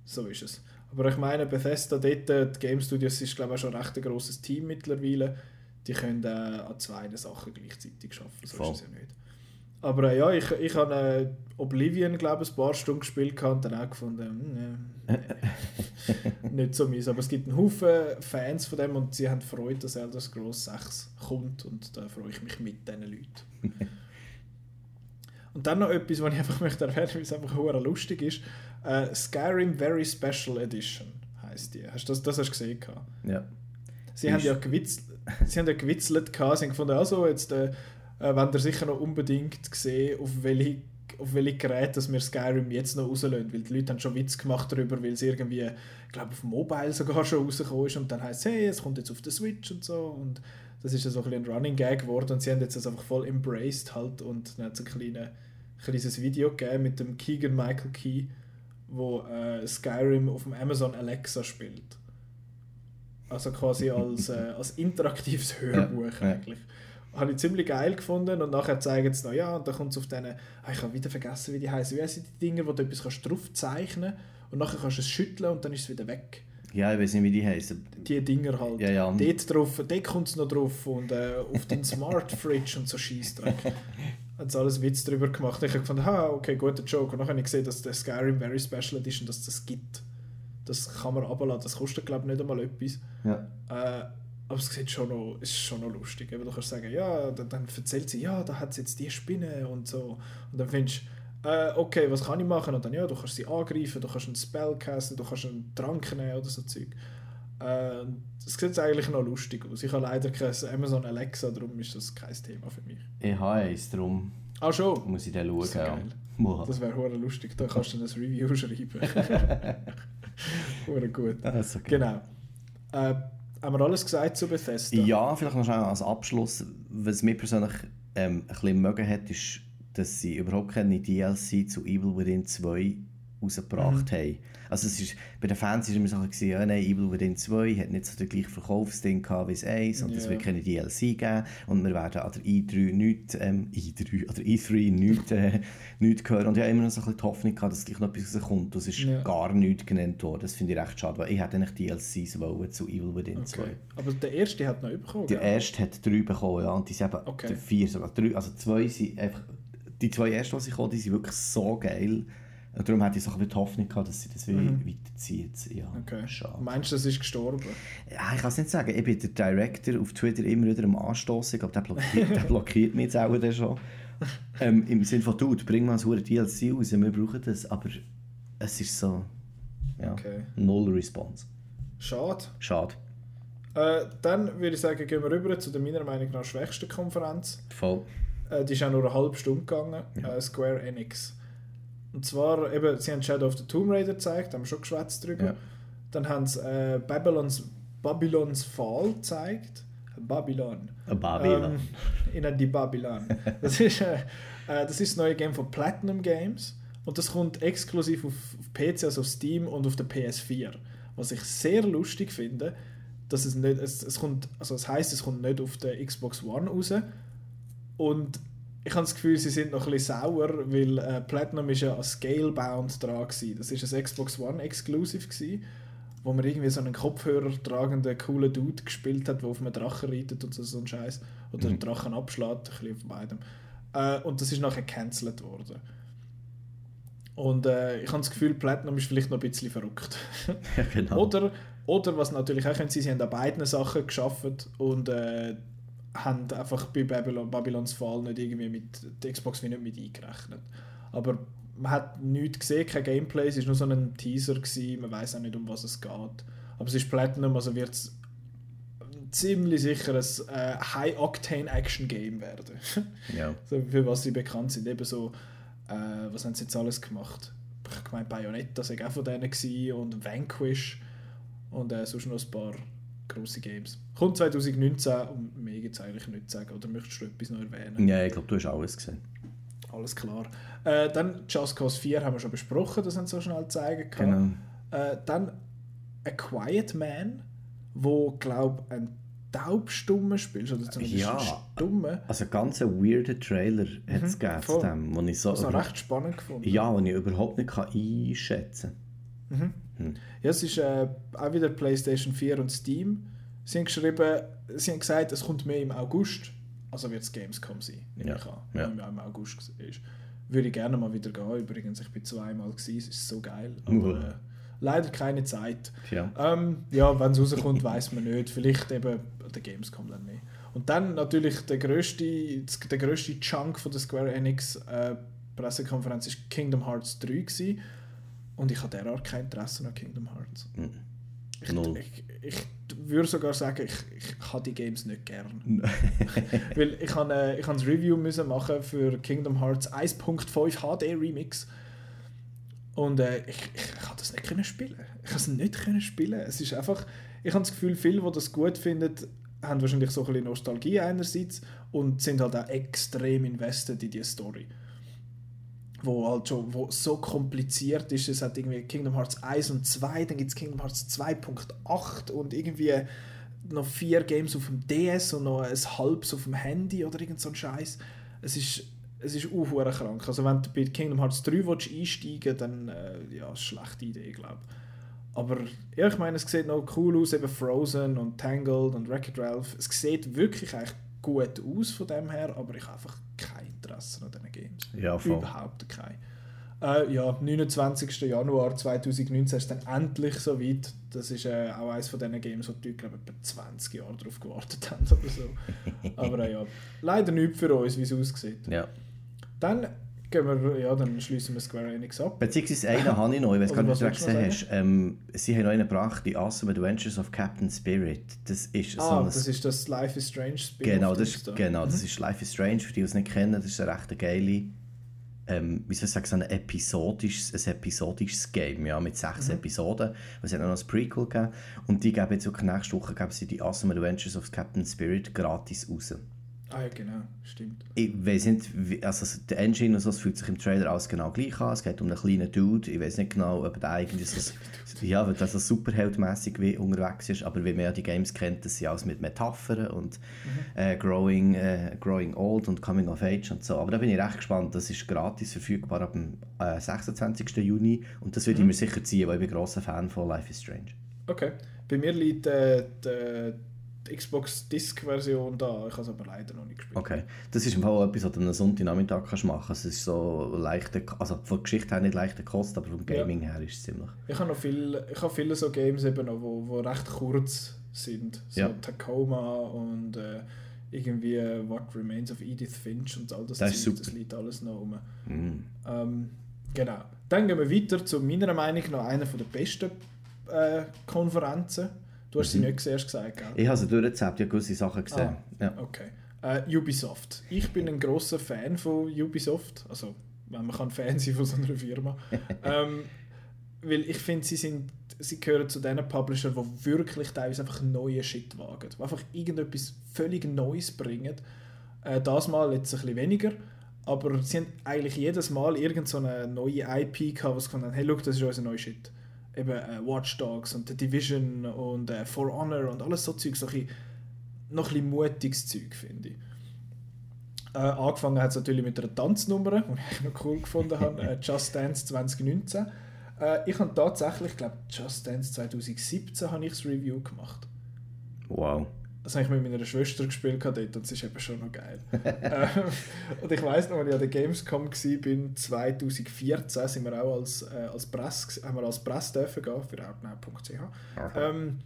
So ist es. Aber ich meine, Bethesda dort, die Game Studios ist glaube ich schon recht ein grosses Team mittlerweile. Die können äh, an zwei Sachen gleichzeitig arbeiten, so Voll. ist es ja nicht. Aber äh, ja, ich, ich habe äh, Oblivion, glaube ich, ein paar Stunden gespielt und dann auch gefunden, hm, nee, nicht so mies. Aber es gibt einen Haufen Fans von dem und sie haben Freude, dass Elder Scrolls 6 kommt und da freue ich mich mit diesen Leuten. und dann noch etwas, was ich einfach möchte erwähnen, weil es einfach hure lustig ist. Äh, Skyrim Very Special Edition heisst die. Hast du das, das hast du gesehen? Ja. Sie haben ja gewitzelt, sie haben ja gewitzelt, sie haben gefunden, also jetzt äh, äh, wollt ihr sicher noch unbedingt sehen, auf welche auf welche Geräte dass wir Skyrim jetzt noch rauslösen, weil die Leute haben schon Witz gemacht darüber, weil es irgendwie, ich glaube auf Mobile sogar schon rausgekommen ist und dann heißt es, hey, es kommt jetzt auf der Switch und so und das ist ja so ein, ein Running Gag geworden und sie haben jetzt das einfach voll embraced halt und dann hat es ein kleine, kleines Video gegeben mit dem Keegan Michael Key, wo äh, Skyrim auf dem Amazon Alexa spielt. Also quasi als, äh, als interaktives Hörbuch ja, eigentlich. Ja. Habe ich ziemlich geil gefunden und nachher zeigen sie noch, ja, und dann kommt es auf diesen, ah, ich habe wieder vergessen, wie die heißen. Wie heißen die Dinger, wo du etwas kannst drauf zeichnen und nachher kannst du es schütteln und dann ist es wieder weg. Ja, ich weiß nicht, wie die heißen. Die Dinger halt. Ja, ja. Dort, drauf, dort kommt es noch drauf und äh, auf den Smart Fridge und so Scheißdreck. hat alles Witz darüber gemacht. Ich habe gefunden, ha, okay, guter Joke. Und dann habe ich gesehen, dass der Skyrim Very Special Edition, dass das gibt. Das kann man runterladen. Das kostet, glaube ich, nicht einmal etwas. Ja. Äh, aber es sieht schon noch, ist schon noch lustig. du kannst sagen, ja, dann, dann erzählt sie, ja, da hat sie jetzt die Spinne und so. Und dann findest du, äh, okay, was kann ich machen? Und dann, ja, du kannst sie angreifen, du kannst einen Spell casten, du kannst einen Trank nehmen oder so Zeug. Äh, das sieht eigentlich noch lustig aus. Ich habe leider kein Amazon Alexa, darum ist das kein Thema für mich. Ich habe eins, darum ah, schon? muss ich dann schauen. Das, ja. das wäre lustig, da kannst du ein Review schreiben. Hure gut. Okay. Genau. Äh, haben wir alles gesagt zu Bethesda? Ja, vielleicht noch schnell als Abschluss. Was mir persönlich ähm, ein bisschen mögen hat, ist, dass sie überhaupt keine DLC zu Evil Within 2 rausgebracht mhm. haben. Also es ist, bei den Fans war immer so, gewesen, ja, nein, Evil Within 2 hat nicht so den gleichen Verkaufsding gehabt wie das 1 und es yeah. wird keine DLC geben und wir werden an der i3 nichts, ähm, i3, an der i3 nichts, äh, nichts hören und ich habe immer noch so ein bisschen die Hoffnung gehabt, dass gleich noch etwas rauskommt und es ist yeah. gar nichts genannt worden. Das finde ich recht schade, weil ich hätte eigentlich DLCs wollen zu Evil Within okay. 2. Aber der erste hat noch bekommen, Der erste hat drei bekommen, ja, und die sind eben okay. vier sogar, drei, also zwei sind einfach, die zwei ersten, die ich kam, die sind wirklich so geil darum hatte ich so ein bisschen die Hoffnung gehabt, dass sie das mhm. weiterziehen. Ja, okay. Schade. Meinst du, das ist gestorben? Ja, ich kann es nicht sagen. Ich bin der Director auf Twitter immer wieder am Anstoßen. Ich glaube, der blockiert, der blockiert mich jetzt auch schon. Ähm, Im Sinne von, du, bring mal ein DLC raus, wir brauchen das. Aber es ist so, ja, okay. null Response. Schade. Schade. Äh, dann würde ich sagen, gehen wir rüber zu der meiner Meinung nach schwächsten Konferenz. Voll. Äh, die ist auch nur eine halbe Stunde gegangen. Ja. Äh, Square Enix. Und zwar, eben, sie haben Shadow of the Tomb Raider gezeigt, haben wir schon geschwätzt drüber. Ja. Dann haben sie äh, Babylons, Babylons Fall gezeigt. Babylon. Babylon. Ähm, in die Babylon. Das ist, äh, äh, das ist das neue Game von Platinum Games. Und das kommt exklusiv auf, auf PC, also auf Steam und auf der PS4. Was ich sehr lustig finde, dass es nicht, es, es kommt, also das heißt, es kommt nicht auf der Xbox One raus. Und ich habe das Gefühl, sie sind noch ein bisschen sauer, weil äh, Platinum ist ja an Scalebound dran war. Das war ein Xbox One Exclusive, gewesen, wo man irgendwie so einen Kopfhörer tragenden coolen Dude gespielt hat, der auf einem Drachen reitet und so, so ein Scheiß Oder mhm. Drachen abschlägt, ein bisschen auf beidem. Äh, und das ist nachher gecancelt worden. Und äh, ich habe das Gefühl, Platinum ist vielleicht noch ein bisschen verrückt. ja, genau. oder, oder was natürlich auch können, sie haben an beiden Sachen geschafft und äh, haben einfach bei Babylon, Babylons Fall nicht irgendwie mit der Xbox wie nicht mit eingerechnet. Aber man hat nichts gesehen, kein Gameplay, es war nur so ein Teaser, gewesen, man weiß auch nicht, um was es geht. Aber es ist Platinum, also wird es ziemlich sicher ein äh, High-Octane-Action-Game werden. ja. so, für was sie bekannt sind. Eben so, äh, was haben sie jetzt alles gemacht? Ich meine, Bayonetta war auch von denen gewesen, und Vanquish und äh, sonst noch ein paar grosse Games. Kommt 2019 und mehr gibt es eigentlich nicht zu sagen. Oder möchtest du etwas noch erwähnen? Ja, ich glaube, du hast alles gesehen. Alles klar. Äh, dann Just Cause 4 haben wir schon besprochen, das haben sie so schnell zeigen kann. Genau. Äh, dann A Quiet Man, wo, glaube ich, ein taubstummen spielst, oder zumindest ja, stumme. Also ein ganz weirder Trailer hat es mhm, gegeben zu dem, wo ich so... Das recht spannend gefunden. Ja, den ich überhaupt nicht einschätzen kann. Mhm. Hm. Ja, es ist äh, auch wieder PlayStation 4 und Steam. Sie haben geschrieben, sie haben gesagt, es kommt mehr im August. also wird es Gamescom sein, nehme Ja, ich an, ja. wenn im August ist. Würde ich gerne mal wieder gehen, übrigens, ich bin zweimal gewesen, es ist so geil, aber äh, leider keine Zeit. Tja. Ähm, ja, wenn es rauskommt, weiß man nicht. Vielleicht eben der Gamescom dann nicht. Und dann natürlich der grösste, der grösste Chunk von der Square Enix äh, Pressekonferenz ist Kingdom Hearts 3 gewesen. Und ich habe derart kein Interesse an Kingdom Hearts. Ich, Null. ich, ich würde sogar sagen, ich, ich habe die Games nicht gern. Weil ich habe äh, ich ein Review müssen machen für Kingdom Hearts 1.5 HD Remix. Und äh, ich, ich, ich das nicht können spielen. Ich habe es nicht können spielen. Es ist einfach, ich habe das Gefühl, viele, die das gut finden, haben wahrscheinlich so ein bisschen Nostalgie einerseits und sind halt auch extrem invested in die Story. Wo halt schon wo so kompliziert ist. Es hat irgendwie Kingdom Hearts 1 und 2, dann gibt es Kingdom Hearts 2.8 und irgendwie noch vier Games auf dem DS und noch ein halbes auf dem Handy oder irgend so ein Scheiß. Es ist es ist auch krank. Also wenn du bei Kingdom Hearts 3 willst einsteigen dann äh, ja, schlechte Idee, glaube. Aber ja, ich meine, es sieht noch cool aus, eben Frozen und Tangled und Wreck-It Ralph. Es sieht wirklich eigentlich gut aus von dem her, aber ich habe einfach kein Interesse an diesen Games. Ja, voll. Überhaupt kein. Äh, ja, 29. Januar 2019 ist dann endlich soweit. Das ist äh, auch eines von diesen Games, wo die Leute, glaube ich, etwa 20 Jahre darauf gewartet haben oder so. Aber äh, ja, leider nicht für uns, wie es aussieht. Ja. Dann gehen wir, ja, dann schließen wir Square Enix ab. Beziehungsweise einen habe ich noch, ich weiß gar Oder nicht, ob was du gesehen hast. Ähm, sie haben noch einen gebracht, die Awesome Adventures of Captain Spirit. Das ist Ah, so ein... das ist das Life is Strange Spiel. Genau, das ist, genau, das ist Life is Strange, für die, die es nicht kennen, das ist ein recht geile, ähm, wie soll ich sagen, so ein episodisches, ein episodisches Game, ja, mit sechs Episoden. Es hat auch noch ein Prequel gegeben und die geben jetzt wirklich nächste Woche geben sie die Awesome Adventures of Captain Spirit gratis raus. Ah ja, genau, stimmt. Ich weiß nicht, also der Engine und so, es fühlt sich im Trailer alles genau gleich an. Es geht um einen kleinen Dude. Ich weiß nicht genau, ob der eigentlich so, ja, ob der so superheldmäßig wie unterwegs ist, aber wie man ja die Games kennt, das sind alles mit Metaphern und äh, growing, äh, growing Old und Coming of Age und so. Aber da bin ich recht gespannt. Das ist gratis verfügbar ab dem äh, 26. Juni und das würde ich mir sicher ziehen, weil ich bin grosser Fan von Life is Strange. Okay. Bei mir liegt äh, die, die Xbox Disc-Version da. Ich habe es aber leider noch nicht gespielt. Okay. Das ist im Fall etwas, was du am Sonntagnachmittag kannst machen kannst. Es ist so leichte, also von der Geschichte her nicht leichte Kost, aber vom Ja. Gaming her ist es ziemlich. Ich habe noch viel, ich habe viele so Games eben noch, wo, wo recht kurz sind. So Ja. Tacoma und äh, irgendwie äh, What Remains of Edith Finch und all das, Das ist Zeug, super. das liegt alles noch rum. Mm. Ähm, genau. Dann gehen wir weiter zu meiner Meinung nach einer der besten äh, Konferenzen. Du hast sie nicht du gesagt, gell? Ich habe sie durchgezappt, ich habe gewisse Sachen gesehen. Ah. Ja. Okay. Äh, Ubisoft. Ich bin ein großer Fan von Ubisoft. Also, wenn man kann Fan sein von so einer Firma. ähm, weil ich finde, sie, sind, sie gehören zu den Publishern, die wirklich teilweise einfach neue Shit wagen. Die einfach irgendetwas völlig Neues bringen. Äh, das Mal jetzt ein bisschen weniger. Aber sie haben eigentlich jedes Mal irgend so eine neue IP gehabt, was gefunden haben, hey, look, das ist unser neuer Shit. Eben äh, Watch Dogs und The Division und äh, For Honor und alles so Zeug, so ein noch ein bisschen mutiges Zeug, finde ich. Äh, angefangen hat es natürlich mit einer Tanznummer, die ich noch cool gefunden habe, äh, Just Dance 2019. Äh, ich habe tatsächlich, ich glaube Just Dance 2017 habe ich das Review gemacht. Wow. Das habe ich mit meiner Schwester gespielt dort und das ist eben schon noch geil. ähm, und ich weiss noch, als ich an der Gamescom war, 2014, sind wir auch als, äh, als Presse, haben wir als Presse dürfen gehen, für outnow.ch. Ähm,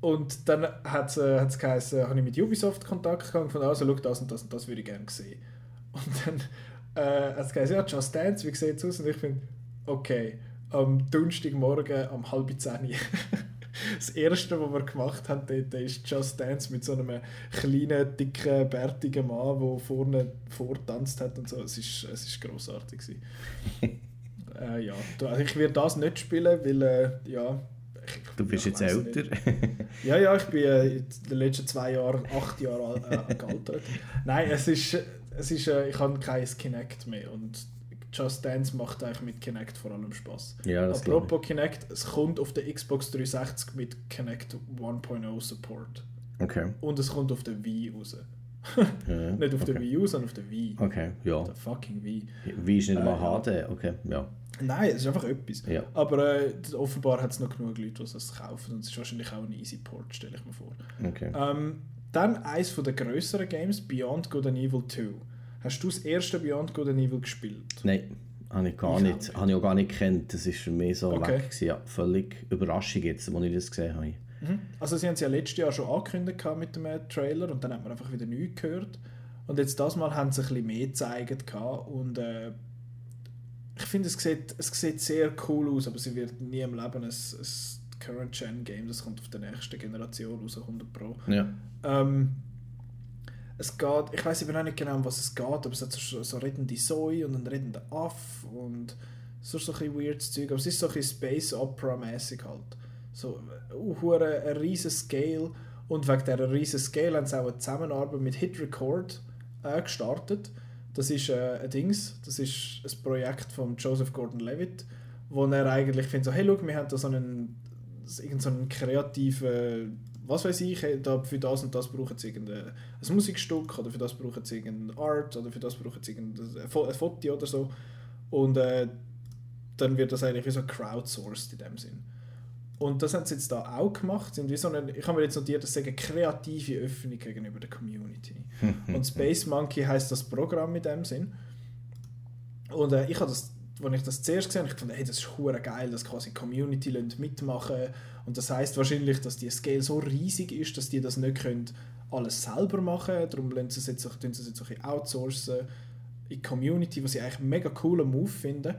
und dann hat es äh, hat's geheißen, habe ich mit Ubisoft Kontakt gehabt und gefunden, also schau, das und das und das würde ich gerne sehen. Und dann äh, hat es geheißen, ja, Just Dance, wie sieht es aus? Und ich finde, okay, am Donnerstagmorgen um halb zehn. Das erste, was wir gemacht haben, dort, ist Just Dance mit so einem kleinen, dicken, bärtigen Mann, der vorne vortanzt hat und so. Es ist, es ist grossartig. äh, ja, also ich werde das nicht spielen, weil, äh, ja... ich- Du bist jetzt älter. Ja, ja, ich bin äh, in den letzten zwei Jahren acht Jahre alt, äh, gealtert. Nein, es ist, es ist, äh, ich habe kein Kinect mehr und Just Dance macht eigentlich mit Kinect vor allem Spaß. ja, das Apropos Kinect, es kommt auf der Xbox 360 mit Kinect 1.0 Support. Okay. und es kommt auf der Wii raus. Ja. Nicht auf der okay. Wii U, sondern auf der Wii. Okay, ja. Der fucking Wii. Wie ist nicht Äh, mal. HD? Okay, ja. Nein, es ist einfach etwas. Ja. Aber äh, offenbar hat es noch genug Leute, die es kaufen und es ist wahrscheinlich auch ein easy Port, stelle ich mir vor. Okay. Ähm, Dann eins der grösseren Games, Beyond Good and Evil 2. Hast du das erste Beyond Good and Evil gespielt? Nein, habe ich gar Ich nicht. Habe ich auch gar nicht gekannt. Das war für mich so Okay. weg. Gewesen. Ja, völlig Überraschung jetzt, als ich das gesehen habe. Also sie haben es ja letztes Jahr schon angekündigt mit dem äh, Trailer und dann hat man einfach wieder nichts gehört. Und jetzt das Mal haben sie ein bisschen mehr gezeigt und äh, ich finde, es sieht, es sieht sehr cool aus, aber sie wird nie im Leben ein, ein Current-Gen-Game, das kommt auf der nächsten Generation raus, 100 Pro. Ja. Ähm, es geht, ich weiß eben auch nicht genau, um was es geht, aber es hat so, so redende Zoe und einen redenden Aff und so, so ein bisschen weirdes Zeug, aber es ist so ein bisschen Space Opera-mäßig halt. So uh, ein riesen Scale und wegen dieser riesen Scale haben sie auch eine Zusammenarbeit mit Hit Record äh, gestartet. Das ist äh, ein Dings, das ist ein Projekt von Joseph Gordon-Levitt, wo er eigentlich findet so, hey, schau, wir haben da so einen, so einen kreativen, was weiß ich, hey, da, für das und das brauchen sie irgendein ein Musikstück oder für das brauchen sie irgendein Art oder für das brauchen sie irgendein Fo- ein Foto oder so und äh, dann wird das eigentlich wie so crowdsourced in dem Sinn. Und das haben sie jetzt da auch gemacht. Sind wie so eine, ich habe mir jetzt notiert, das eine kreative Öffnung gegenüber der Community. und Space Monkey heißt das Programm in dem Sinn. Und äh, ich habe das, als ich das zuerst gesehen habe, ich fand, hey, das ist hure geil, dass quasi Community mitmachen und das heißt wahrscheinlich, dass die Scale so riesig ist, dass die das nicht können alles selber machen. Darum lassen sie es jetzt, sie es jetzt ein bisschen outsourcen in die Community, was ich eigentlich einen mega coolen Move finde.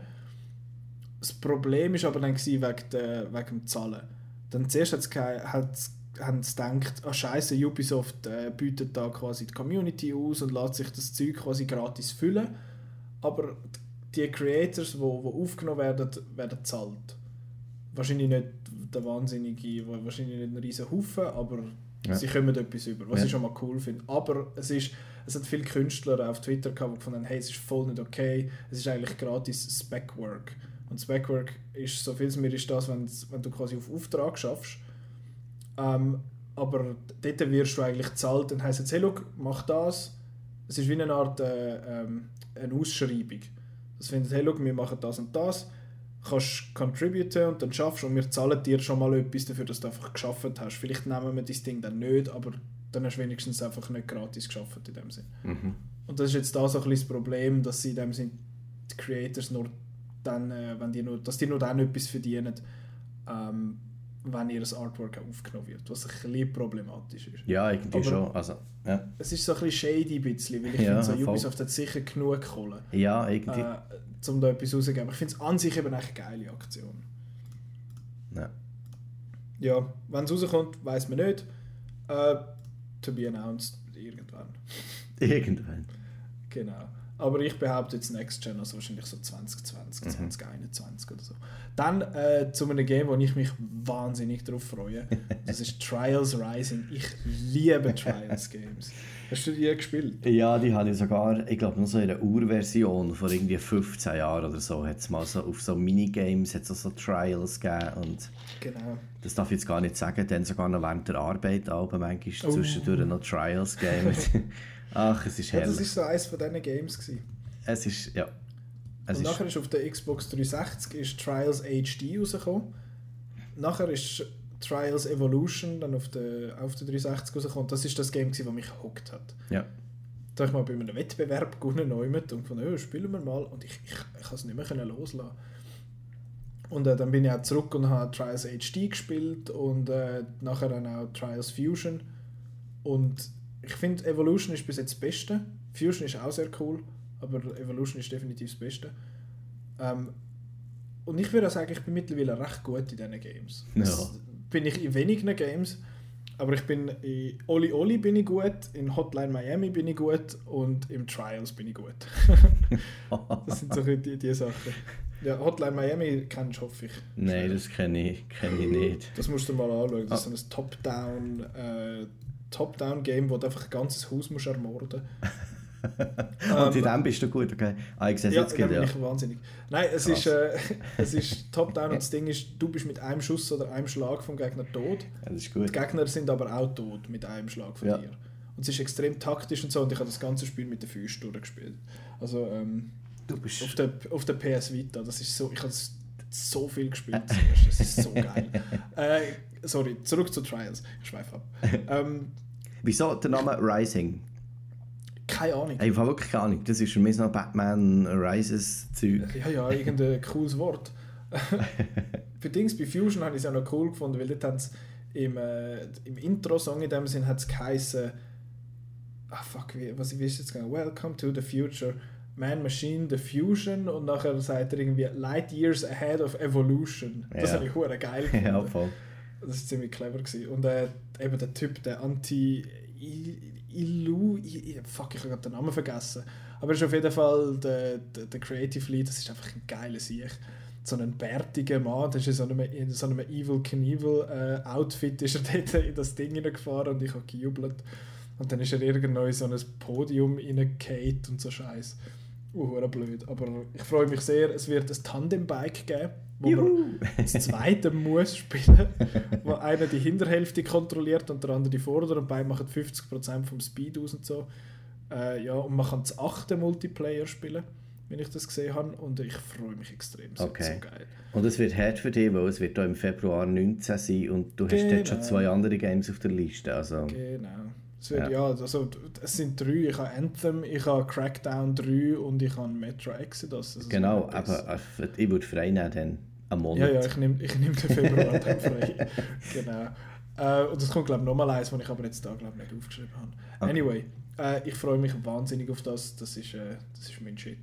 Das Problem ist aber dann wegen, der, wegen dem Zahlen. Dann zuerst hat's hat's- haben sie gedacht, ah scheiße, Ubisoft äh, bietet da quasi die Community aus und lässt sich das Zeug quasi gratis füllen. Aber die Creators, die wo, wo aufgenommen werden, werden gezahlt. Wahrscheinlich nicht der wahnsinnige, wahrscheinlich nicht ein riesen Haufen, aber Ja. sie kommen etwas über, was Ja. ich schon mal cool finde. Aber es ist, es hat viele Künstler auf Twitter gehabt, die gefunden haben, hey, es ist voll nicht okay, es ist eigentlich gratis Spec-Work. Und Spec-Work ist, so viel es mir ist das, wenn, wenn du quasi auf Auftrag schaffst. Ähm, aber dort wirst du eigentlich gezahlt, dann heisst es, hey, look, mach das. Es ist wie eine Art äh, ähm, eine Ausschreibung. Das findet, hey, look, wir machen das und das. Kannst contributen und dann schaffst und wir zahlen dir schon mal etwas dafür, dass du einfach geschafft hast. Vielleicht nehmen wir das Ding dann nicht, aber dann hast du wenigstens einfach nicht gratis geschafft in dem Sinn. Mhm. Und das ist jetzt da so ein bisschen das Problem, dass sie in dem Sinn die Creators nur dann, äh, wenn die nur, dass die nur dann etwas verdienen, ähm, wenn ihr Artwork auch aufgenommen wird, was ein bisschen problematisch ist. Ja, irgendwie Aber- schon. Also, ja. Es ist so ein bisschen shady, bisschen, weil ich Ja, finde, so voll. Ubisoft hat sicher genug Kohle, ja, irgendwie. äh, um da etwas rauszugeben. Ich finde es an sich eben eine geile Aktion. Ja. Ja, wenn es rauskommt, weiß man nicht. Äh, to be announced irgendwann. Irgendwann. Genau. Aber ich behaupte jetzt Next Gen, also wahrscheinlich so 2020, 2021 oder so. Dann äh, zu einem Game, wo ich mich wahnsinnig darauf freue. Das ist Trials Rising. Ich liebe Trials Games. Hast du die gespielt? Ja, die habe ich sogar, ich glaube, noch so in der Urversion vor irgendwie 15 Jahren oder so, hat es mal so auf so Minigames, hat so Trials gegeben und Genau. das darf ich jetzt gar nicht sagen, dann sogar noch während der Arbeit, aber manchmal Oh. zwischendurch noch Trials gegeben. Ach, es ist Ja, das herrlich. ist so eines von diesen Games. Gewesen. Es ist, ja. Es Und ist, nachher ist auf der Xbox 360 ist Trials HD rausgekommen. Nachher ist Trials Evolution dann auf der, auf der 360 rausgekommen. Das ist das Game, gewesen, das mich gehockt hat. ja. Da habe ich mal bei einem Wettbewerb gewonnen neumet und von oh, spielen wir mal und ich, ich, ich konnte es nicht mehr loslassen. Und äh, dann bin ich auch zurück und habe Trials HD gespielt und äh, nachher dann auch Trials Fusion. Und ich finde Evolution ist bis jetzt das Beste. Fusion ist auch sehr cool, aber Evolution ist definitiv das Beste. Ähm, und ich würde sagen, ich bin mittlerweile recht gut in diesen Games. Ja. Bin ich in wenigen Games, aber ich bin in Oli Oli bin ich gut, in Hotline Miami bin ich gut und im Trials bin ich gut. das sind so die, die Sachen. Ja, Hotline Miami kennst du, hoffe ich. Nein, das kenne ich, kenn ich nicht. Das musst du mal anschauen. Das ist so ein Top-Down äh, Top-Down-Game, wo du einfach ein ganzes Haus musst ermorden Und in dem bist du gut, okay? Ah, ich sehe es Ja, jetzt gerade, ja. ich wahnsinnig. Nein, es Krass. ist, äh, es ist Top-Down und das Ding ist, du bist mit einem Schuss oder einem Schlag vom Gegner tot. ja. Das ist Die gut. Gegner sind aber auch tot mit einem Schlag von Ja. dir. Und es ist extrem taktisch und so und ich habe das ganze Spiel mit den Füßen durchgespielt. Also ähm, Du auf, bist... der, auf der PS Vita, das ist so, ich habe so viel gespielt zuerst, das ist so geil. äh, sorry, zurück zu Trials, ich schweife ab. Ähm, Wieso der Name Rising? Keine Ahnung. Ich habe wirklich keine Ahnung. Das ist für mich noch Batman Rises Zeug. Ja, ja, irgendein cooles Wort. Für Dings, bei Fusion habe ich es ja noch cool gefunden, weil dort haben sie im, äh, im Intro-Song in dem Sinn hat es geheißen, ah fuck, wie, was wie ist jetzt gegangen? Welcome to the future, Man Machine, the Fusion und nachher sagt er irgendwie Light Years ahead of evolution. Das Ja. habe ich hure geil ja, gefunden. voll. Das ist ziemlich clever gewesen. Und äh, eben der Typ, der Anti Ilu, fuck, ich habe gerade den Namen vergessen. Aber er ist auf jeden Fall der, der, der Creative Lead, das ist einfach ein geiler Sieg. So ein bärtiger Mann, der ist in so einem, in so einem Evil Knievel äh, Outfit ist er dort in das Ding hineingefahren und ich habe gejubelt. Und dann ist er irgendwo in so ein Podium reingefallen und so Scheiß. Uh, blöd. Aber ich freue mich sehr, es wird ein Tandem-Bike geben, wo man Juhu! das zweite muss spielen, wo einer die Hinterhälfte kontrolliert und der andere die vordere und beide machen 50% vom Speed aus und so. Äh, ja, und man kann das achte Multiplayer spielen, wenn ich das gesehen habe und ich freue mich extrem. Es wird Okay. so geil. Und es wird hart für dich, weil es wird auch im Februar 19 sein und du hast dort schon Genau. zwei andere Games auf der Liste. Also, Genau. Es wird, Ja. ja. also es sind drei. Ich habe Anthem, ich habe Crackdown 3 und ich habe Metro Exodus. Also genau, aber äh, ich würde frei nehmen dann. Am Monat. Ja, ja, ich nehme ich nehm den Februar dann frei. genau. Äh, und es kommt, glaube ich, nochmal eins, was ich aber jetzt da, glaube ich, nicht aufgeschrieben habe. Okay. Anyway, äh, ich freue mich wahnsinnig auf das. Das ist, äh, das ist mein Shit.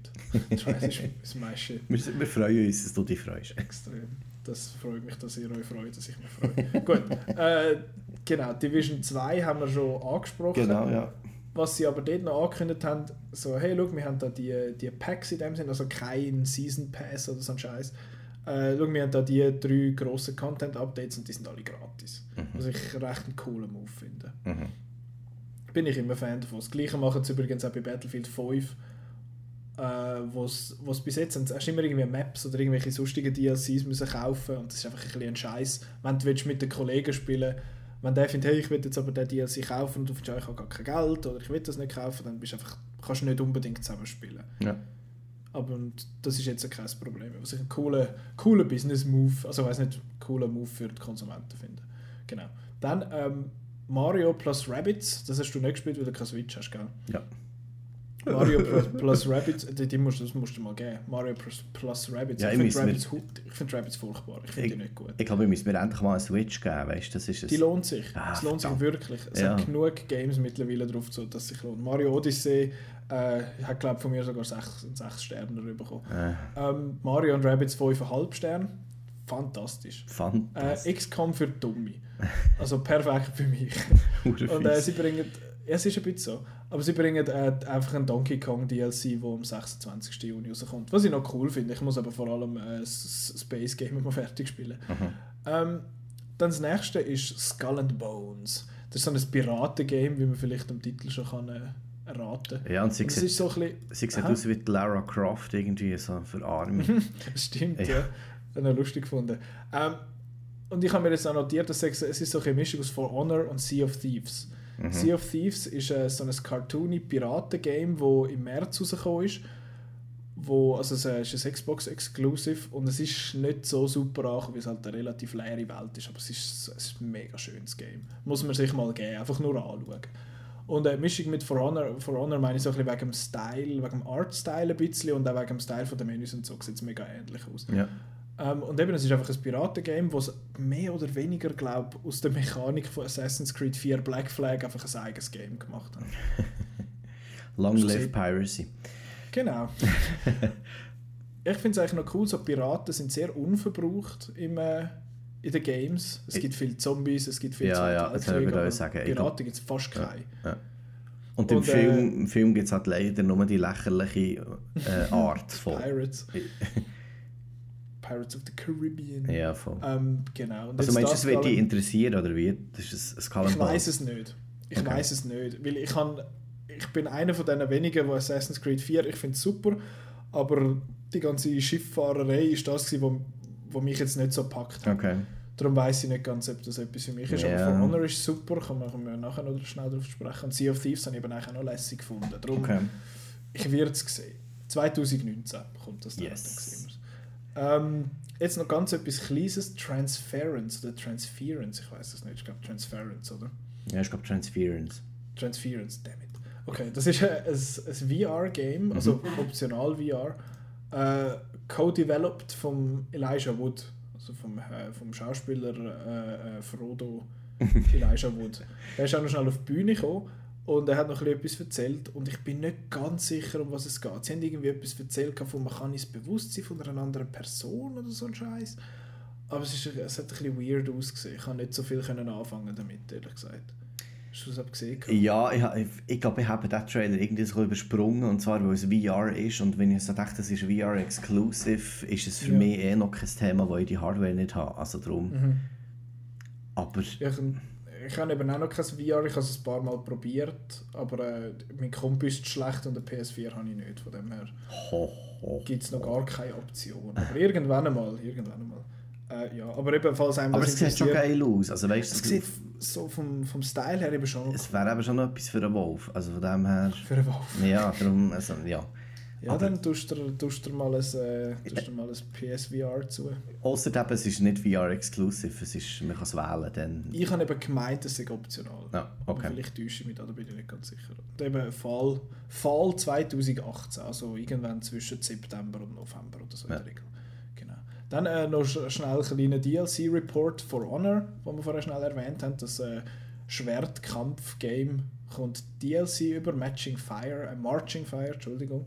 Das ist, das ist mein Shit. Wir, wir freuen uns, dass du dich freust. Extrem. Das freut mich, dass ihr euch freut, dass ich mich freue. Gut. Äh, genau, Division 2 haben wir schon angesprochen. Genau, ja. Was sie aber dort noch angekündigt haben, so, hey, schau, wir haben da die, die Packs in dem Sinn, also kein Season Pass oder so ein Scheiß. Äh, schau, wir haben da die drei grossen Content-Updates und die sind alle gratis. Was ich recht einen coolen Move finde. Mhm. Bin ich immer Fan davon. Das gleiche machen sie übrigens auch bei Battlefield 5, äh, wo es bis jetzt sind, hast du immer irgendwie Maps oder irgendwelche sonstigen DLCs müssen kaufen und das ist einfach ein bisschen ein Scheiß. Wenn du willst mit den Kollegen spielen wenn der findet, hey, ich will jetzt aber den DLC kaufen und du findest, ich habe gar kein Geld oder ich will das nicht kaufen, dann bist du einfach, kannst du nicht unbedingt zusammen spielen. Ja. Aber und das ist jetzt kein Problem. Was ich einen coolen, coolen Business-Move, also ich weiß nicht, cooler Move für die Konsumenten finde. Genau. Dann ähm, Mario plus Rabbids, das hast du nicht gespielt, weil du keine Switch hast, gell? ja. Mario plus, plus Rabbids, die, die musst, das musst du mal geben. Mario plus, plus Rabbids. Ja, ich finde ich find Rabbids furchtbar. Ich finde die nicht gut. Ich glaube, wir müssen mir endlich mal eine Switch geben, weißt das ist es. Die lohnt sich. Ah, es lohnt verdammt. sich wirklich. Es Ja. hat genug Games mittlerweile drauf, so, dass sich lohnt. Mario Odyssey äh, hat, glaube von mir sogar 6 sechs Sterne bekommen. Äh, Ähm, Mario und Rabbids 5,5 Sterne. Fantastisch. Äh, fantastisch. XCOM für Dummy. Also perfekt für mich. Und äh, sie bringen, ja, es ist ein bisschen so, aber sie bringen äh, einfach einen Donkey Kong DLC, der am 26. Juni rauskommt. Was ich noch cool finde. Ich muss aber vor allem äh, Space Game mal fertig spielen. Mhm. Ähm, dann das nächste ist Skull and Bones. Das ist so ein Piratengame, wie man vielleicht am Titel schon kann, äh, erraten kann. ja, und sie Das sieht, ist so bisschen... sie sieht aus wie Lara Croft irgendwie, so für Arme. Stimmt, ja. Ja. Das habe ich lustig gefunden. Ähm, und ich habe mir jetzt auch notiert, dass es es ist so eine Mischung aus For Honor und Sea of Thieves. Mhm. Sea of Thieves ist äh, so ein cartoony Piraten-Game, das im März rausgekommen ist. Wo, also es äh, ist ein Xbox-Exclusive und es ist nicht so super angekommen, weil es halt eine relativ leere Welt ist, aber es ist, es ist ein mega schönes Game. Muss man sich mal geben, einfach nur anschauen. Und äh, Mischung mit For Honor, For Honor meine ich so ein bisschen wegen dem Style, wegen dem Art-Style ein bisschen und auch wegen dem Style der Menüs und so sieht es mega ähnlich aus. Ja. Ähm, und eben, es ist einfach ein Piratengame, das mehr oder weniger, glaube aus der Mechanik von Assassin's Creed 4 Black Flag einfach ein eigenes Game gemacht hat. Long live? Piracy. Genau. ich finde es eigentlich noch cool, so Piraten sind sehr unverbraucht im, äh, in den Games. Es gibt viele Zombies, es gibt viele Ja, ja, das ich aber sagen. Ich Piraten gibt es fast keine. Ja. Und im Und, äh, Film, Film gibt es halt leider nur die lächerliche äh, Art von. Pirates. Pirates of the Caribbean. ja, voll. Ähm, genau. Und Also meinst du, das es wird dich interessieren oder wie? Das ist ein Skull Ich weiß es nicht. Ich Okay. weiß es nicht. Weil ich, kann, ich bin einer von den wenigen, die Assassin's Creed 4, ich finde es super, aber die ganze Schifffahrerei ist das, was wo, wo mich jetzt nicht so packt hat. Okay. Darum weiß ich nicht ganz, ob das etwas für mich ist. Ja. Aber For Honor ist super, kann man, kann man nachher noch schnell darauf sprechen. Und Sea of Thieves habe ich eben auch noch lässig gefunden. Darum, okay. ich werde es sehen. 2019 kommt das dann. Yes. dann. Ähm, jetzt noch ganz etwas Kleines, Transference oder Transference, ich weiß es nicht, ich glaube Transference, oder? Ja, ich glaube Transference. Transference, damn it. Okay, das ist ein, ein, VR-Game, also optional VR, äh, co-developed von Elijah Wood, also vom, äh, vom Schauspieler äh, äh, Frodo Elijah Wood. Er ist auch noch schnell auf die Bühne gekommen und er hat noch etwas erzählt und ich bin nicht ganz sicher, um was es geht. Sie haben irgendwie etwas erzählt von man kann ins Bewusstsein von einer anderen Person oder so ein Scheiß. Aber es, ist, es hat ein bisschen weird ausgesehen. Ich konnte nicht so viel können anfangen damit, ehrlich gesagt. Hast du das gesehen? Ja, ich, ich, ich glaube, ich habe den Trailer irgendwie so übersprungen und zwar, weil es VR ist und wenn ich so dachte, das ist VR exclusive, ist es für ja. mich eh noch kein Thema, wo ich die Hardware nicht habe. Also darum. Mhm. Aber... Ja, ich, ich habe eben auch noch kein VR, ich habe es ein paar Mal probiert, aber äh, mein Kompi ist schlecht und ein PS4 habe ich nicht, von dem her gibt es noch gar keine Option. Aber irgendwann einmal, irgendwann einmal. Äh, ja, aber ebenfalls einem Aber es sieht schon geil aus. Also, weißt, es sieht so vom, vom Style her eben schon. Es wäre eben schon etwas für einen Wolf. Also von dem her. Für einen Wolf. Ja, darum, also, ja. Ja, aber, dann tust du, tust du mal ein, äh, tust du mal ein PSVR zu. Außerdem, es ist nicht VR-exclusive, es ist, man kann es wählen. Dann. Ich habe eben gemeint, es sei optional. Ja, okay. vielleicht täusche ich mich da, da bin ich nicht ganz sicher. Und eben Fall, Fall 2018, also irgendwann zwischen September und November oder so ja. in der Regel. Dann äh, noch schnell ein kleiner DLC-Report for Honor, wo wir vorher schnell erwähnt haben. Das äh, Schwertkampf-Game kommt DLC über Matching Fire, äh, Marching Fire, Entschuldigung,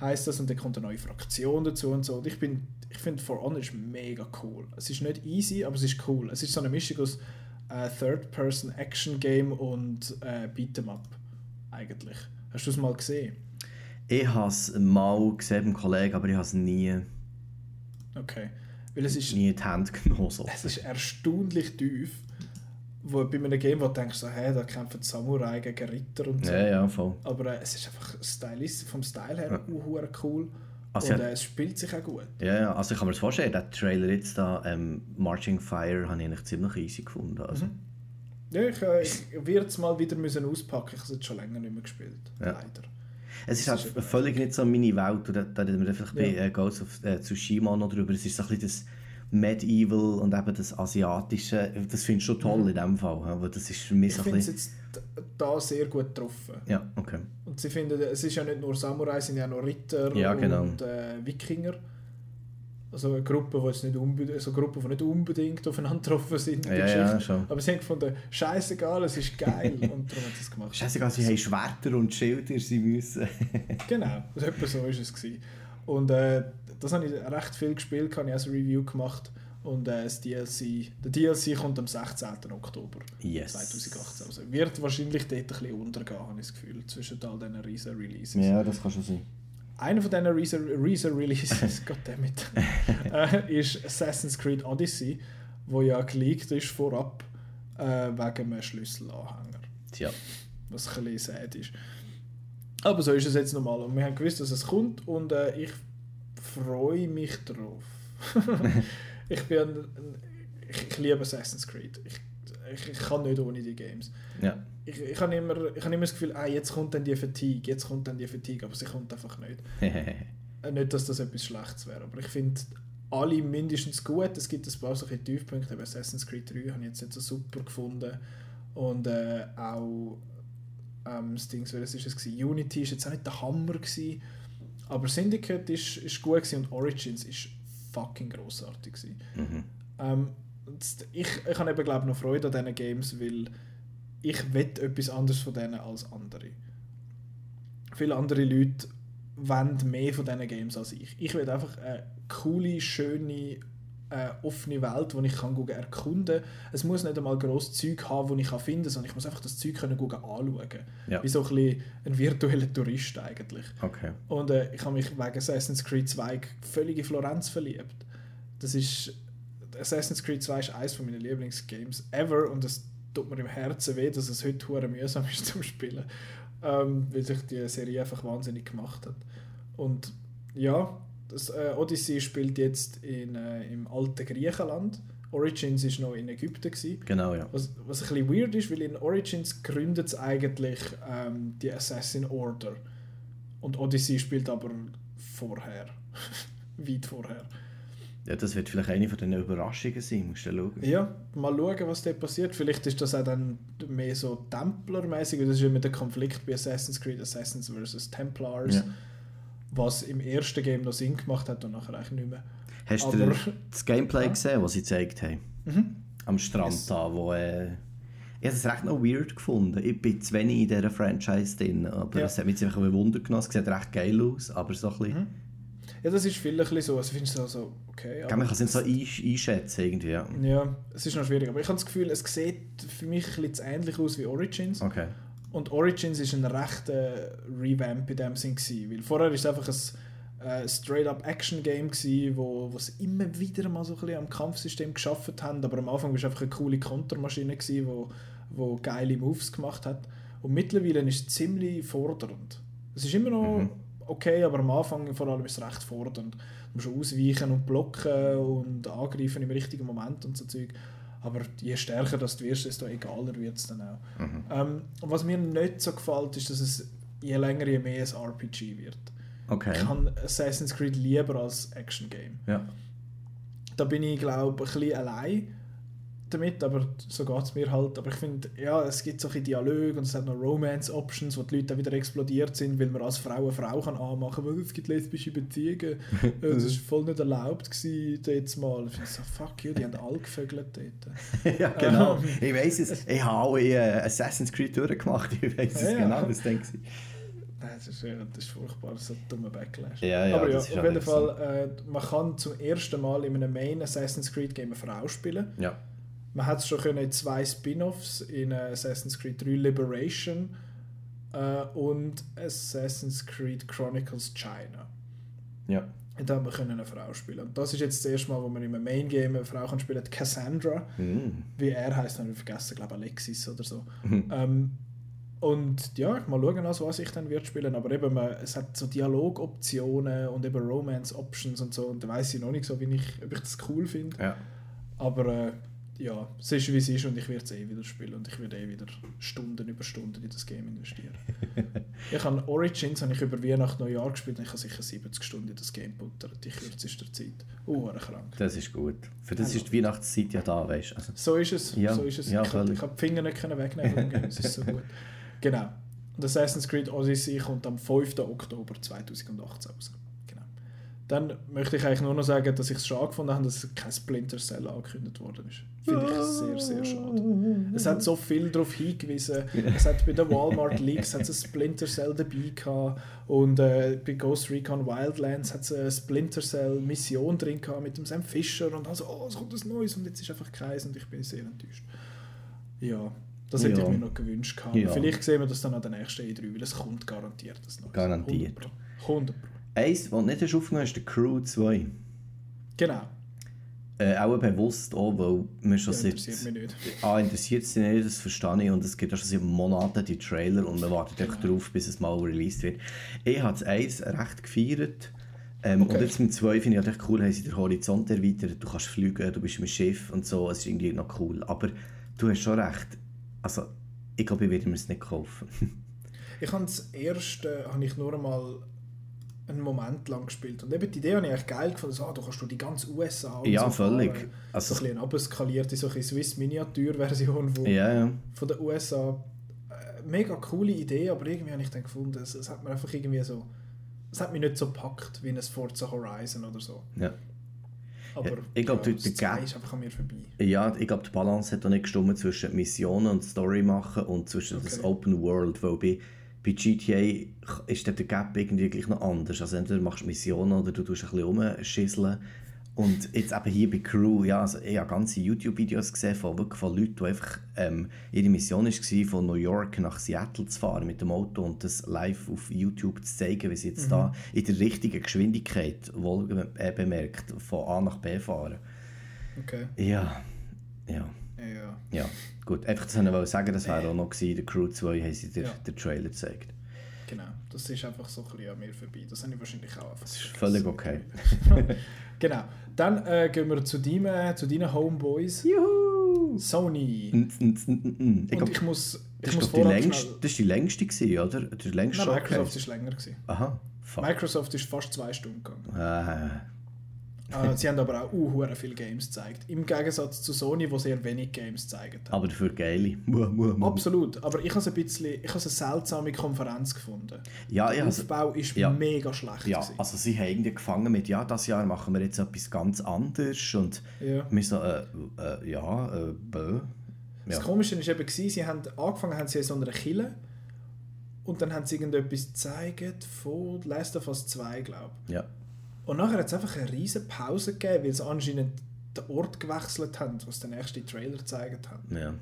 heißt das. Und dann kommt eine neue Fraktion dazu und so. Und ich, bin, ich finde For Honor ist mega cool. Es ist nicht easy, aber es ist cool. Es ist so eine Mischung aus äh, Third-Person-Action-Game und äh, Beat'em-up eigentlich. Hast du es mal gesehen? Ich habe es mal gesehen beim Kollegen, aber ich habe es nie... Okay. Weil es ist, nie die Hand genommen. So. Es ist erstaunlich tief. Wo bei einem Game, wo du denkst, so, hey, da kämpfen Samurai gegen Ritter und so. Ja, ja, voll. Aber äh, es ist einfach stylistisch, vom Style her ja. cool. Also und äh, es spielt sich auch gut. Ja, ja, also ich kann mir das vorstellen, der Trailer jetzt da, ähm, Marching Fire, habe ich eigentlich ziemlich easy gefunden. Also. Mhm. Ja, ich, äh, ich werde es mal wieder müssen auspacken. Ich habe es schon länger nicht mehr gespielt. Ja. Leider. Es ist, halt völlig nicht so meine Welt. Da, da reden wir einfach ja. bei äh, Ghost of äh, Tsushima noch drüber. Es ist so ein bisschen das Medieval und eben das Asiatische. Das finde ich schon toll mhm. in dem Fall. Aber das ist für mich ich so finde es jetzt da sehr gut getroffen. Ja, okay. Und sie finden, es ist ja nicht nur Samurai, es sind ja noch Ritter ja, genau. und äh, Wikinger. Also eine Gruppe, die, nicht unbedingt, also Gruppe, die nicht unbedingt aufeinander getroffen sind. Ja, ja, schon. Aber sie haben gefunden, scheißegal, es ist geil. und darum hat sie es gemacht. Scheißegal, sie haben Schwerter und Schilder, sie müssen. genau, also etwa so war es. Gewesen. Und äh, das habe ich recht viel gespielt, habe ich als Review gemacht. Und äh, das DLC, der DLC kommt am 16. Oktober yes. 2018. Also wird wahrscheinlich dort ein bisschen untergehen, habe ich das Gefühl, zwischen all diesen riesen Releases. Ja, das kann schon sein. Einer von diesen Reason-Releases, goddammit, äh, ist Assassin's Creed Odyssey, wo ja geleakt ist vorab äh, wegen einem Schlüsselanhänger. Tja. Was ein bisschen sad ist. Aber so ist es jetzt normal. Und wir haben gewusst, dass es kommt und äh, ich freue mich drauf. ich bin ich, ich liebe Assassin's Creed. Ich, ich, ich, kann nicht ohne die Games. Ja ich, ich habe immer, ich hab immer das Gefühl, ah, jetzt kommt dann die Fatigue, jetzt kommt dann die Fatigue, aber sie kommt einfach nicht. Äh, nicht, dass das etwas Schlechtes wäre, aber ich finde alle mindestens gut. Es gibt ein paar solche Tiefpunkte, aber Assassin's Creed 3 habe ich jetzt nicht so super gefunden. Und äh, auch ähm, das Ding, was ist es gewesen? Unity ist jetzt auch nicht der Hammer gewesen, aber Syndicate ist, ist gut gewesen und Origins ist fucking grossartig gewesen. Mhm. Ähm, ich, ich habe eben glaube noch Freude an diesen Games, weil ich will etwas anderes von denen als andere. Viele andere Leute wollen mehr von diesen Games als ich. Ich will einfach eine coole, schöne, äh, offene Welt, die ich kann erkunden kann. Es muss nicht einmal grosses Zeug haben, das ich kann finden kann, sondern ich muss einfach das Zeug können anschauen. Ja. Wie so ein, bisschen ein virtueller Tourist eigentlich. Okay. Und äh, ich habe mich wegen Assassin's Creed 2 völlig in Florenz verliebt. Das ist... Assassin's Creed 2 ist eines meiner Lieblingsgames ever und das tut mir im Herzen weh, dass es heute hure mühsam ist zum Spielen, ähm, weil sich die Serie einfach wahnsinnig gemacht hat. Und ja, das äh, Odyssey spielt jetzt in, äh, im alten Griechenland. Origins ist noch in Ägypten gewesen. Genau, ja. Was, was ein bisschen weird ist, weil in Origins gründet es eigentlich ähm, die Assassin Order. Und Odyssey spielt aber vorher. Weit vorher. Ja, das wird vielleicht eine von den Überraschungen sein, musst du schauen. Ja, mal schauen, was da passiert. Vielleicht ist das auch dann mehr so Templer-mäßig, das ist mit dem Konflikt bei Assassin's Creed, Assassins vs. Templars, Ja. Was im ersten Game noch Sinn gemacht hat und nachher eigentlich nicht mehr. Hast Aber- du das Gameplay gesehen, was sie gezeigt haben? Am Strand Yes. da, wo... Äh, ich habe es recht noch weird gefunden. Ich bin zu wenig in dieser Franchise drin, aber Ja. es hat mich ein Wunder genommen. Es sieht recht geil aus, aber so ein bisschen... Ja, das ist viel ein bisschen so, also findest du so, okay. Man kann es nicht so einsch- einschätzen irgendwie, ja. Ja, es ist noch schwierig, aber ich habe das Gefühl, es sieht für mich ein bisschen zu ähnlich aus wie Origins. Okay. Und Origins ist ein rechter Revamp in dem Sinn gewesen, weil vorher ist es einfach ein äh, straight-up Action-Game gewesen, wo, wo sie immer wieder mal so ein bisschen am Kampfsystem geschafft haben, aber am Anfang war es einfach eine coole Kontermaschine gewesen, wo, wo geile Moves gemacht hat. Und mittlerweile ist es ziemlich fordernd. Es ist immer noch okay, aber am Anfang vor allem ist es recht fordernd. Du musst ausweichen und blocken und angreifen im richtigen Moment und so Zeug. Aber je stärker das du wirst, desto egaler wird es dann auch. Ähm, und was mir nicht so gefällt, ist, dass es je länger, je mehr ein RPG wird. Okay. Ich habe Assassin's Creed lieber als Action-Game. Ja. Da bin ich, glaube ich, ein bisschen allein damit, aber so geht es mir halt. Aber ich finde, ja, es gibt so ein bisschen Dialoge und es hat noch Romance-Options, wo die Leute dann wieder explodiert sind, weil man als Frau eine Frau kann anmachen kann, weil es gibt lesbische Beziehungen. Das war voll nicht erlaubt gewesen, jetzt mal. Ich finde so, fuck you, die haben alle gevögelt dort. ja, genau. Ähm. Ich weiß es. Ich habe äh, Assassin's Creed durchgemacht. Ich weiß es Ja, genau, was denke ich. Das ist, das ist furchtbar, so ein dummer Backlash. Ja, ja, Aber ja, auf jeden auch Fall, äh, man kann zum ersten Mal in einem Main Assassin's Creed Game eine Frau spielen. Ja. Man hat es schon können in zwei Spin-offs in äh, Assassin's Creed 3 Liberation äh, und Assassin's Creed Chronicles China. Ja. Und da haben wir können eine Frau spielen. Und das ist jetzt das erste Mal, wo man in einem Main Game eine Frau kann spielen, Cassandra, Mm. wie er heißt, habe ich vergessen, glaube Alexis oder so. Mhm. Ähm, und ja, mal schauen, also, was ich dann wird spielen. Aber eben, man, es hat so Dialogoptionen und eben Romance-Options und so. Und da weiß ich noch nicht so, wie ich, ob ich das cool finde. Ja. Aber äh, ja, es ist wie es ist und ich werde es eh wieder spielen. Und ich werde eh wieder Stunden über Stunden in das Game investieren. ich habe Origins habe ich über Weihnachten Neujahr gespielt und ich habe sicher 70 Stunden in das Game buttert, in kürzester Zeit. Uh, krank. Das ist gut. Für das ist die Weihnachtszeit ja da, weißt du. Also, So ist es. Ja, so ist es. ja, ich habe völlig. hab die Finger nicht können wegnehmen vom. Es ist so gut. Genau. Und Assassin's Creed Odyssey kommt am 5. Oktober 2018 raus. Genau. Dann möchte ich eigentlich nur noch sagen, dass ich es schade gefunden habe, dass kein Splinter Cell angekündigt worden ist. Finde ich sehr, sehr schade. Es hat so viel darauf hingewiesen. Es hat bei den Walmart Leaks hat es Splinter Cell dabei gehabt und äh, bei Ghost Recon Wildlands hat es eine Splinter Cell Mission drin gehabt mit dem Sam Fisher und also oh, es kommt was Neues und jetzt ist einfach keins und ich bin sehr enttäuscht. Ja, das hätte Ja. ich mir noch gewünscht gehabt. Ja. Vielleicht sehen wir das dann an der nächsten E3, weil es kommt garantiert das Neues. Garantiert. 100 Pro. 100 Pro. Eins, was nicht aufgenommen hast, ist der Crew 2. Genau. Äh, auch bewusst auch, weil wir schon Ja, seit... interessiert mich nicht. Ah, interessiert sie nicht, das verstehe ich. Und es gibt auch schon seit Monaten die Trailer und man wartet Genau. darauf, bis es mal released wird. Ich habe das 1 recht gefeiert. Ähm, Okay. Und jetzt mit 2 finde ich halt echt cool, haben sie den Horizont erweitert. Du kannst fliegen, du bist im Schiff und so. Es ist irgendwie noch cool. Aber du hast schon recht. Also, ich glaube, ich werde mir es nicht kaufen. Ich habe das erste habe ich nur einmal einen Moment lang gespielt. Und eben die Idee habe ich eigentlich geil gefunden. So, ah, du kannst du die ganze USA und Ja, so völlig. fahren. Also- so ein bisschen eine abskalierte, so Swiss-Miniatur-Version von, ja, ja. von der USA. Äh, mega coole Idee, aber irgendwie habe ich dann gefunden, es, es hat mir einfach irgendwie so... Es hat mich nicht so gepackt wie ein Forza Horizon oder so. ja. Aber Ja, ich glaub, ja, das zwei ist einfach an mir vorbei. Ja, ich glaube, die Balance hat auch nicht gestimmt zwischen Missionen und Story machen und zwischen das Okay. Open World, weil bei, bei GTA ist der Gap irgendwie gleich noch anders. Also entweder machst du Missionen oder du tust ein bisschen rumschisseln. Und jetzt eben hier bei Crew, ja, also ich habe ganze YouTube-Videos gesehen von, wirklich von Leuten, die einfach, ähm, ihre Mission war, von New York nach Seattle zu fahren mit dem Auto und das live auf YouTube zu zeigen, wie sie jetzt da in der richtigen Geschwindigkeit, wohl äh, bemerkt, von A nach B fahren. Okay. Ja, ja. Ja. Ja, gut. Einfach das wollte ich sagen, das wäre auch noch gewesen. Der Crew 2 haben sie dir Ja. den Trailer gezeigt. Genau, das ist einfach so ein bisschen an mir vorbei. Das habe ich wahrscheinlich auch einfach Das ist völlig okay. genau, dann äh, gehen wir zu, deinem, äh, zu deinen Homeboys. Juhu! Sony. Mm, mm, mm, mm. Ich Und glaub, ich muss, ich das, muss doch die längste, schnell- das ist die längste gewesen, oder? Der längste Nein, Microsoft ist länger gewesen. Aha, fuck. Microsoft ist fast zwei Stunden gegangen. Ah, Äh, sie haben aber auch uh, viele Games gezeigt. Im Gegensatz zu Sony, wo sehr wenig Games gezeigt hat. Aber dafür geile. Absolut, aber ich habe es ein bisschen, ich habe es eine seltsame Konferenz gefunden. Ja, Der ja, also- Aufbau ist ja. mega schlecht. Ja, gewesen. also sie haben irgendwie gefangen mit, ja, das Jahr machen wir jetzt etwas ganz anderes und Ja. wir so, äh, äh, ja, äh, bö. Das Ja. Komische war eben, sie haben angefangen haben sie in so einer Kille und dann haben sie irgendetwas gezeigt von Last of Us 2, glaube ich. Ja. Und nachher hat es einfach eine riesige Pause gegeben, weil sie anscheinend den Ort gewechselt haben, was der nächste Trailer gezeigt hat. Ja.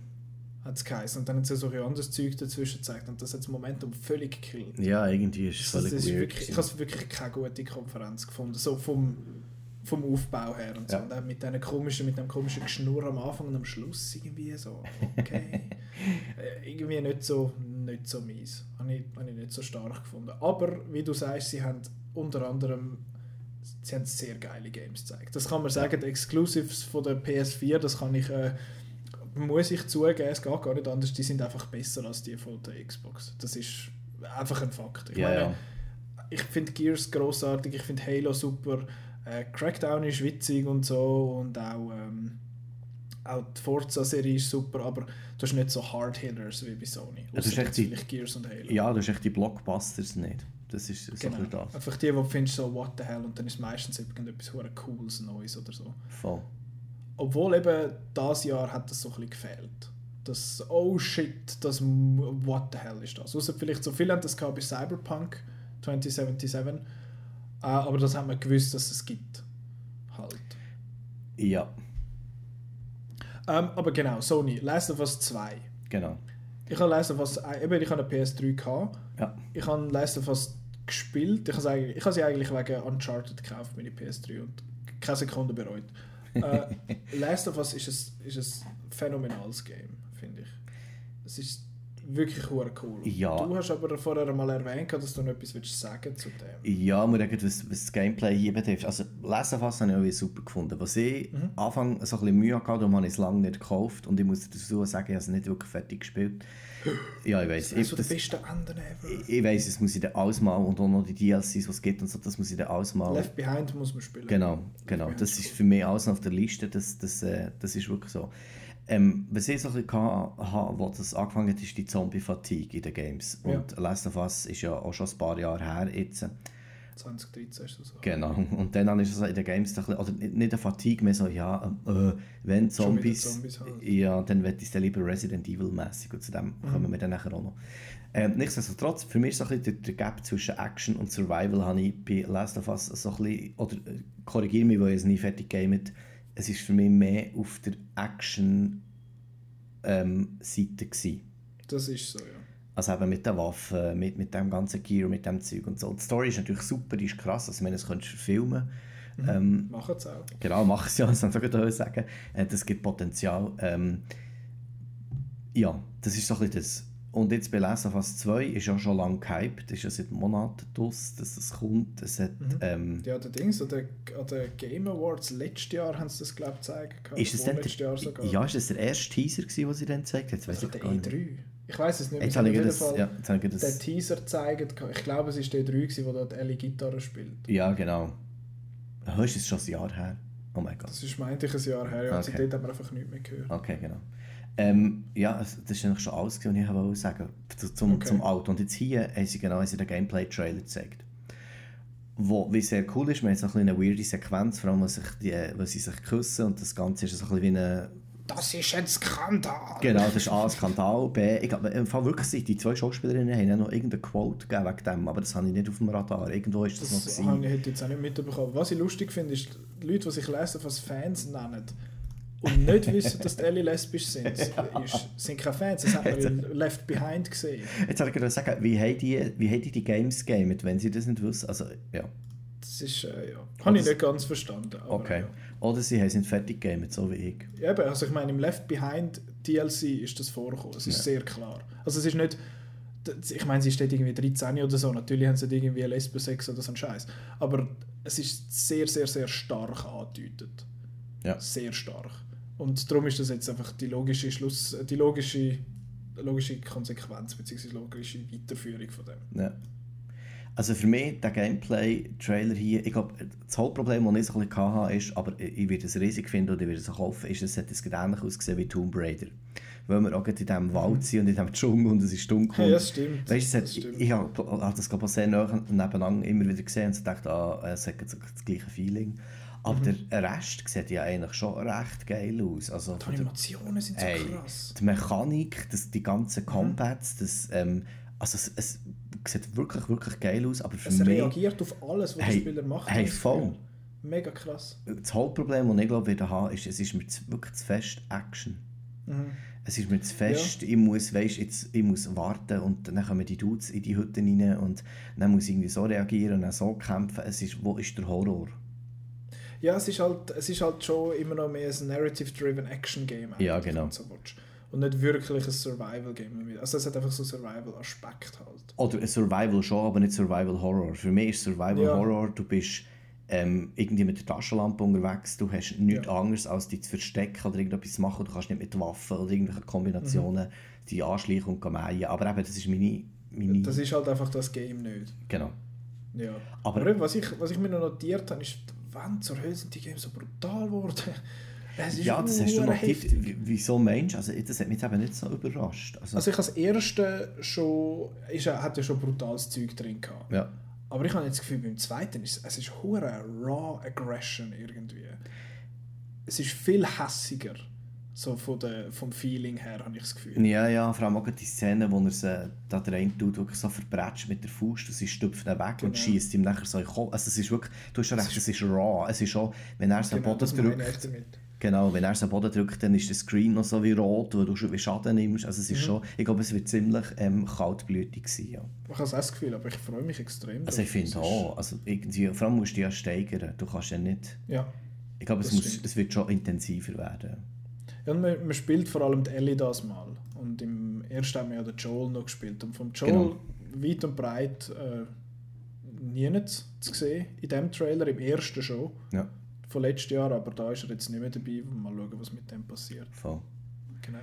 Hat es geheißen. Und dann haben sie so ein anderes Zeug dazwischen gezeigt und das hat das Momentum völlig gekillt. ja, irgendwie ist es völlig das ist weird. wirklich, ich habe wirklich keine gute Konferenz gefunden, so vom, vom Aufbau her und so. Ja. Und auch mit, diesen komischen, mit dem komischen Geschnurr am Anfang und am Schluss irgendwie so, okay. Äh, irgendwie nicht so, nicht so mies. Habe ich, habe ich nicht so stark gefunden. Aber, wie du sagst, sie haben unter anderem sie haben sehr geile Games gezeigt. Das kann man sagen, die Exclusives von der PS4, das kann ich, äh, muss ich zugeben, es geht gar nicht anders, die sind einfach besser als die von der Xbox. Das ist einfach ein Fakt. Ich Ja, meine, ja. ich finde Gears großartig, ich finde Halo super, äh, Crackdown ist witzig und so und auch, ähm, auch die Forza-Serie ist super, aber du hast nicht so Hard-Hitters wie bei Sony. das ist Ausser echt die- Gears und Halo. Ja, du hast echt die Blockbusters nicht. Das ist so Genau. ein das. Einfach die, du findest, so what the hell, und dann ist meistens irgendetwas Cooles, Neues oder so. Voll. Obwohl eben das Jahr hat das so ein bisschen gefehlt. Das, oh shit, das, what the hell ist das? Außer vielleicht so viele haben das gehabt bei Cyberpunk 2077, äh, aber das haben wir gewusst, dass es gibt. Halt. Ja, Ähm, aber genau, Sony, Last of Us 2. genau. Ich habe Last of Us, eben, ich habe eine PS3 gehabt. Ja. Ich habe Last of Us gespielt. Ich habe, sie eigentlich, ich habe sie eigentlich wegen Uncharted gekauft, meine PS3, und keine Sekunde bereut. äh, Last of Us ist ein, ist ein phänomenales Game, finde ich. Es ist wirklich cool. Ja. Du hast aber vorher mal erwähnt, dass du noch etwas willst sagen zu dem. Ja, muss sagen, was, was das Gameplay hier betrifft. Also, Lesen fast habe ich super gefunden. Was ich Mhm. Anfang so ein bisschen Mühe hatte, darum habe ich es lange nicht gekauft. Und ich muss dazu sagen, ich habe es nicht wirklich fertig gespielt. Ja, ich weiß. Das ist so Ich, der das, beste Ende ever. ich, ich weiß, das muss ich dann alles mal und auch noch die DLCs, die es gibt und so, das muss ich dann alles mal. Left Behind muss man spielen. Genau, genau. Das ist für mich alles auf der Liste. Das, das, äh, das ist wirklich so. Ähm, was ich so ein bisschen hatte, wo das angefangen hat, ist die Zombie-Fatigue in den Games. Und Last of Us ist ja auch schon ein paar Jahre her jetzt. 2013 ist das so. Genau. Und dann ist es in den Games, ein bisschen, oder nicht eine Fatigue mehr so, ja, äh, wenn Zombies, Zombies halt. ja, dann wird es dann lieber Resident Evil-mäßig und zu dem Mhm. kommen wir dann nachher auch noch. Ähm, nichtsdestotrotz, für mich ist so ein bisschen der, der Gap zwischen Action und Survival habe ich bei Last of Us so ein bisschen, oder äh, korrigiere mich, weil ich es nie fertig gamet, es ist für mich mehr auf der Action-Seite gewesen. Das ist so, ja. Also eben mit den Waffen, mit, mit dem ganzen Gear, mit dem Zeug und so. Die Story ist natürlich super, die ist krass, also wenn du es könntest verfilmen ähm, Machen es auch. Genau, mach es ja, das soll ich sagen. Äh, das gibt Potenzial. Ähm, ja, das ist so ein bisschen das. Und jetzt bei Last of Us 2 ist ja schon lange gehypt, ist ja seit Monaten draus, dass es kommt. Es hat, ähm, Ja, der Dings, an den, an den Game Awards letztes Jahr haben sie das, glaube ich, gezeigt. ist es denn Jahr sogar. der, ja, ist das der erste Teaser, gewesen, den sie dann gezeigt weiss also der gar nicht. E3. Ich weiß es nicht. Jetzt haben habe ich das, Fall ja, jetzt habe ich den das, Teaser gezeigt. Ich glaube, es war der E3, gewesen, wo dort Ellie Gitarre spielt. ja genau. Oh, ist das schon ein Jahr her? Oh mein Gott. Das ist, meinte ich, ein Jahr her. Ja, und Okay. seitdem haben wir einfach nichts mehr gehört. Okay, genau. Ähm, ja, das ist eigentlich schon alles, was ich wollte sagen zu- zum, Okay. zum Auto. Und jetzt hier haben sie genau den Gameplay-Trailer gezeigt. Wo, wie sehr cool ist, man hat so ein bisschen eine weirde Sequenz, vor allem, wo, sich die, wo sie sich küssen und das Ganze ist so ein bisschen wie eine... Das ist ein Skandal! Genau, das ist A, ein Skandal, B, ich glaube, im Fall wirklich, die zwei Schauspielerinnen haben ja noch irgendeine Quote gegeben wegen dem, aber das habe ich nicht auf dem Radar. Irgendwo ist das, noch Das gewesen. habe ich jetzt auch nicht mitbekommen. Was ich lustig finde, ist, die Leute, die sich lesen, was Fans nennen und nicht wissen, dass die Ellie lesbisch sind, ist, sind keine Fans. Das hat man in Left Behind gesehen. Jetzt soll ich gerade sagen, wie haben die, wie haben die, die Games gamet, wenn sie das nicht wissen? Also, ja, Das ist, äh, ja. Habe ich nicht ganz verstanden. Okay. Ja. Oder sie haben sind fertig gamet, so wie ich. Ja, eben, also ich meine, im Left Behind DLC ist das vorgekommen. Es ist sehr klar. Also es ist nicht, ich meine, sie steht irgendwie 13 oder so, natürlich haben sie nicht irgendwie Lesbensex oder so einen Scheiß. Aber es ist sehr, sehr, sehr stark angedeutet. Ja. Sehr stark. Und darum ist das jetzt einfach die logische Schluss, die logische, logische Konsequenz bzw. logische Weiterführung von dem. Ja. Also für mich, der Gameplay-Trailer hier, ich glaube, das Hauptproblem, das ich so ein bisschen hatte, ist, aber ich werde es riesig finden oder ich werde es auch kaufen, ist, es hat es ähnlich ausgesehen wie Tomb Raider. Weil wir auch in diesem Wald sind und in diesem Dschungel und es ist dunkel. Ja, das stimmt. Weißt, es hat, Das stimmt. ich habe hab das glaube ich sehr nah nebeneinander immer wieder gesehen und dachte, ah, es hat das gleiche Feeling. Aber Mhm. der Rest sieht ja eigentlich schon recht geil aus. Also Die Animationen sind so Ey, krass. die Mechanik, das, die ganzen Mhm. Combats, das, ähm, also es, es sieht wirklich, wirklich geil aus, aber für Es mich, reagiert auf alles, was Hey, der Spieler macht. hey, voll. Mega krass. das Hauptproblem, das ich glaube, wieder habe, ist, es ist mir wirklich zu fest Action. Mhm. Es ist mir zu fest, ich muss, weißt, jetzt, ich muss warten und dann kommen die Dudes in die Hütte rein und dann muss ich irgendwie so reagieren und dann so kämpfen. Es ist, wo ist der Horror? Ja, es ist, halt, es ist halt schon immer noch mehr ein Narrative-driven Action-Game. Ja, genau. So und nicht wirklich ein Survival-Game. Also es hat einfach so Survival-Aspekt halt. Oder ein Survival schon, aber nicht Survival Horror. Für mich ist Survival Ja. Horror, du bist ähm, irgendwie mit der Taschenlampe unterwegs, du hast nichts Ja. anderes als dich zu verstecken oder irgendetwas zu machen, du kannst nicht mit Waffen oder irgendwelchen Kombinationen die anschleichen und mähen. Aber eben, das ist meine... meine Das ist halt einfach das Game nicht. genau. Ja. Aber- Aber, was, ich, was ich mir noch notiert habe, ist, wann zur Hölle sind die Games so brutal geworden? Ja, das hast du noch. Wie- Wieso meinst du? Also, das hat mich eben nicht so überrascht. Also, Also ich habe das erste schon, ist, hat ja schon brutales Zeug drin gehabt. ja. Aber ich habe jetzt das Gefühl, beim zweiten ist es ist hure raw aggression irgendwie. Es ist viel hässiger, so von der, vom Feeling her, habe ich das Gefühl. Ja, ja, vor allem auch die Szene, wo er sie da rein tut, wirklich so verbretscht mit der Faust und sie stüpft ihn weg und Genau. schießt ihm nachher so in den Kopf. Also es ist wirklich, du hast schon recht, es ist raw. Es ist schon, wenn er so Genau, Boden drückt, genau, wenn er so Boden drückt, dann ist der Screen noch so wie rot, wo du schon wie Schaden nimmst. Also es Mhm. ist schon, ich glaube, es wird ziemlich ähm, kaltblütig sein, ja. Ich habe das Gefühl, aber ich freue mich extrem. Also ich finde auch, also irgendwie, vor allem musst du dich ja steigern. Du kannst ja nicht, Ja. ich glaube, es, muss, stimmt. es wird schon intensiver werden. Ja, und man, man spielt vor allem die Ellie das mal. Und im ersten haben wir ja den Joel noch gespielt. Und vom Joel Genau. weit und breit äh, nirgends zu sehen in diesem Trailer, im ersten schon. Ja, Von letztes Jahr, aber da ist er jetzt nicht mehr dabei. Mal schauen, was mit dem passiert. voll. Genau.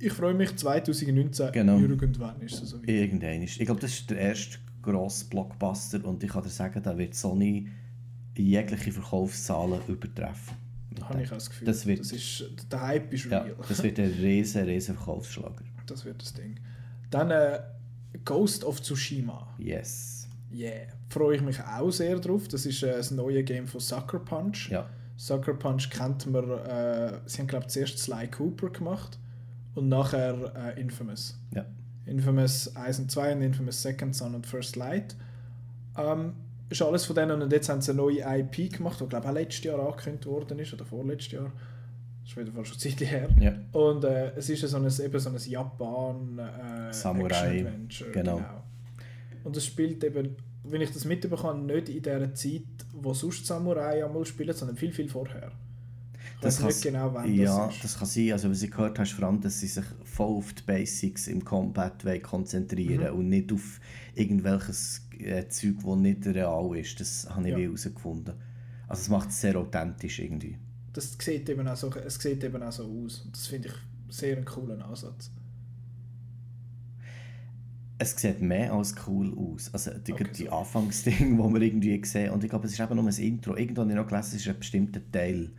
Ich freue mich, 2019 Genau. irgendwann ist es so weit. Irgendwann ist. Ich glaube, das ist der erste grosse Blockbuster und ich kann dir sagen, da wird Sony jegliche Verkaufszahlen übertreffen. Habe ich auch das Gefühl. Das wird- ist, der Hype ist ja, real. das wird ein riesen, riesen Verkaufsschlager. Das wird das Ding. Dann äh, Ghost of Tsushima. Yes. Yeah. Freue ich mich auch sehr drauf. Das ist äh, das neue Game von Sucker Punch. Ja, Sucker Punch kennt man, äh, sie haben glaube ich zuerst Sly Cooper gemacht und nachher äh, Infamous. ja. Infamous 1 und 2 und Infamous Second Son und First Light. Ähm, ist alles von denen und jetzt haben sie eine neue IP gemacht, die glaube ich auch letztes Jahr angekündigt worden ist oder vorletztes Jahr. Das ist wieder fast schon Zeit her. ja. Und äh, es ist so ein, eben so ein Japan äh, Samurai, Action-Adventure. genau. Und es spielt eben, wenn ich das mitbekomme, nicht in der Zeit, wo sonst Samurai einmal spielen, sondern viel, viel vorher. Das kann- genau, wann ja, das das kann sein. Also, was ich gehört habe, vor allem, dass sie sich voll auf die Basics im Combat konzentrieren Mhm. und nicht auf irgendwelches äh, Zeug, das nicht real ist. Das habe ich Ja. herausgefunden. Also, es macht es sehr authentisch irgendwie. das sieht eben auch so, es sieht eben auch so aus. Und das finde ich sehr einen coolen Ansatz. Es sieht mehr als cool aus. Also die, Okay, die so. Anfangsding, wo wir irgendwie sehen, und ich glaube, es ist eben nur ein Intro. Irgendwo habe ich noch gelesen, es ist ein bestimmter Teil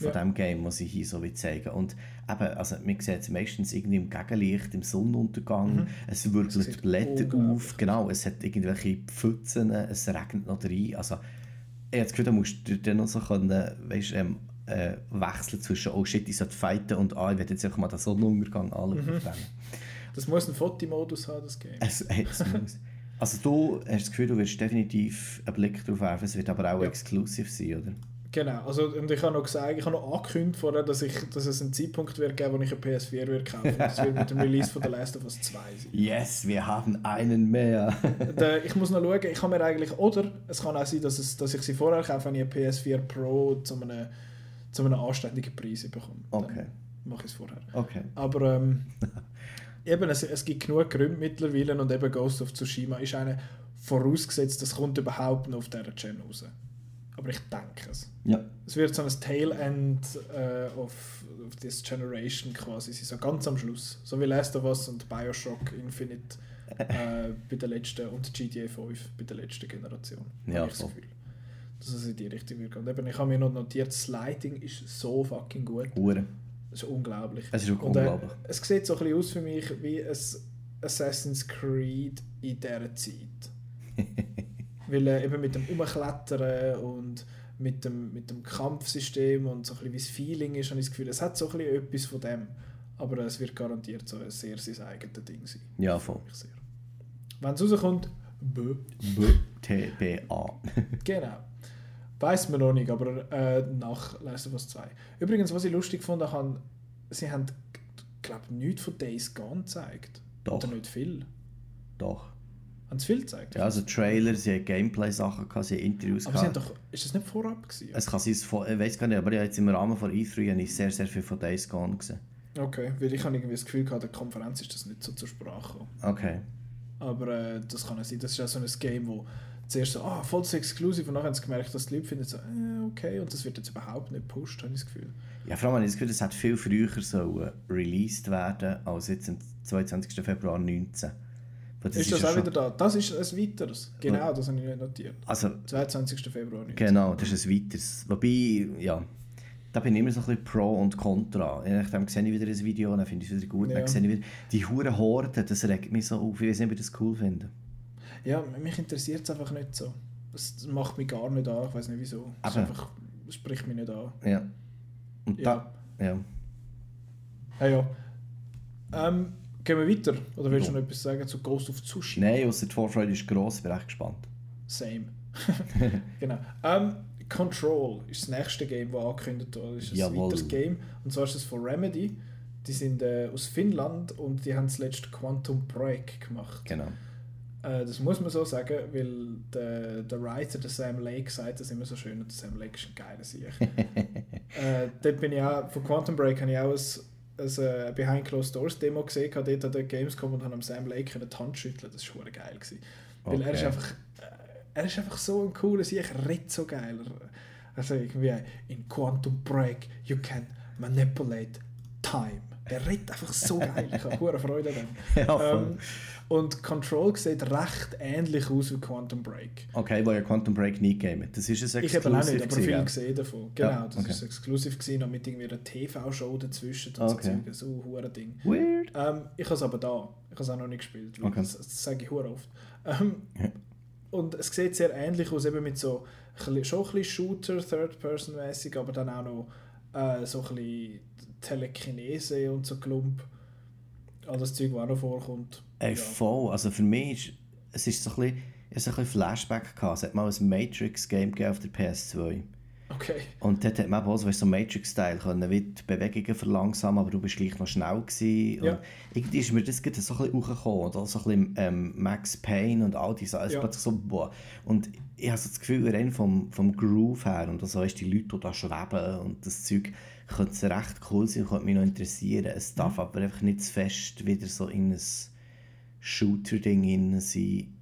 von Ja. dem Game, was sie hier so will zeigen. Und eben, also man sieht es meistens irgendwie im Gegenlicht, im Sonnenuntergang, es Das wirbelt sieht Blätter auf, genau, es hat irgendwelche Pfützen, es regnet noch rein. Also ich habe das Gefühl, da musst du dann noch so können, weißt, ähm, äh, wechseln zwischen «Oh shit, ich sollte fighten» und «Ah, ich will jetzt einfach mal den Sonnenuntergang anschauen». Mhm. Das muss einen Fotomodus haben, das Game. Es, es muss. Also du hast das Gefühl, du wirst definitiv einen Blick darauf werfen, es wird aber auch Ja. exklusiv sein, oder? Genau, also, und ich habe noch gesagt, ich habe noch angekündigt vorher, dass, ich, dass es einen Zeitpunkt wird geben, wo ich eine PS4 wird kaufen. Das wird mit dem Release von The Last of Us 2 sein. Yes, wir haben einen mehr. Ich muss noch schauen, ich kann mir eigentlich, oder es kann auch sein, dass, es, dass ich sie vorher kaufe, wenn ich eine PS4 Pro zu einem, zu einem anständigen Preis bekomme. Dann Okay. mache ich es vorher. Okay. Aber ähm, eben, es, es gibt genug Gründe mittlerweile und eben Ghost of Tsushima ist eine vorausgesetzt, das kommt überhaupt noch auf dieser Gen raus. Aber ich denke es. Ja. Es wird so ein Tail End äh, of, of this Generation quasi sein, so ganz am Schluss. So wie Last of Us und Bioshock Infinite äh, bei der letzten und GTA 5 bei der letzten Generation. Ja, ich das voll. Gefühl. Dass es in die Richtung wird gehen. Und eben, ich habe mir noch notiert, das Lighting ist so fucking gut. Hure. Das ist unglaublich. Es ist Und, äh, unglaublich. es sieht so ein bisschen aus für mich wie ein Assassin's Creed in dieser Zeit. Weil äh, eben mit dem Umklettern und mit dem, mit dem Kampfsystem und so ein bisschen wie das Feeling ist, habe ich das Gefühl, es hat so ein bisschen etwas von dem. Aber es wird garantiert so ein sehr sein eigenes Ding sein. Ja, voll. Wenn es rauskommt, bö. TBA. Genau. Weiß man noch nicht, aber äh, nach Last of Us 2. Übrigens, was ich lustig fand, habe, sie haben, glaube ich, nichts von Days Gone gezeigt. Doch. Oder nicht viel. Doch. Haben sie viel gezeigt? Ja, also Trailer, sie haben Gameplay-Sachen gehabt, sie haben Interviews aber sie haben gehabt. doch, ist das nicht vorab gewesen? Es kann sein, ich weiß gar nicht, aber jetzt im Rahmen von E3 habe ich sehr, sehr viel von Days Gone gesehen. Okay, weil ich habe irgendwie das Gefühl gehabt, der Konferenz ist das nicht so zur Sprache gekommen. Okay. Aber äh, das kann ja sein. Das ist ja so ein Game, wo zuerst so, ah, voll so exklusiv und nachher haben sie gemerkt, dass die Leute finden so, äh, okay, und das wird jetzt überhaupt nicht gepusht, habe ich das Gefühl. Ja, vor allem habe ich das Gefühl, es hat viel früher sollen released werden als jetzt am 22. Februar 19. Weil ist das ja auch schon- wieder da? Das ist ein weiteres. Genau, das habe ich nicht notiert. Also, 22. Februar nicht. genau, das ist ein weiteres. Wobei, ja, da bin ich immer so ein bisschen Pro und Contra. Nachdem sehe ich wieder ein Video, dann finde ich es wieder gut, Ja. dann sehe ich wieder... Die hure Horden, das regt mich so auf. Ich weiß nicht, ob ich das cool finde. Ja, mich interessiert es einfach nicht so. Das macht mich gar nicht an, ich weiß nicht wieso. Es ist Aber- einfach, es spricht mich nicht an. Ja. Und Ja. da... Ja. Ja, ja. Ähm, gehen wir weiter? Oder willst du noch etwas sagen zu Ghost of Tsushima? Nein, ausser die Vorfreude ist gross, ich bin echt gespannt. Same. genau. Ähm, Control ist das nächste Game, das angekündigt wurde. Das ist ein Jawohl. weiteres Game. Und zwar ist es von Remedy. Die sind äh, aus Finnland und die haben zuletzt Quantum Break gemacht. Genau. Äh, das muss man so sagen, weil der, der Writer, der Sam Lake, sagt das immer so schön und der Sam Lake ist ein geiler Sieg. äh, dort bin ich auch, von Quantum Break habe ich auch ein, ein, äh, Behind Closed Doors Demo gesehen, dort an der Gamescom und habe am Sam Lake die Hand schütteln. Das war geil. Gewesen. Weil er ist Okay. einfach, äh, er ist einfach so ein cooler Sieg, er redet so geil. Also irgendwie in Quantum Break you can manipulate time. Der redet einfach so geil. Ich habe hohe Freude an dem. Ja. Ähm, und Control sieht recht ähnlich aus wie Quantum Break. Okay, wo ja Quantum Break nie gegeben hat. Das ist ein Ich habe auch nicht, Exclusive aber viel ja. gesehen davon. Genau, Ja, das okay. ist exklusiv gewesen, noch mit irgendwie einer TV-Show dazwischen und Okay. so Zeug, so ein hure Ding. Weird. Ähm, ich habe es aber da. Ich habe es auch noch nicht gespielt. weil Okay. Das, das sage ich hure oft. Ähm, und es sieht sehr ähnlich aus, eben mit so schon ein bisschen Shooter, Third-Person-mäßig, aber dann auch noch äh, so ein bisschen Telekinese und so Klump. All das Zeug, was auch noch vorkommt. Ey, Ja. voll. Also für mich ist es ist so ein bisschen, ist so ein bisschen Flashback gehabt. Es hat mal ein Matrix-Game auf der PS2. Okay. Und dort hat man auch so, weißt Matrix-Style können, wie die Bewegungen verlangsamen, aber du bist gleich noch schnell gewesen. Ja. Und irgendwie ist mir das gerade so ein bisschen hochgekommen. Und auch so ein bisschen ähm, Max Payne und all diese Sachen. Es Ja. plötzlich so, boah. Und ich habe so das Gefühl, rein vom, vom Groove her und so ist die Leute, die da schweben und das Zeug, könnte es recht cool sein könnte mich noch interessieren. Es darf Mhm. aber einfach nicht zu fest wieder so in ein Shooter-Ding sein.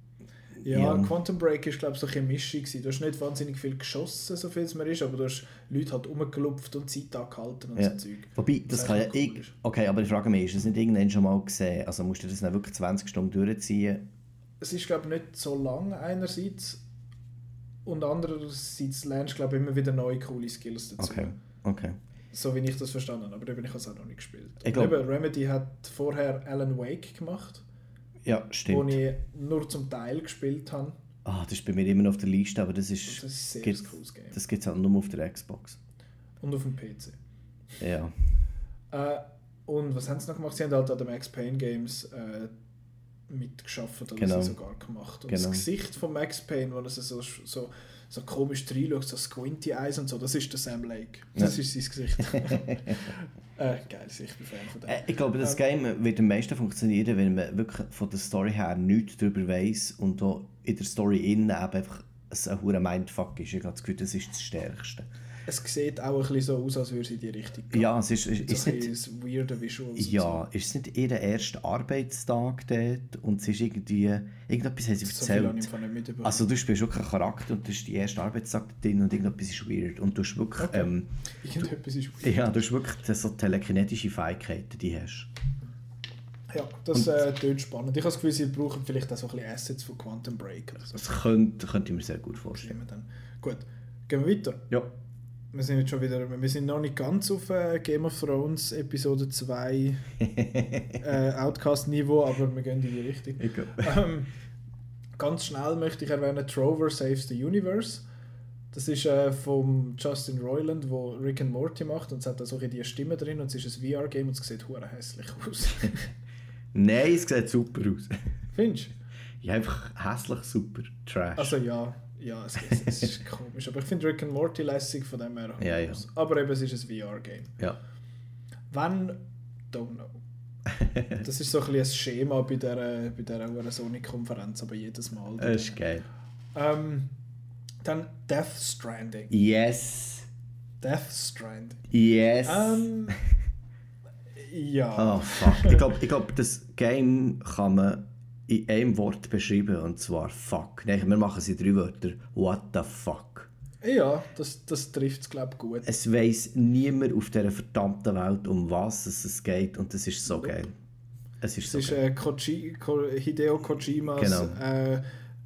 Ja, Ja. Quantum Break ist glaube ich so eine Mischung gewesen. Du hast nicht wahnsinnig viel geschossen, so viel es mir ist, aber du hast Leute halt rumgelupft und Zeit angehalten und Ja. so Zeug. Wobei, das Was kann ja cool ich. Okay, aber ich frage mich, ist das nicht irgendwann schon mal gesehen? Also musst du das dann wirklich 20 Stunden durchziehen? Es ist glaube ich nicht so lang einerseits und andererseits lernst du glaube ich immer wieder neue coole Skills dazu. Okay, okay. So wie ich das verstanden habe, aber eben ich habe es auch noch nicht gespielt. Ich glaub- Remedy hat vorher Alan Wake gemacht, Ja, wo stimmt. ich nur zum Teil gespielt habe. Ah, das ist bei mir immer noch auf der Liste, aber das ist. das ist sehr ein cooles Game. Das gibt es halt nur auf der Xbox. Und auf dem PC. Ja. Äh, und was haben sie noch gemacht? Sie haben halt an den Max Payne Games äh, mitgeschafft oder Genau. sie sogar gemacht. Und Genau. das Gesicht von Max Payne, wo er so, so, so komisch reinschaut, so Squinty Eyes und so, das ist der Sam Lake. Das Ja. ist sein Gesicht. äh, geil, ich bin Fan von dem. Äh, Ich glaube, das Ähm, Game wird am meisten funktionieren, wenn man wirklich von der Story her nichts darüber weiß und auch in der Story innen eben einfach ein hoher Mindfuck ist. Ich habe das Gefühl, das ist das Stärkste. Es sieht auch ein bisschen so aus, als würde sie in die Richtung gehen. Ja, es ist, ist, ist so ein nicht. weirden Visuals. Ja, ist es nicht ihr erster Arbeitstag dort und sie ist irgendwie. Irgendetwas haben sie So. So erzählt. nicht mitbekommen. Also du spielst wirklich einen Charakter und das ist die erste Arbeitstag drin und irgendetwas ist weird. Und du hast wirklich, Okay. ähm, Irgendetwas ist ja, du hast wirklich so telekinetische Fähigkeiten, die hast. Ja, das äh, klingt spannend. Ich habe das Gefühl, sie brauchen vielleicht auch so ein bisschen Assets von Quantum Break. So. Das könnte, könnte ich mir sehr gut vorstellen. Dann. Gut, gehen wir weiter. Ja. Wir sind jetzt schon wieder, wir sind noch nicht ganz auf äh, Game of Thrones Episode 2 äh, Outcast-Niveau, aber wir gehen in die Richtung. Ähm, ganz schnell möchte ich erwähnen, Trover Saves the Universe. Das ist äh, vom Justin Roiland, wo Rick and Morty macht und es hat da so die Stimme drin und es ist ein VR-Game und es sieht hure hässlich aus. Nein, es sieht super aus. Findest du? Ja, einfach hässlich super. Trash. Also ja, ja, es, es, ist komisch, aber ich finde Rick and Morty lässig von dem her. Ja, ja. Aber eben, es ist ein VR-Game. ja. Wenn, don't know. Das ist so ein bisschen ein Schema bei dieser, bei dieser Sony-Konferenz, aber jedes Mal. Das ist geil. Ähm, dann Death Stranding. Yes. Death Stranding. Yes. Ähm, ja. Oh fuck. Ich glaube, ich glaub, das Game kann man in einem Wort beschreiben und zwar fuck. Nein, wir machen es in drei Wörter. What the fuck. Ja, das, das trifft es, glaube ich, gut. Es weiss niemand auf dieser verdammten Welt, um was es geht und das ist so Nope. geil. Es ist Es so ist geil. äh, Koji, Ko, Hideo Kojimas Genau. äh,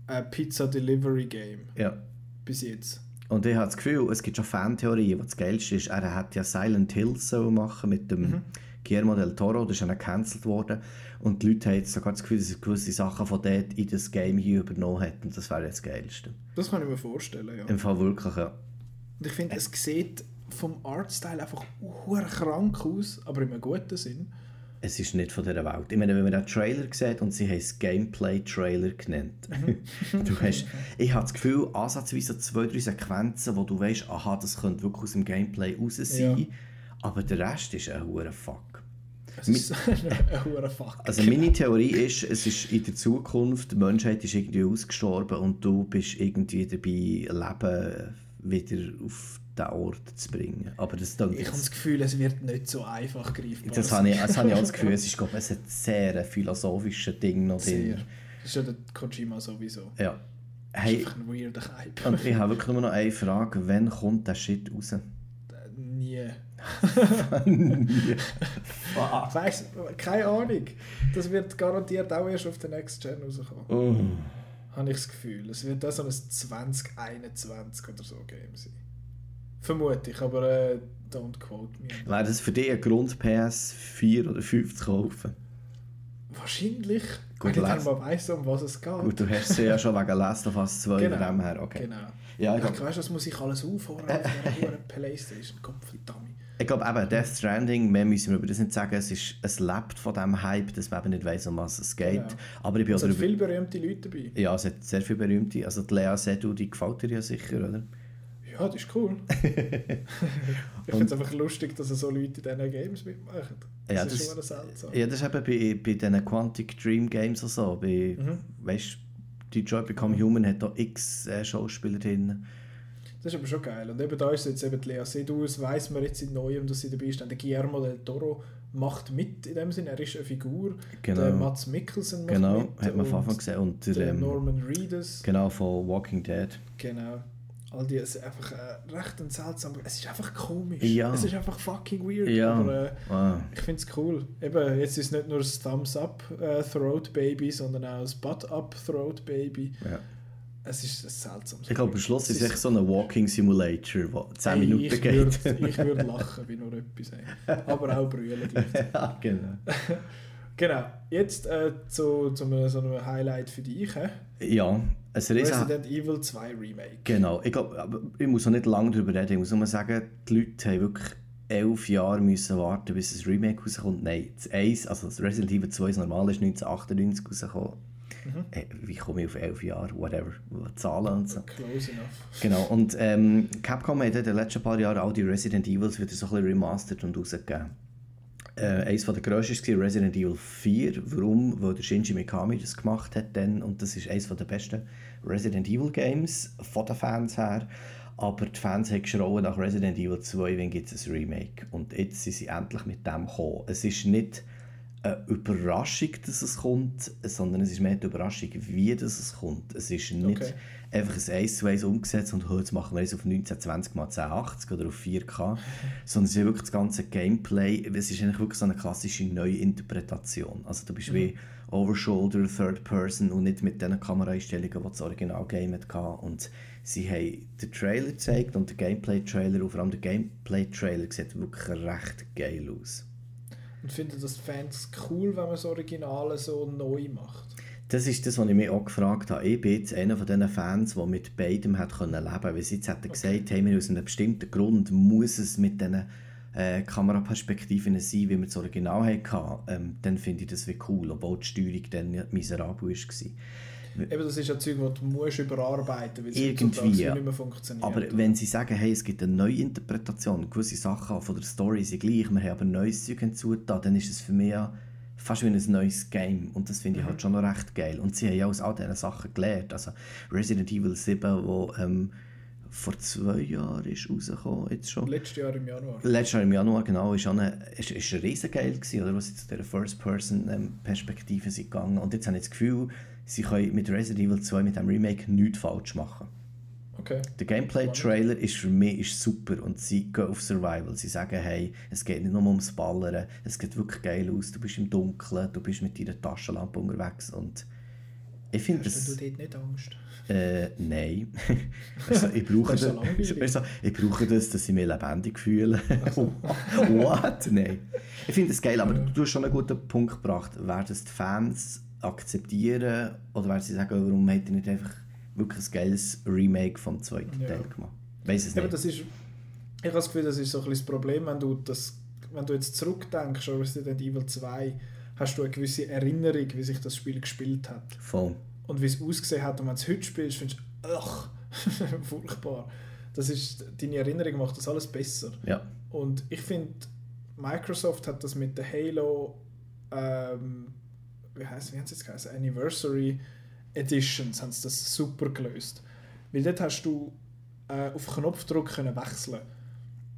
ein Pizza Delivery Game Ja. bis jetzt. Und ich habe das Gefühl, es gibt schon Fantheorien, was das Geilste ist. Er hat ja Silent Hill so machen mit dem Mhm. Guillermo del Toro, das ist ja dann gecancelt worden. Und die Leute haben jetzt sogar das Gefühl, dass er gewisse Sachen von dort in das Game hier übernommen. Und das wäre jetzt das Geilste. Das kann ich mir vorstellen, ja. Im Fall wirklich, ja. Und ich finde, es sieht vom Artstyle einfach krank aus, aber in einem guten Sinn. Es ist nicht von dieser Welt. Ich meine, wenn man den Trailer sieht und sie haben es Gameplay-Trailer genannt. Mhm. du hast, ich habe das Gefühl, ansatzweise zwei, drei Sequenzen, wo du weißt, aha, das könnte wirklich aus dem Gameplay raus sein. Ja. Aber der Rest ist ein hoher Fuck. Es ist ein Fuck. Also meine Theorie ist, es ist in der Zukunft, die Menschheit ist irgendwie ausgestorben und du bist irgendwie dabei, Leben wieder auf den Ort zu bringen. Aber das dann ich habe das Gefühl, es wird nicht so einfach greifbar. das habe ich, das habe ich auch das Gefühl, es ist glaube ich, ein sehr philosophisches Ding noch Sehr. drin. Das ist ja der Kojima sowieso. Ja. Das Hey, ist einfach ein weirder Hype. und ich habe wirklich nur noch eine Frage, wann kommt der Shit raus? Ah. Ich weiss, keine Ahnung. Das wird garantiert auch erst auf der Next Gen rauskommen. Oh. Habe ich das Gefühl. Es wird auch so ein 2021 oder so Game sein. Vermute ich, aber äh, don't quote me. Wäre das für dich ein Grund, PS4 oder 5 zu kaufen? Wahrscheinlich, Gut, wenn ich mal weiss, um was es geht. Gut, du hast sie ja schon wegen Last of Us 2 Genau. her, okay. Genau. Ja, ich ich glaub- weiss, was muss ich alles aufholen auf verdammten Playstation. Kopfverdammt. Ich glaube eben, Death Stranding, mehr müssen wir über das nicht sagen, es, ist, es lebt von dem Hype, dass man eben nicht weiss, um was es geht. Ja. Aber ich bin Es sind darüber... viele berühmte Leute dabei. Ja, es hat sehr viele berühmte. Also die Lea Seydoux, die gefällt dir ja sicher, oder? Ja, das ist cool. ich finde es einfach lustig, dass so Leute in diesen Games mitmachen. Das Ja, ist das- schon seltsam. Ja, das ist eben bei, bei diesen Quantic Dream Games und so. Bei, Mhm. Weißt Detroit Become Human hat da x äh, Schauspieler drin. Das ist aber schon geil. Und eben da ist jetzt eben die Lea Seydoux, weiss man jetzt in Neuem, dass sie dabei ist. Und der Guillermo del Toro macht mit in dem Sinne, er ist eine Figur. Genau. Der Mats Mikkelsen macht Genau, mit. hat man von Anfang gesehen. Und der, Der ähm, Norman Reedus. genau, von Walking Dead. Genau. All die, es ist einfach äh, recht ein seltsam. Es ist einfach komisch. Ja. Es ist einfach fucking weird. Ja. Aber äh, Ah. ich finde es cool. Eben, jetzt ist nicht nur das Thumbs Up äh, Throat Baby, sondern auch das Butt Up Throat Baby. Ja. Es ist ein seltsames Ich glaube, am Schluss ist es echt so ein Walking Simulator, der 10 Ey, Minuten ich geht. Würd, ich würde lachen, wie nur etwas sagen. Aber auch brüllen. ja, genau. genau. Jetzt äh, zu, zu einem, so einem Highlight für dich. He? Ja, ein riesen... Resident Evil 2 Remake. Genau, ich glaube, ich muss auch nicht lange darüber reden. Ich muss nur sagen, die Leute haben wirklich elf Jahre müssen warten, bis das Remake rauskommt. Nein, das 1, also das Resident Evil 2 ist normal, ist 1998 rausgekommen. Mhm. Wie komme ich auf elf Jahre? Whatever. Zahlen und so. Close enough. Genau, und ähm, Capcom hat in den letzten paar Jahren all die Resident Evils wieder so ein bisschen remastered und rausgegeben. Äh, eines der grössten war Resident Evil 4. Warum? Weil der Shinji Mikami das gemacht hat dann, und das ist eines der besten Resident Evil Games von den Fans her. Aber die Fans haben geschrauen nach Resident Evil 2, wenn gibt es ein Remake. Und jetzt sind sie endlich mit dem gekommen. Es ist nicht eine Überraschung, dass es kommt, sondern es ist mehr die Überraschung, wie das es kommt. Es ist nicht Okay. einfach ein 1 zu 1 umgesetzt und «Oh, jetzt machen wir es auf 1920 x 1080 oder auf 4K, sondern es ist wirklich das ganze Gameplay, es ist eigentlich wirklich so eine klassische Neuinterpretation. Also du bist wie Overshoulder, Third Person und nicht mit den Kameraeinstellungen, die das Original-Game hatte. Und sie haben den Trailer gezeigt und den Gameplay-Trailer und vor allem der Gameplay-Trailer sieht wirklich recht geil aus. Und finden das die Fans cool, wenn man das Originale so neu macht? Das ist das, was ich mich auch gefragt habe. Ich bin jetzt einer von diesen Fans, der mit beidem hat leben konnte. Weil sie jetzt hätten gesagt, hey, wir aus einem bestimmten Grund muss es mit diesen äh, Kameraperspektiven sein, wie wir das Original hatten. Ähm, dann finde ich das wie cool, obwohl die Steuerung dann miserabel war. Eben, das ist ja Zeug, das du musst überarbeiten musst, weil es Irgendwie, nicht mehr funktioniert. Aber wenn sie sagen, hey, es gibt eine neue Interpretation, gewisse Sachen von der Story sind gleich, wir haben aber neues Zeug hinzugetan, dann ist es für mich ja fast wie ein neues Game. Und das finde ich halt schon noch recht geil. Und sie haben ja aus all diesen Sachen gelernt. Also Resident Evil 7, wo ähm, vor zwei Jahren ist rausgekommen, jetzt schon. Letztes Jahr im Januar. Letztes Jahr im Januar, genau, ist, eine, ist, ist riesen geil gewesen, oder, was sie zu dieser First-Person-Perspektive sind gegangen. Und jetzt habe ich das Gefühl, sie können mit Resident Evil 2, mit dem Remake, nichts falsch machen. Okay. Der Gameplay-Trailer ist für mich ist super und sie gehen auf Survival. Sie sagen, hey, es geht nicht nur ums Ballern, es geht wirklich geil aus, du bist im Dunkeln, du bist mit deiner Taschenlampe unterwegs und ich finde Hast das... du dort nicht Angst? Äh, nein. also, ich, brauche Das ist das, so langweilig. weißt du, ich brauche das, dass ich mich lebendig fühle. What? Nein. Ich finde das geil, aber du hast schon einen guten Punkt gebracht. Werden es die Fans akzeptieren oder werden sie sagen, warum hat ihr nicht einfach wirklich ein geiles Remake vom zweiten Ja. Teil gemacht? Weiß es Ja, aber nicht. das ist, ich habe das Gefühl, das ist so ein bisschen das Problem, wenn du, das, wenn du jetzt zurückdenkst an Resident Evil 2, hast du eine gewisse Erinnerung, wie sich das Spiel gespielt hat. Voll. Und wie es ausgesehen hat. Und wenn du es heute spielst, findest du, ach, furchtbar. Das ist, deine Erinnerung macht das alles besser. Ja. Und ich finde, Microsoft hat das mit der Halo, ähm, wie heißt wie haben sie jetzt geheißen? Anniversary Editions haben sie das super gelöst. Weil dort hast du äh, auf Knopfdruck können wechseln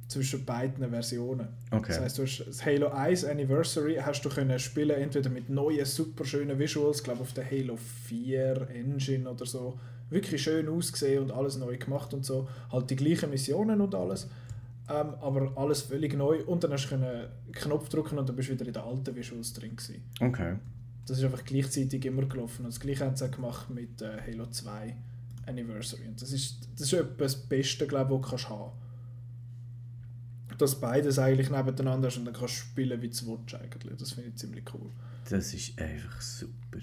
zwischen beiden Versionen. Okay. Das heißt, du hast das Halo 1 Anniversary hast du können spielen entweder mit neuen super schönen Visuals, glaube auf der Halo 4 Engine oder so, wirklich schön ausgesehen und alles neu gemacht und so, halt die gleichen Missionen und alles, ähm, aber alles völlig neu und dann hast du können einen Knopf drücken und dann bist du wieder in den alten Visuals drin gewesen. Okay. Das ist einfach gleichzeitig immer gelaufen und das gleiche haben sie auch gemacht mit äh, Halo 2 Anniversary und das ist, das ist etwa das Beste, glaube ich, was du kannst dass beides eigentlich nebeneinander hast und dann kannst du spielen, wie du willst eigentlich. Das finde ich ziemlich cool. Das ist einfach super.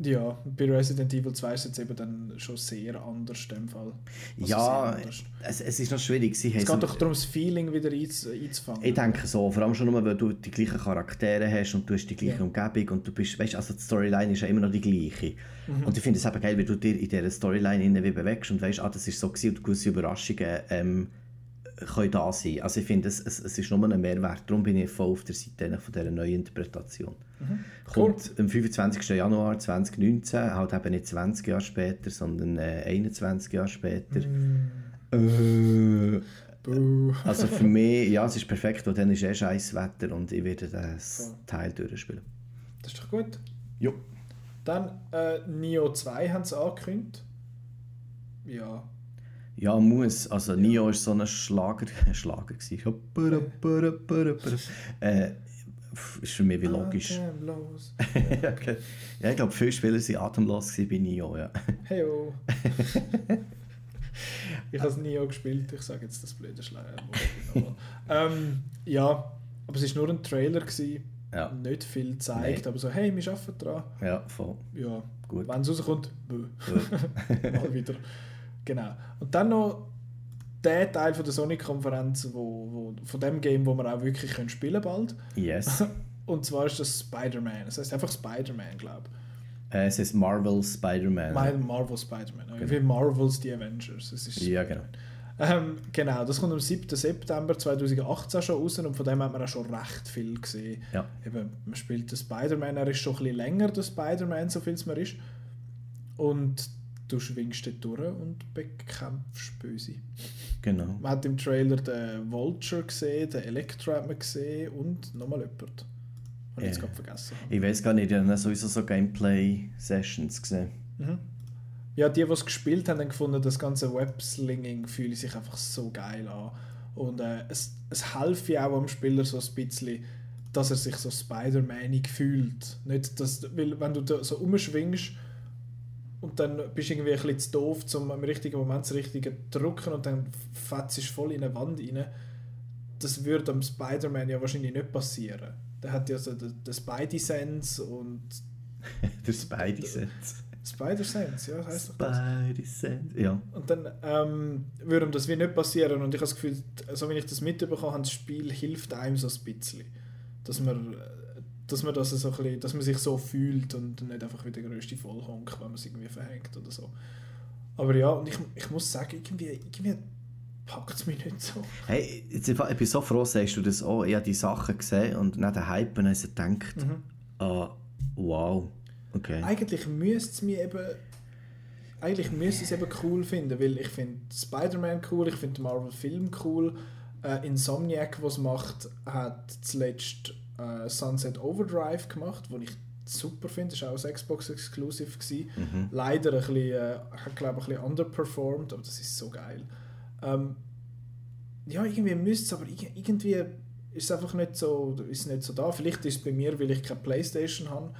Ja, bei Resident Evil 2 ist es jetzt eben dann schon sehr anders in dem Fall. Also ja, es, es ist noch schwierig. Sie Es geht doch darum, das Feeling wieder einz einzufangen. Ich denke so, vor allem schon nur, weil du die gleichen Charaktere hast und du hast die gleiche Ja. Umgebung und du bist, weißt, also die Storyline ist ja immer noch die gleiche. Mhm. Und ich finde es eben geil, wie du dir in dieser Storyline bewegst und weißt, ah, das ist so gewesen und gewisse Überraschungen ähm, können da sein. Also ich finde, es, es, es ist nur ein Mehrwert. Darum bin ich voll auf der Seite von dieser neuen Interpretation. Mhm. Kommt am 25. Januar 2019, halt eben nicht 20 Jahre später, sondern äh, 21 Jahre später. Mhm. Äh, Buh. also für mich, ja, es ist perfekt, weil dann ist eh scheiß Wetter und ich werde das Voll. Teil durchspielen. Das ist doch gut. Jo. Dann äh, Neo 2 haben sie angekündigt. Ja. Ja, muss. Also Nio war so ein Schlager, Schlager gewesen. Äh, ist für mich wie logisch. Atemlos. okay. ja, ich glaube, viele Spieler waren atemlos bei Nio, ja. Heyo. ich habe es nie gespielt, ich sage jetzt das blöde Schleier. ähm, ja, aber es war nur ein Trailer, gewesen, Ja, nicht viel gezeigt, aber so, hey, wir arbeiten dran. ja voll. Ja, Gut. wenn es rauskommt, bö. Gut. mal wieder. Genau. Und dann noch der Teil von der Sonic-Konferenz, wo, wo, von dem Game, wo wir auch wirklich können spielen bald. Yes. Und zwar ist das Spider-Man. Das heißt einfach Spider-Man, glaube ich. äh, es ist Marvel Spider-Man. Mar Marvel Spider-Man. Wie Marvels die Avengers. Es ist Ja, genau. Ähm, genau, das kommt am 7. September 2018 schon raus und von dem hat man auch schon recht viel gesehen. Ja. Eben, man spielt den Spider-Man, er ist schon ein bisschen länger der Spider-Man, so viel es mir ist. Und du schwingst dort durch und bekämpfst Böse. Genau. Man hat im Trailer den Vulture gesehen, den Elektra hat man gesehen und nochmal jemand. Habe ich jetzt gerade vergessen. Ich weiß gar nicht, ich habe sowieso so Gameplay-Sessions gesehen. Mhm. Ja, die, die es gespielt haben, haben gefunden, das ganze Webslinging fühlt sich einfach so geil an. Und äh, es, es half ja auch am Spieler so ein bisschen, dass er sich so Spider-Manig fühlt. Nicht, dass, weil wenn du da so umschwingst und dann bist du irgendwie ein bisschen zu doof, um im richtigen Moment das Richtige zu drücken und dann fetzt du voll in eine Wand rein. Das würde am Spider-Man ja wahrscheinlich nicht passieren. Der hat ja so den, den Spidey-Sense und... der Spidey-Sense. Spider-Sense, ja, das das. Spider-Sense, ja. Und dann ähm, würde ihm das wie nicht passieren und ich habe das Gefühl, so wie ich das mitbekommen habe, das Spiel hilft einem so ein bisschen. Dass man, dass man, das so ein bisschen, dass man sich so fühlt und nicht einfach wie der größte Vollhonk, wenn man es irgendwie verhängt oder so. Aber ja, und ich, ich muss sagen, irgendwie, irgendwie packt es mich nicht so. Hey, jetzt, ich bin so froh, sagst du das auch. Ich habe die Sachen gesehen und nach den Hype habe ich gedacht, Mhm. ah, wow, okay. Eigentlich müsste es mir eben eigentlich müsste ich es eben cool finden, weil ich finde Spider-Man cool, ich finde Marvel-Film cool. Äh, Insomniac, was macht, hat zuletzt äh, Sunset Overdrive gemacht, wo ich super finde. Das war auch ein Xbox-Exclusive. Mhm. Leider ein bisschen, äh, hat, glaube ich, ein bisschen underperformed, aber das ist so geil. Ähm, ja, irgendwie müsste es, aber irgendwie ist es einfach nicht so, ist nicht so da. Vielleicht ist es bei mir, weil ich keine Playstation habe.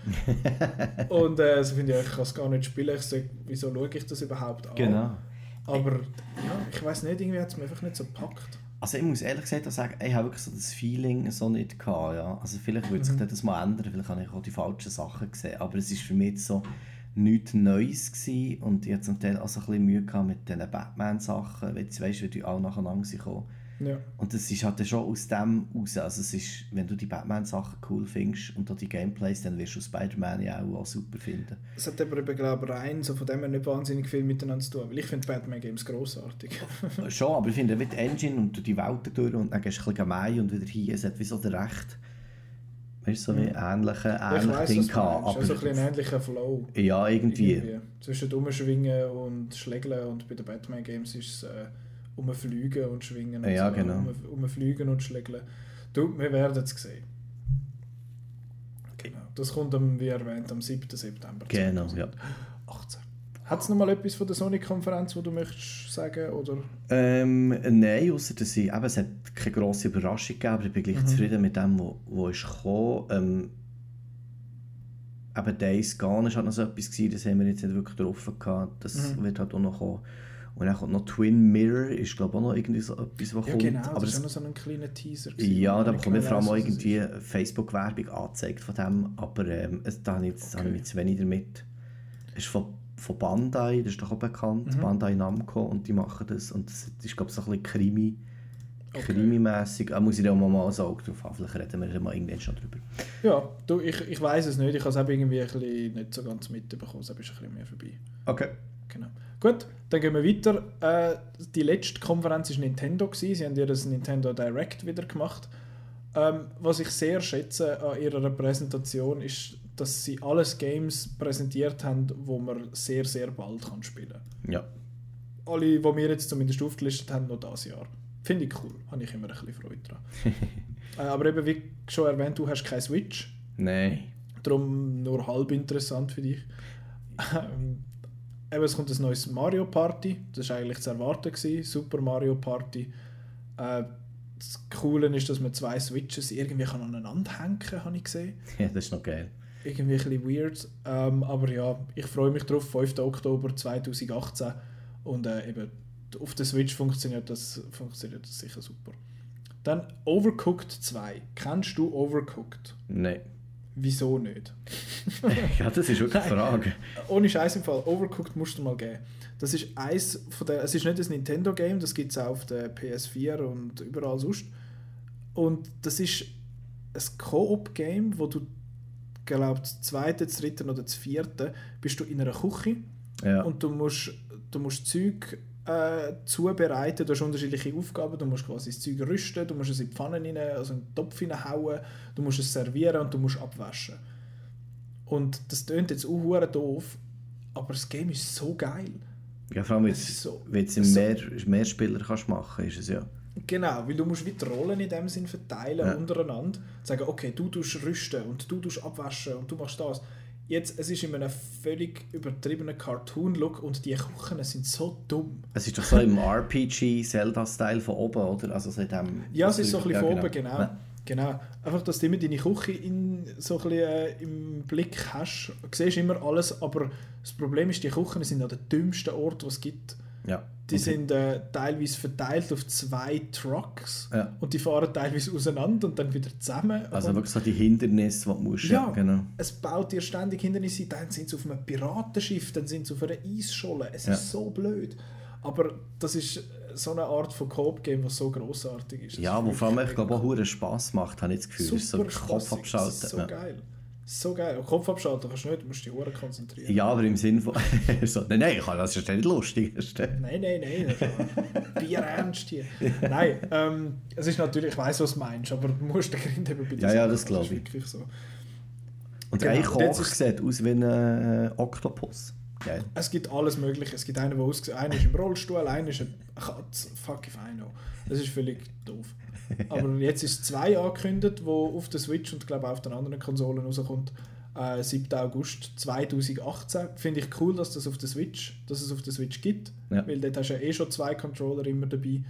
Und äh, so finde ich, ich kann es gar nicht spielen. Ich sage, wieso schaue ich das überhaupt an? Genau. Aber ja, ich weiß nicht, irgendwie hat es mich einfach nicht so gepackt. Also ich muss ehrlich gesagt auch sagen, ich habe wirklich so das Feeling so nicht gehabt, ja. Also vielleicht würde sich Mhm. das mal ändern, vielleicht habe ich auch die falschen Sachen gesehen, aber es ist für mich so nichts Neues gewesen und ich hatte zum Teil auch so ein bisschen Mühe gehabt mit diesen Batman-Sachen, weil du weißt, wie die alle nacheinander sind gekommen. Ja. Und das ist halt schon aus dem raus, also es ist, wenn du die Batman-Sachen cool findest und auch die Gameplays, dann wirst du Spider-Man ja auch, auch super finden. Es hat aber, eben, glaube ich, rein so von dem her nicht wahnsinnig viel miteinander zu tun, weil ich finde Batman-Games grossartig. Schon, aber ich finde, wie die Engine und du die Welten durch und dann gehst du ein bisschen gemein und wieder hier, es hat wie so der recht, weißt so wie ähnliche, Mhm. ich ähnliche weiss, Ding gehabt. Also ein, bisschen ein ähnlicher Flow. ja, irgendwie. Irgendwie. Zwischen Umschwingen und Schlägeln und bei den Batman-Games ist es äh, Umfliegen und Schwingen. Und Ja, so. genau. Um, umfliegen und Schlägeln. Du, wir werden es sehen. Genau. Das kommt, am, wie erwähnt, am 7. September. Genau, ja. 2018. Hat es noch mal etwas von der Sonic-Konferenz, wo du möchtest sagen? Oder? Ähm, nein, außer dass ich, eben, es hat keine grosse Überraschung gegeben, aber ich bin gleich Mhm. zufrieden mit dem, was wo ist gekommen. Ähm, eben Days Gone ist halt noch so etwas gewesen, das haben wir jetzt nicht wirklich drauf gehabt. Das Mhm. wird halt auch noch kommen. Und dann kommt noch Twin Mirror, ist glaube ich auch noch irgendwie so etwas, was Ja, kommt. genau. aber das war noch so ein kleiner Teaser. gewesen, ja, da ich bekomme ich nicht vor allem auch irgendwie. Facebook-Werbung angezeigt von dem, aber ähm, es, da habe ich, habe Okay. mich zu wenig damit. Es ist von, von Bandai, das ist doch auch bekannt, Mhm. Bandai Namco, und die machen das. Und das ist, glaube ich, so ein bisschen Krimi, Okay. Krimi-mässig. Da muss ich auch mal ein Auge drauf haben, vielleicht reden wir mal irgendwann schon drüber. Ja, du, ich, ich weiß es nicht. Ich habe es irgendwie ein bisschen nicht so ganz mitbekommen. Es ist ein bisschen mehr vorbei. Okay. Genau. Gut, dann gehen wir weiter. Äh, die letzte Konferenz war Nintendo. Gewesen. Sie haben ihr das Nintendo Direct wieder gemacht. Ähm, was ich sehr schätze an ihrer Präsentation ist, dass sie alles Games präsentiert haben, wo man sehr, sehr bald kann spielen kann. Ja. Alle, die wir jetzt zumindest aufgelistet haben, noch dieses Jahr. Finde ich cool. Habe ich immer ein bisschen Freude dran. äh, aber eben, wie schon erwähnt, du hast keine Switch. Nein. Darum nur halb interessant für dich. Ähm, eben, es kommt ein neues Mario Party. Das war eigentlich zu erwarten. Gewesen. Super Mario Party. Äh, das Coole ist, dass man zwei Switches irgendwie kann aneinander hängen kann, habe ich gesehen. Ja, das ist noch geil. Irgendwie ein bisschen weird. Ähm, aber ja, ich freue mich drauf. 5. Oktober 2018. Und äh, eben auf der Switch funktioniert das, funktioniert das sicher super. Dann Overcooked 2. Kennst du Overcooked? Nein. Wieso nicht? ja, das ist wirklich eine Frage. Ohne Scheiß im Fall, Overcooked musst du mal geben. Das ist eins von der, es ist nicht ein Nintendo-Game, das gibt es auch auf der PS4 und überall sonst. Und das ist ein Koop-Game, wo du, glaube das zweite, dritte oder das vierte, bist du in einer Küche Ja. und du musst, du musst Zeug äh, zubereiten, du hast unterschiedliche Aufgaben, du musst quasi das Zeug rüsten, du musst es in die Pfanne rein, also in den Topf hauen, du musst es servieren und du musst abwaschen. Und das klingt jetzt auch doof, aber das Game ist so geil. ja, vor allem, wenn so- du so- mehr, Mehrspieler kannst machen, ist es ja. Genau, weil du musst wie die Rollen in dem Sinn verteilen Ja. untereinander. Sagen, okay, du tust rüsten und du tust abwaschen und du machst das. Jetzt, es ist in einem völlig übertriebenen Cartoon-Look und die Küchen sind so dumm. Es ist doch so im RPG-Zelda-Style von oben, oder? Also so dem, Ja, es ist so ein bisschen von oben, genau. Ja. genau. Einfach, dass du immer deine Küche in, so ein bisschen, äh, im Blick hast. Du siehst immer alles, aber das Problem ist, die Küchen sind an den dümmsten Ort, was es gibt. Ja. Die Und- sind äh, teilweise verteilt auf zwei Trucks Ja. und die fahren teilweise auseinander und dann wieder zusammen. Also und wirklich so die Hindernisse, die du musst. Ja. genau. es baut dir ständig Hindernisse, dann sind sie auf einem Piratenschiff, dann sind sie auf einer Eisscholle. Es Ja. ist so blöd. Aber das ist so eine Art von Coop-Game, was so großartig ist. Das Ja, ist wo vor allem, ich glaube, auch Spass macht, habe ich das Gefühl. Das ist so Super Kopf abschalten. Das ist so ja. geil. So geil. Kopf abschalten kannst du nicht, du musst dich hure konzentrieren. ja, aber im Sinn von. so, nein, nein, das ist ja nicht lustig. Das Nein, nein, nein. das Bier ernst hier. Nein, ähm, es ist natürlich, ich weiß, was du meinst, aber du musst den Grind eben bei Ja, ja, das ist glaub ich. wirklich so. Und Genau, ein Koch ist- sieht aus wie ein äh, Oktopus. Geil. Es gibt alles Mögliche. Es gibt einen, der aussieht, einer ist im Rollstuhl, einer ist eine Katze. Fuck if I know. Das ist völlig doof. Aber jetzt ist zwei angekündigt, wo auf der Switch und glaube auf den anderen Konsolen rauskommt. Äh, 7. August 2018. Finde ich cool, dass das auf der Switch, dass es auf der Switch gibt. Ja. Weil dort hast du ja eh schon zwei Controller immer dabei.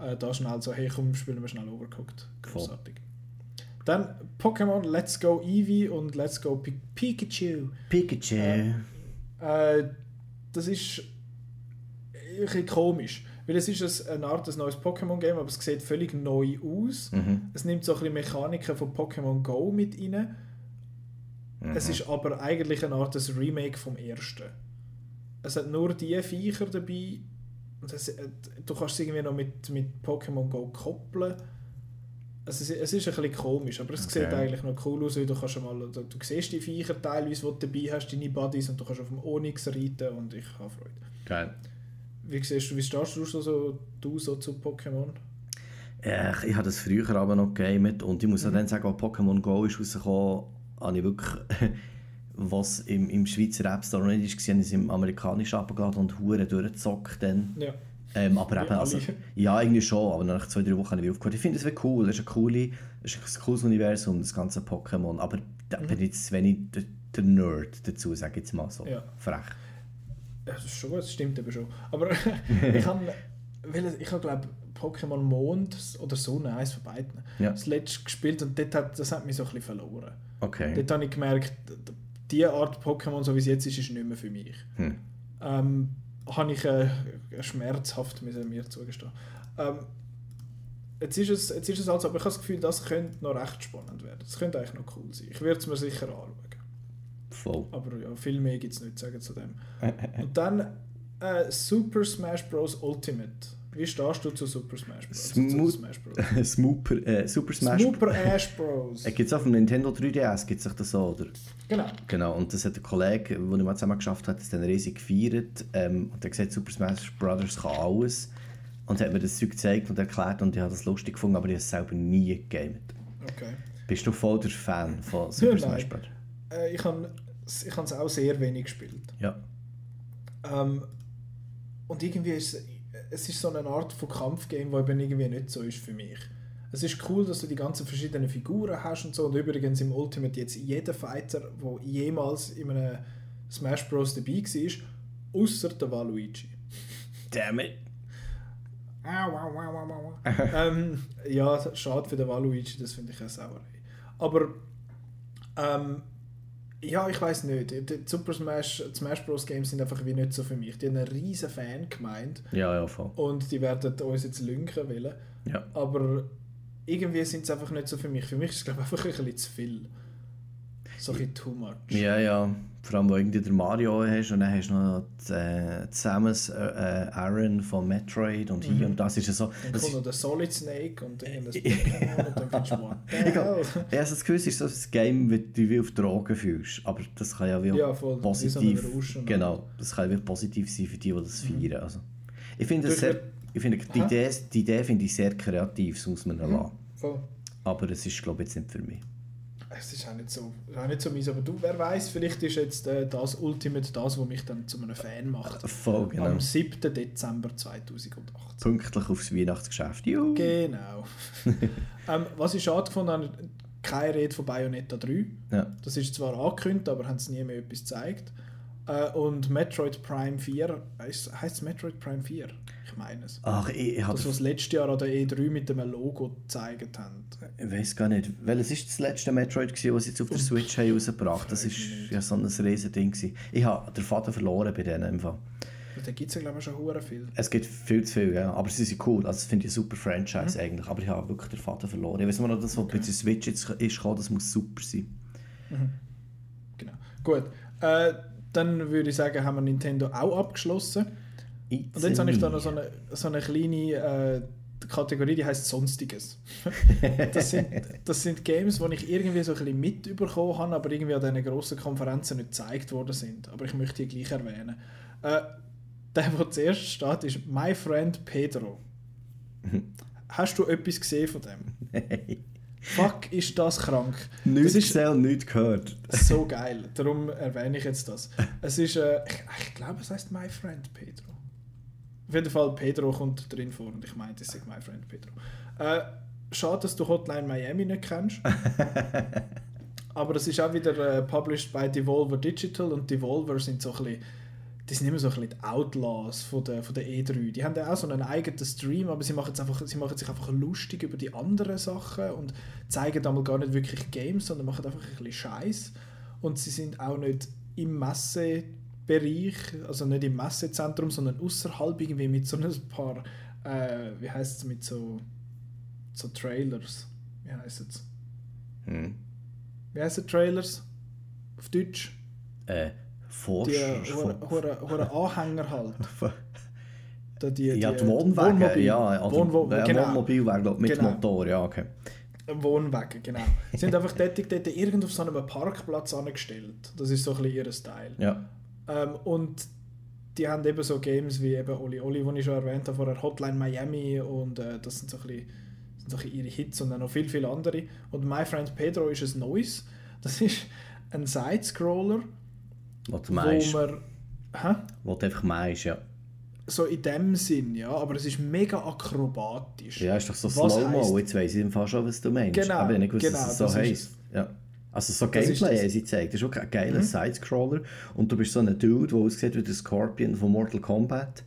Äh, da schnell so, hey komm, spielen wir schnell Overcooked. Großartig. Dann Pokémon Let's Go Eevee und Let's Go Pi Pikachu. Pikachu. Äh, das ist ein bisschen komisch. Weil es ist ein- eine Art ein neues Pokémon-Game, aber es sieht völlig neu aus. Mhm. Es nimmt so ein bisschen Mechaniken von Pokémon Go mit rein. Mhm. Es ist aber eigentlich eine Art ein Remake vom ersten. Es hat nur die Viecher dabei. Es, äh, du kannst es irgendwie noch mit, mit Pokémon Go koppeln. Also es, es ist ein bisschen komisch, aber es Okay. sieht eigentlich noch cool aus. weil Du, kannst mal, du, du siehst die Viecher teilweise, die du dabei hast, deine Buddies, und du kannst auf dem Onyx reiten und ich habe Freude. Geil. Wie, siehst du, wie stehst du so, du so zu Pokémon? Ja, ich, ich habe das früher aber noch gegamet und ich muss Mhm. auch dann sagen, als Pokémon Go ist rausgekommen, habe ich wirklich, was im, im Schweizer App Store noch nicht ist, habe ich es im amerikanischen abgeladen und hure durchgezockt dann. Ja. Ähm, aber eben, also, ja, irgendwie schon, aber nach zwei, drei Wochen habe ich aufgehört. Ich finde, es cool, es ist, coole, es ist ein cooles Universum, das ganze Pokémon, aber da bin ich jetzt wenig der, der Nerd dazu, sage ich jetzt mal so. Mhm. Ja. Frech. Ja, das ist schon gut, das stimmt eben schon. Aber ich habe, ich habe glaube Pokémon Mond oder Sonne, eins von beiden, Ja. das letzte gespielt und dort hat, das hat mich so ein bisschen verloren. Okay. Dort habe ich gemerkt, d- die Art Pokémon, so wie es jetzt ist, ist nicht mehr für mich. Hm. Ähm, habe ich äh, schmerzhaft müssen mir zugestehen. Ähm, jetzt, ist es, jetzt ist es also, aber ich habe das Gefühl, das könnte noch recht spannend werden. Das könnte eigentlich noch cool sein. Ich würde es mir sicher anschauen. Voll. Aber ja, viel mehr gibt es nicht zu sagen zu dem. Und dann äh, Super Smash Bros. Ultimate. Wie stehst du zu Super Smash Bros? Zu Smash Bros. Super, äh, Super Smash Super Ash Bros. Äh, Gibt es auf dem Nintendo 3DS, gibt es das so, oder? Genau. Genau, und das hat der Kollege, den ich mal zusammen geschafft habe, das dann riesig gefeiert. Ähm, und er hat gesagt, Super Smash Brothers kann alles. Und hat mir das Zeug gezeigt und erklärt und ich habe das lustig gefunden, aber ich habe es selber nie gegamet. Okay. Bist du voll der Fan von Super. Smash Brothers? Äh, ich habe ich es auch sehr wenig gespielt. Ja. Ähm, und irgendwie ist es, es ist so eine Art von Kampfgame, wo eben irgendwie nicht so ist für mich. Es ist cool, dass du die ganzen verschiedenen Figuren hast und so. Und übrigens im Ultimate jetzt jeder Fighter, der jemals in einem Smash Bros. dabei war, außer der Waluigi. Damn it. Au, au, au, au, au. ähm, ja, schade für den Waluigi, das finde ich eine Sauerei. Aber ähm, ja, ich weiß nicht. Die Super Smash, die Smash Bros. Games sind einfach wie nicht so für mich. Die haben einen riesen Fan gemeint Ja, ja, voll. und die werden uns jetzt lünken wollen. Ja. Aber irgendwie sind sie einfach nicht so für mich. Für mich ist es glaube ich einfach ein bisschen zu viel. So ein bisschen too much. Ja, ja. Vor allem, wo irgendwie der Mario hast und dann hast du noch äh, Samus äh, äh, Aaron von Metroid und hier und das ist ja so. Dann Das kommt noch der Solid Snake und dann das Pokémon und dann findest du hell? ja, also das Gefühl ist so ein Game, wie du wie auf Drogen fühlst. Aber das kann ja wie Ja, voll. Wie so positiv. Rauschen. genau, das kann ja wie positiv sein für die, die das feiern. Also, ich finde das Du, ich sehr, ich finde die? Idee, die Idee finde ich sehr kreativ, das muss man mhm. lassen. Voll. Aber es ist glaube ich jetzt nicht für mich. Es ist auch nicht so, auch nicht so mies, aber du, wer weiß, vielleicht ist jetzt äh, das Ultimate das, was mich dann zu einem Fan macht. Voll, genau. Am 7. Dezember 2018. Pünktlich aufs Weihnachtsgeschäft. Juhu. Genau. ähm, was ich schade gefunden habe, keine Rede von Bayonetta 3. Ja. Das ist zwar angekündigt, aber haben es nie mehr etwas gezeigt. Äh, und Metroid Prime 4, heißt es Metroid Prime 4? Meine es. Ach, ich, ich Das, was letztes Jahr an der E3 mit dem Logo gezeigt haben. Ich weiß gar nicht. Welches ist das letzte Metroid, gewesen, was sie jetzt auf der Switch haben rausgebracht Das ist ja so ein riesen Ding. gewesen. Ich habe den Faden verloren bei denen im Fall. Da gibt es ja, glaube ich, schon hure viel. Es gibt viel zu viel, ja. Aber sie sind cool. Also, das finde ich ein super Mhm. Franchise eigentlich. Aber ich habe wirklich den Faden verloren. Ich weiß nur noch, das, was bei der Switch jetzt ist, das muss super sein. Genau. Gut. Äh, dann würde ich sagen, haben wir Nintendo auch abgeschlossen. Und jetzt habe ich da noch so eine, so eine kleine äh, Kategorie, die heißt Sonstiges. das, sind, das sind Games, die ich irgendwie so ein bisschen mitbekommen habe, aber irgendwie an diesen grossen Konferenzen nicht gezeigt worden sind. Aber ich möchte die gleich erwähnen. Äh, der, der zuerst steht, ist My Friend Pedro. Hast du etwas gesehen von dem? Nein. Fuck, ist das krank. Nichts das ist gesehen nichts gehört. so geil. Darum erwähne ich jetzt das. Es ist, äh, ich, ich glaube, es heißt My Friend Pedro. Auf jeden Fall, Pedro kommt drin vor und ich meinte, es ist My Friend Pedro. Äh, schade, dass du Hotline Miami nicht kennst. Aber es ist auch wieder äh, published by Devolver Digital und Devolver sind so ein bisschen, die sind immer so ein bisschen die Outlaws von der, von der E3. Die haben ja auch so einen eigenen Stream, aber sie machen, jetzt einfach, sie machen sich einfach lustig über die anderen Sachen und zeigen einmal gar nicht wirklich Games, sondern machen einfach ein bisschen Scheiß. Und sie sind auch nicht im Messebereich, also nicht im Messezentrum, sondern außerhalb irgendwie mit so ein paar, äh, wie heißt es, mit so, so Trailers. Wie heißt es? Hm. Wie heißen Trailers? Auf Deutsch? Äh, Forsch... Die äh, Anhänger halt. Da die, ja, die die Wohnwagen, Wohnmobil. ja. Also, Wohnwo äh, genau. Wohnmobil wäre, glaub, mit Genau. Motor, ja, okay. Wohnwagen, genau. Sie sind einfach dort, dort irgend auf so einem Parkplatz angestellt. Das ist so ein bisschen ihr Style. Ja. Ähm, und die haben eben so Games wie eben Oli Oli, den ich schon erwähnt habe, vorher Hotline Miami und äh, das sind so ein bisschen, sind so ein ihre Hits und dann noch viel, viel andere. Und My Friend Pedro ist ein neues. Das ist ein Side-Scroller, wo man... Hä? Was du einfach meinst, ja. So in dem Sinn, ja, aber es ist mega akrobatisch. Ja, ist doch so Slow-Mo. Jetzt weiss ich im Fall schon, was du meinst. Genau, Aber ich nicht gewusst, genau, dass es so das heisst. Ja. Also so Gameplay haben sie gezeigt. Das ist auch ein geiler Side-Scroller. Und du bist so ein Dude, der aussieht wie der Scorpion von Mortal Kombat.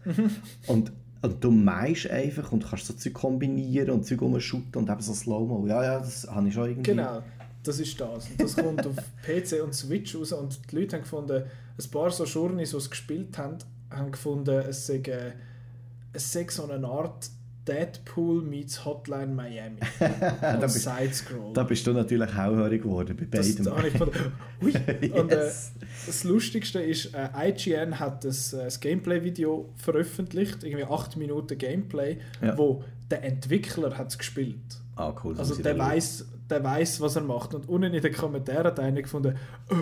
und, und du meinst einfach und kannst so Zeug kombinieren und Zeug rumschuten und eben so Slow-Mo. Ja, ja, das habe ich schon irgendwie... Genau, das ist das. Und das kommt auf PC und Switch raus und die Leute haben gefunden, ein paar so Journeys, die es gespielt haben, haben gefunden, es sei, äh, es sei so eine Art Deadpool meets Hotline Miami. als bist- Side-Scroll. Da bist du natürlich hellhörig geworden bei Das, beidem. da habe ich gefunden, ui. Und äh, das Lustigste ist, äh, IGN hat das, äh, das Gameplay-Video veröffentlicht, irgendwie 8 Minuten Gameplay, Ja. wo der Entwickler hat es gespielt. Ah, cool. das Also der weiß, der weiß, was er macht. Und unten in den Kommentaren hat einer gefunden, oh,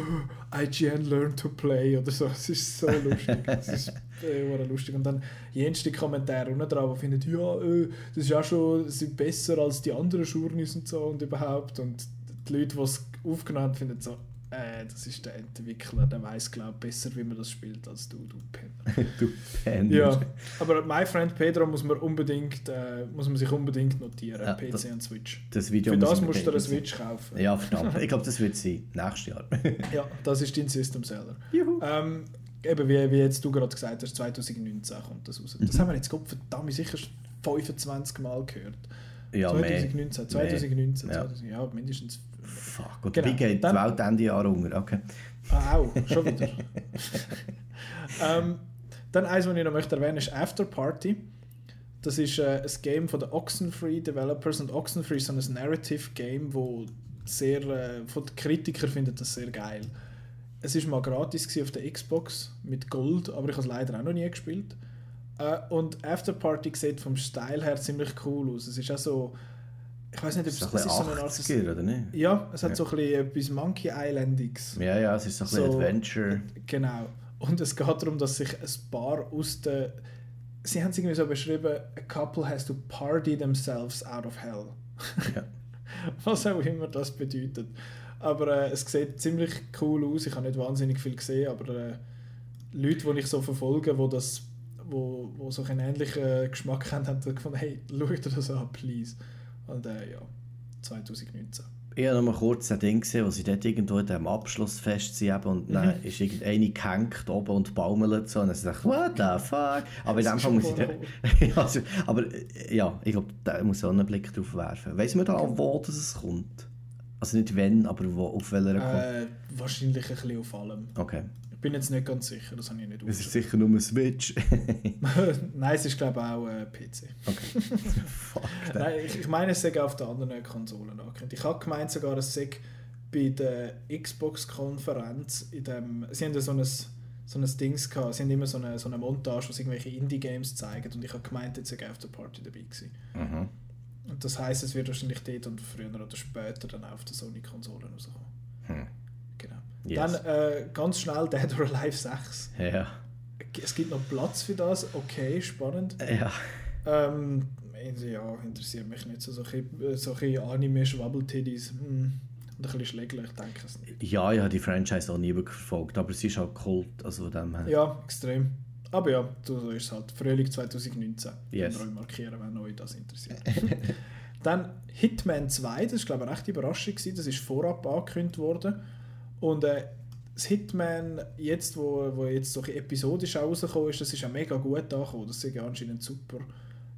IGN learn to play oder so. Es ist so lustig. Es ist äh, lustig. Und dann jenste Kommentare unten dran, die finden, ja, äh, das ist ja schon sind besser als die anderen Journeys und so und überhaupt. Und die Leute, die es aufgenommen haben, finden so, äh, das ist der Entwickler, der weiß glaube ich besser, wie man das spielt als du, du Penner. du Penner. Ja, aber My Friend Pedro muss man unbedingt, äh, muss man sich unbedingt notieren, Ja, PC das- und Switch. Das Video Für das musst du eine. Switch kaufen. Ja, verdammt. Ich glaube, das wird sein. Nächstes Jahr. Ja, das ist dein System Seller. Juhu. Ähm, eben wie, wie jetzt du gerade gesagt hast, 2019 kommt das raus. Mhm. Das haben wir jetzt Gott verdammt sicher 25 Mal gehört. Ja, mehr. 2019, 2019, Mehr. Ja. 2000, ja, mindestens. Fuck. Und Genau. wie geht die Welt Ende Jahr unter? Okay. Ah, auch, schon wieder. ähm, dann eins, was ich noch möchte erwähnen, ist After Party. Das ist äh, ein Game von den Oxenfree Developers und Oxenfree ist so ein Narrative Game, wo sehr, äh, von den Kritikern findet das sehr geil. Es ist mal gratis auf der Xbox mit Gold, aber ich habe es leider auch noch nie gespielt. Äh, und After Party sieht vom Style her ziemlich cool aus. Es ist auch so, ich weiß nicht, ob Das es, es ein ist so eine Art 80er, oder nicht? ja, es hat Ja. so ein bisschen etwas Monkey Islandiges. Ja, ja, es ist so ein bisschen So- Adventure. Genau. Und es geht darum, dass sich ein Paar aus der. Sie haben es irgendwie so beschrieben: A couple has to party themselves out of hell. Ja. Was auch immer das bedeutet. Aber äh, es sieht ziemlich cool aus. Ich habe nicht wahnsinnig viel gesehen, aber äh, Leute, die ich so verfolge, die das wo, wo so einen ähnlichen Geschmack haben, haben gefunden, hey, schau dir das an, please. Und äh, ja, 2019. Ich habe noch mal kurz ein Ding gesehen, wo sie dort irgendwo in diesem Abschlussfest sind und dann mhm. ist irgendeine gehängt oben und baumelt so und dann dachte what the fuck? Aber in dem Fall muss ich da, also, aber ja, ich glaube, da muss auch einen Blick drauf werfen. Weiss man da, wo das es kommt? Also nicht wenn, aber wo, auf welcher äh, Wahrscheinlich ein bisschen auf allem. Okay. Ich bin jetzt nicht ganz sicher, das habe ich nicht Es ist sicher nur ein Switch. Nein, es ist glaube ich auch äh, PC. Okay. Fuck Nein, ich, ich meine, es sei auf den anderen Konsolen angekündigt. Ich habe gemeint sogar, es sei bei der Xbox-Konferenz in dem... Sie haben so ein, so ein Dings gehabt, sie haben immer so eine, so eine Montage, wo sie irgendwelche Indie-Games zeigen und ich habe gemeint, jetzt sei auf der Party dabei gewesen. Mhm. Und das heisst, es wird wahrscheinlich dort und früher oder später dann auf der Sony-Konsolen rauskommen. Hm. Yes. Dann äh, ganz schnell Dead or Alive 6. Ja. Es gibt noch Platz für das, okay, spannend. Ja. Ähm, ja, interessiert mich nicht so. Solche, solche Anime-Schwabbeltitties. Hm. Und ein bisschen schläglich, denke ich es nicht. Ja, ich habe die Franchise auch nie verfolgt, aber sie ist halt Kult, also dem her. Ja, extrem. Aber ja, so ist es halt. Frühling 2019. Yes. Könnt markieren, wenn euch das interessiert. Dann Hitman 2, das war glaube ich eine rechte Überraschung. Das ist vorab angekündigt worden. Und äh, das Hitman, jetzt, wo, wo jetzt so episodisch rausgekommen ist, das ist ja mega gut angekommen. Das ist ja anscheinend super.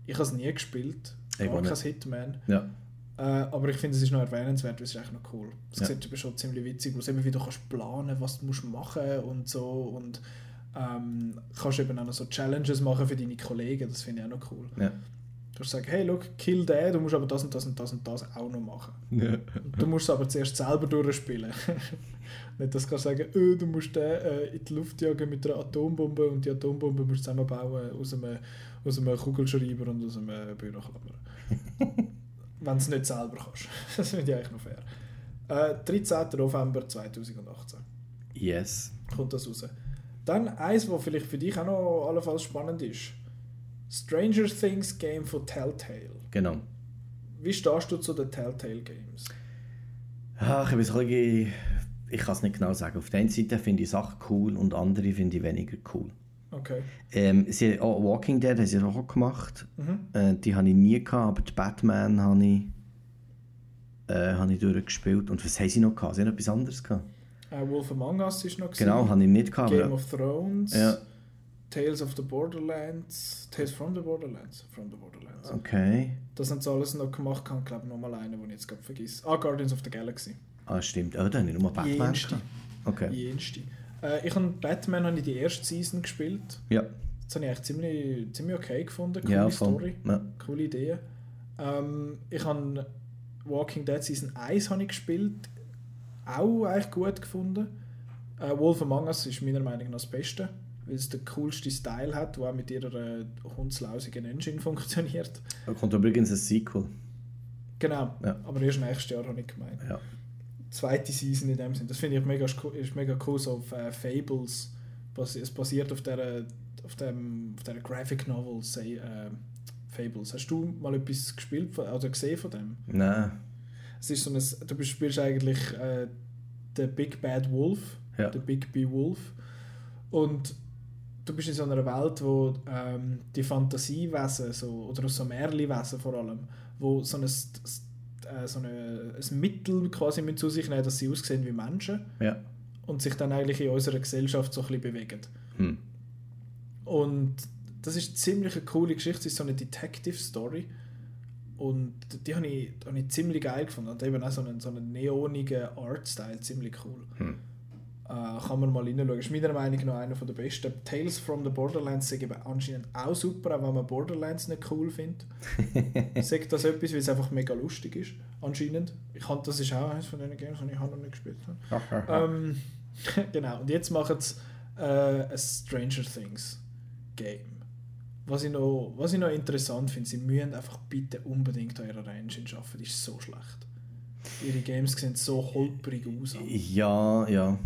Ich habe es nie gespielt. Gar kein Hitman. Ja. Äh, aber ich finde, es ist noch erwähnenswert, weil es ist eigentlich noch cool. Es ja. sieht aber schon ziemlich witzig aus, eben wie du kannst planen, was du musst machen und so. Und ähm, kannst eben auch noch so Challenges machen für deine Kollegen, das finde ich auch noch cool. Ja. Du kannst sagen, hey, look, kill den, du musst aber das und das und das und das auch noch machen. Ja. Du musst es aber zuerst selber durchspielen. Nicht, dass du sagen, oh, du musst den äh, in die Luft jagen mit einer Atombombe und die Atombombe musst du zusammenbauen aus einem, aus einem Kugelschreiber und aus einem Büroklammer. Wenn du es nicht selber kannst. das finde ich eigentlich noch fair. Äh, 13. November 2018. Yes. Kommt das raus. Dann eins, was vielleicht für dich auch noch allenfalls spannend ist. Stranger Things Game von Telltale. Genau. Wie stehst du zu den Telltale Games? Ach, ich weiß ich kann es nicht genau sagen. Auf der einen Seite finde ich Sachen cool und andere finde ich weniger cool. Okay. Ähm, sie, oh, Walking Dead haben sie auch gemacht. Mhm. Äh, die habe ich nie gehabt, aber die Batman habe ich, äh, habe ich durchgespielt. Und was haben sie noch gehabt? Sie haben etwas anderes gehabt. Uh, Wolf Among Us ist noch Genau, habe ich nicht gehabt. Game of Thrones. Ja. Tales of the Borderlands. Tales from the Borderlands. From the Borderlands. Okay. Das haben sie alles noch gemacht. Ich glaube, nochmal einen, den ich jetzt gerade vergesse. Ah, Guardians of the Galaxy. Ah, stimmt. Oh, da habe ich nur mal Batman Jenste. Okay. Jenste. Äh, ich habe Batman habe ich die erste Season gespielt. Ja. Das habe ich eigentlich ziemlich, ziemlich okay gefunden. Coole ja, Story. Ja. Coole Idee. Ähm, ich habe Walking Dead Season 1 habe ich gespielt. Auch eigentlich gut gefunden. Äh, Wolf Among Us ist meiner Meinung nach das Beste weil es den coolsten Style hat, der auch mit ihrer äh, hundslausigen Engine funktioniert. Da kommt übrigens ein Sequel. Genau, Ja. aber erst nächstes Jahr habe ich gemeint. Ja. Zweite Season in dem Sinn. Das finde ich mega, ist mega cool, so auf äh, Fables. Es basiert auf der, auf dem, auf der Graphic Novel say, äh, Fables. Hast du mal etwas gespielt oder gesehen von dem? Nein. Es ist so ein, du spielst eigentlich äh, den Big Bad Wolf, Ja. den Big B Wolf. Und du bist in so einer Welt, wo ähm, die Fantasiewesen, so, oder so Märchenwesen vor allem, wo so ein, äh, so eine, ein Mittel quasi mit zu sich nehmen, dass sie aussehen wie Menschen Ja. und sich dann eigentlich in unserer Gesellschaft so ein bisschen bewegen. Hm. Und das ist ziemlich eine coole Geschichte, es ist so eine Detective-Story. Und die habe ich, habe ich ziemlich geil gefunden. Und eben auch so einen, so einen neonigen Art-Style, ziemlich cool. Hm. Äh, kann man mal reinschauen. Ist meiner Meinung nach einer der besten. Tales from the Borderlands sind eben anscheinend auch super, auch wenn man Borderlands nicht cool findet. Sagt das etwas, weil es einfach mega lustig ist, anscheinend. Ich kann, das ist auch eines von den Games, die ich noch nicht gespielt habe. Ähm, genau, und jetzt machen sie äh, ein Stranger Things Game. Was ich noch, was ich noch interessant finde, sie müssen einfach bitte unbedingt an ihrer Engine arbeiten, die ist so schlecht. Ihre Games sehen so holprig aus. Ja, ja.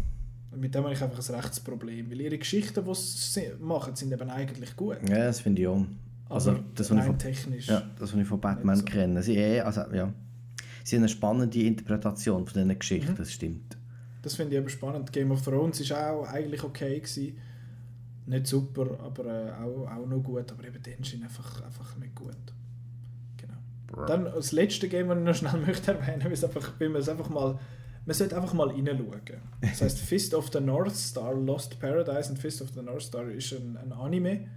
Und mit dem habe ich einfach ein Rechtsproblem, weil ihre Geschichten, die sie machen, sind eben eigentlich gut. Ja, das finde ich auch. Also, aber das, was ich rein von, technisch. ja, das, was ich von Batman so. kenne. Sie, eh, also, ja. sie haben eine spannende Interpretation von diesen Geschichten, mhm. das stimmt. Das finde ich eben spannend. Game of Thrones war auch eigentlich okay. Gewesen. Nicht super, aber äh, auch, auch noch gut. Aber eben den ist einfach, einfach nicht gut. Genau. Dann das letzte Game, das ich noch schnell möchte erwähnen möchte, einfach, weil man es einfach mal man sollte einfach mal reinschauen. Das heißt Fist of the North Star, Lost Paradise und Fist of the North Star ist ein, ein Anime,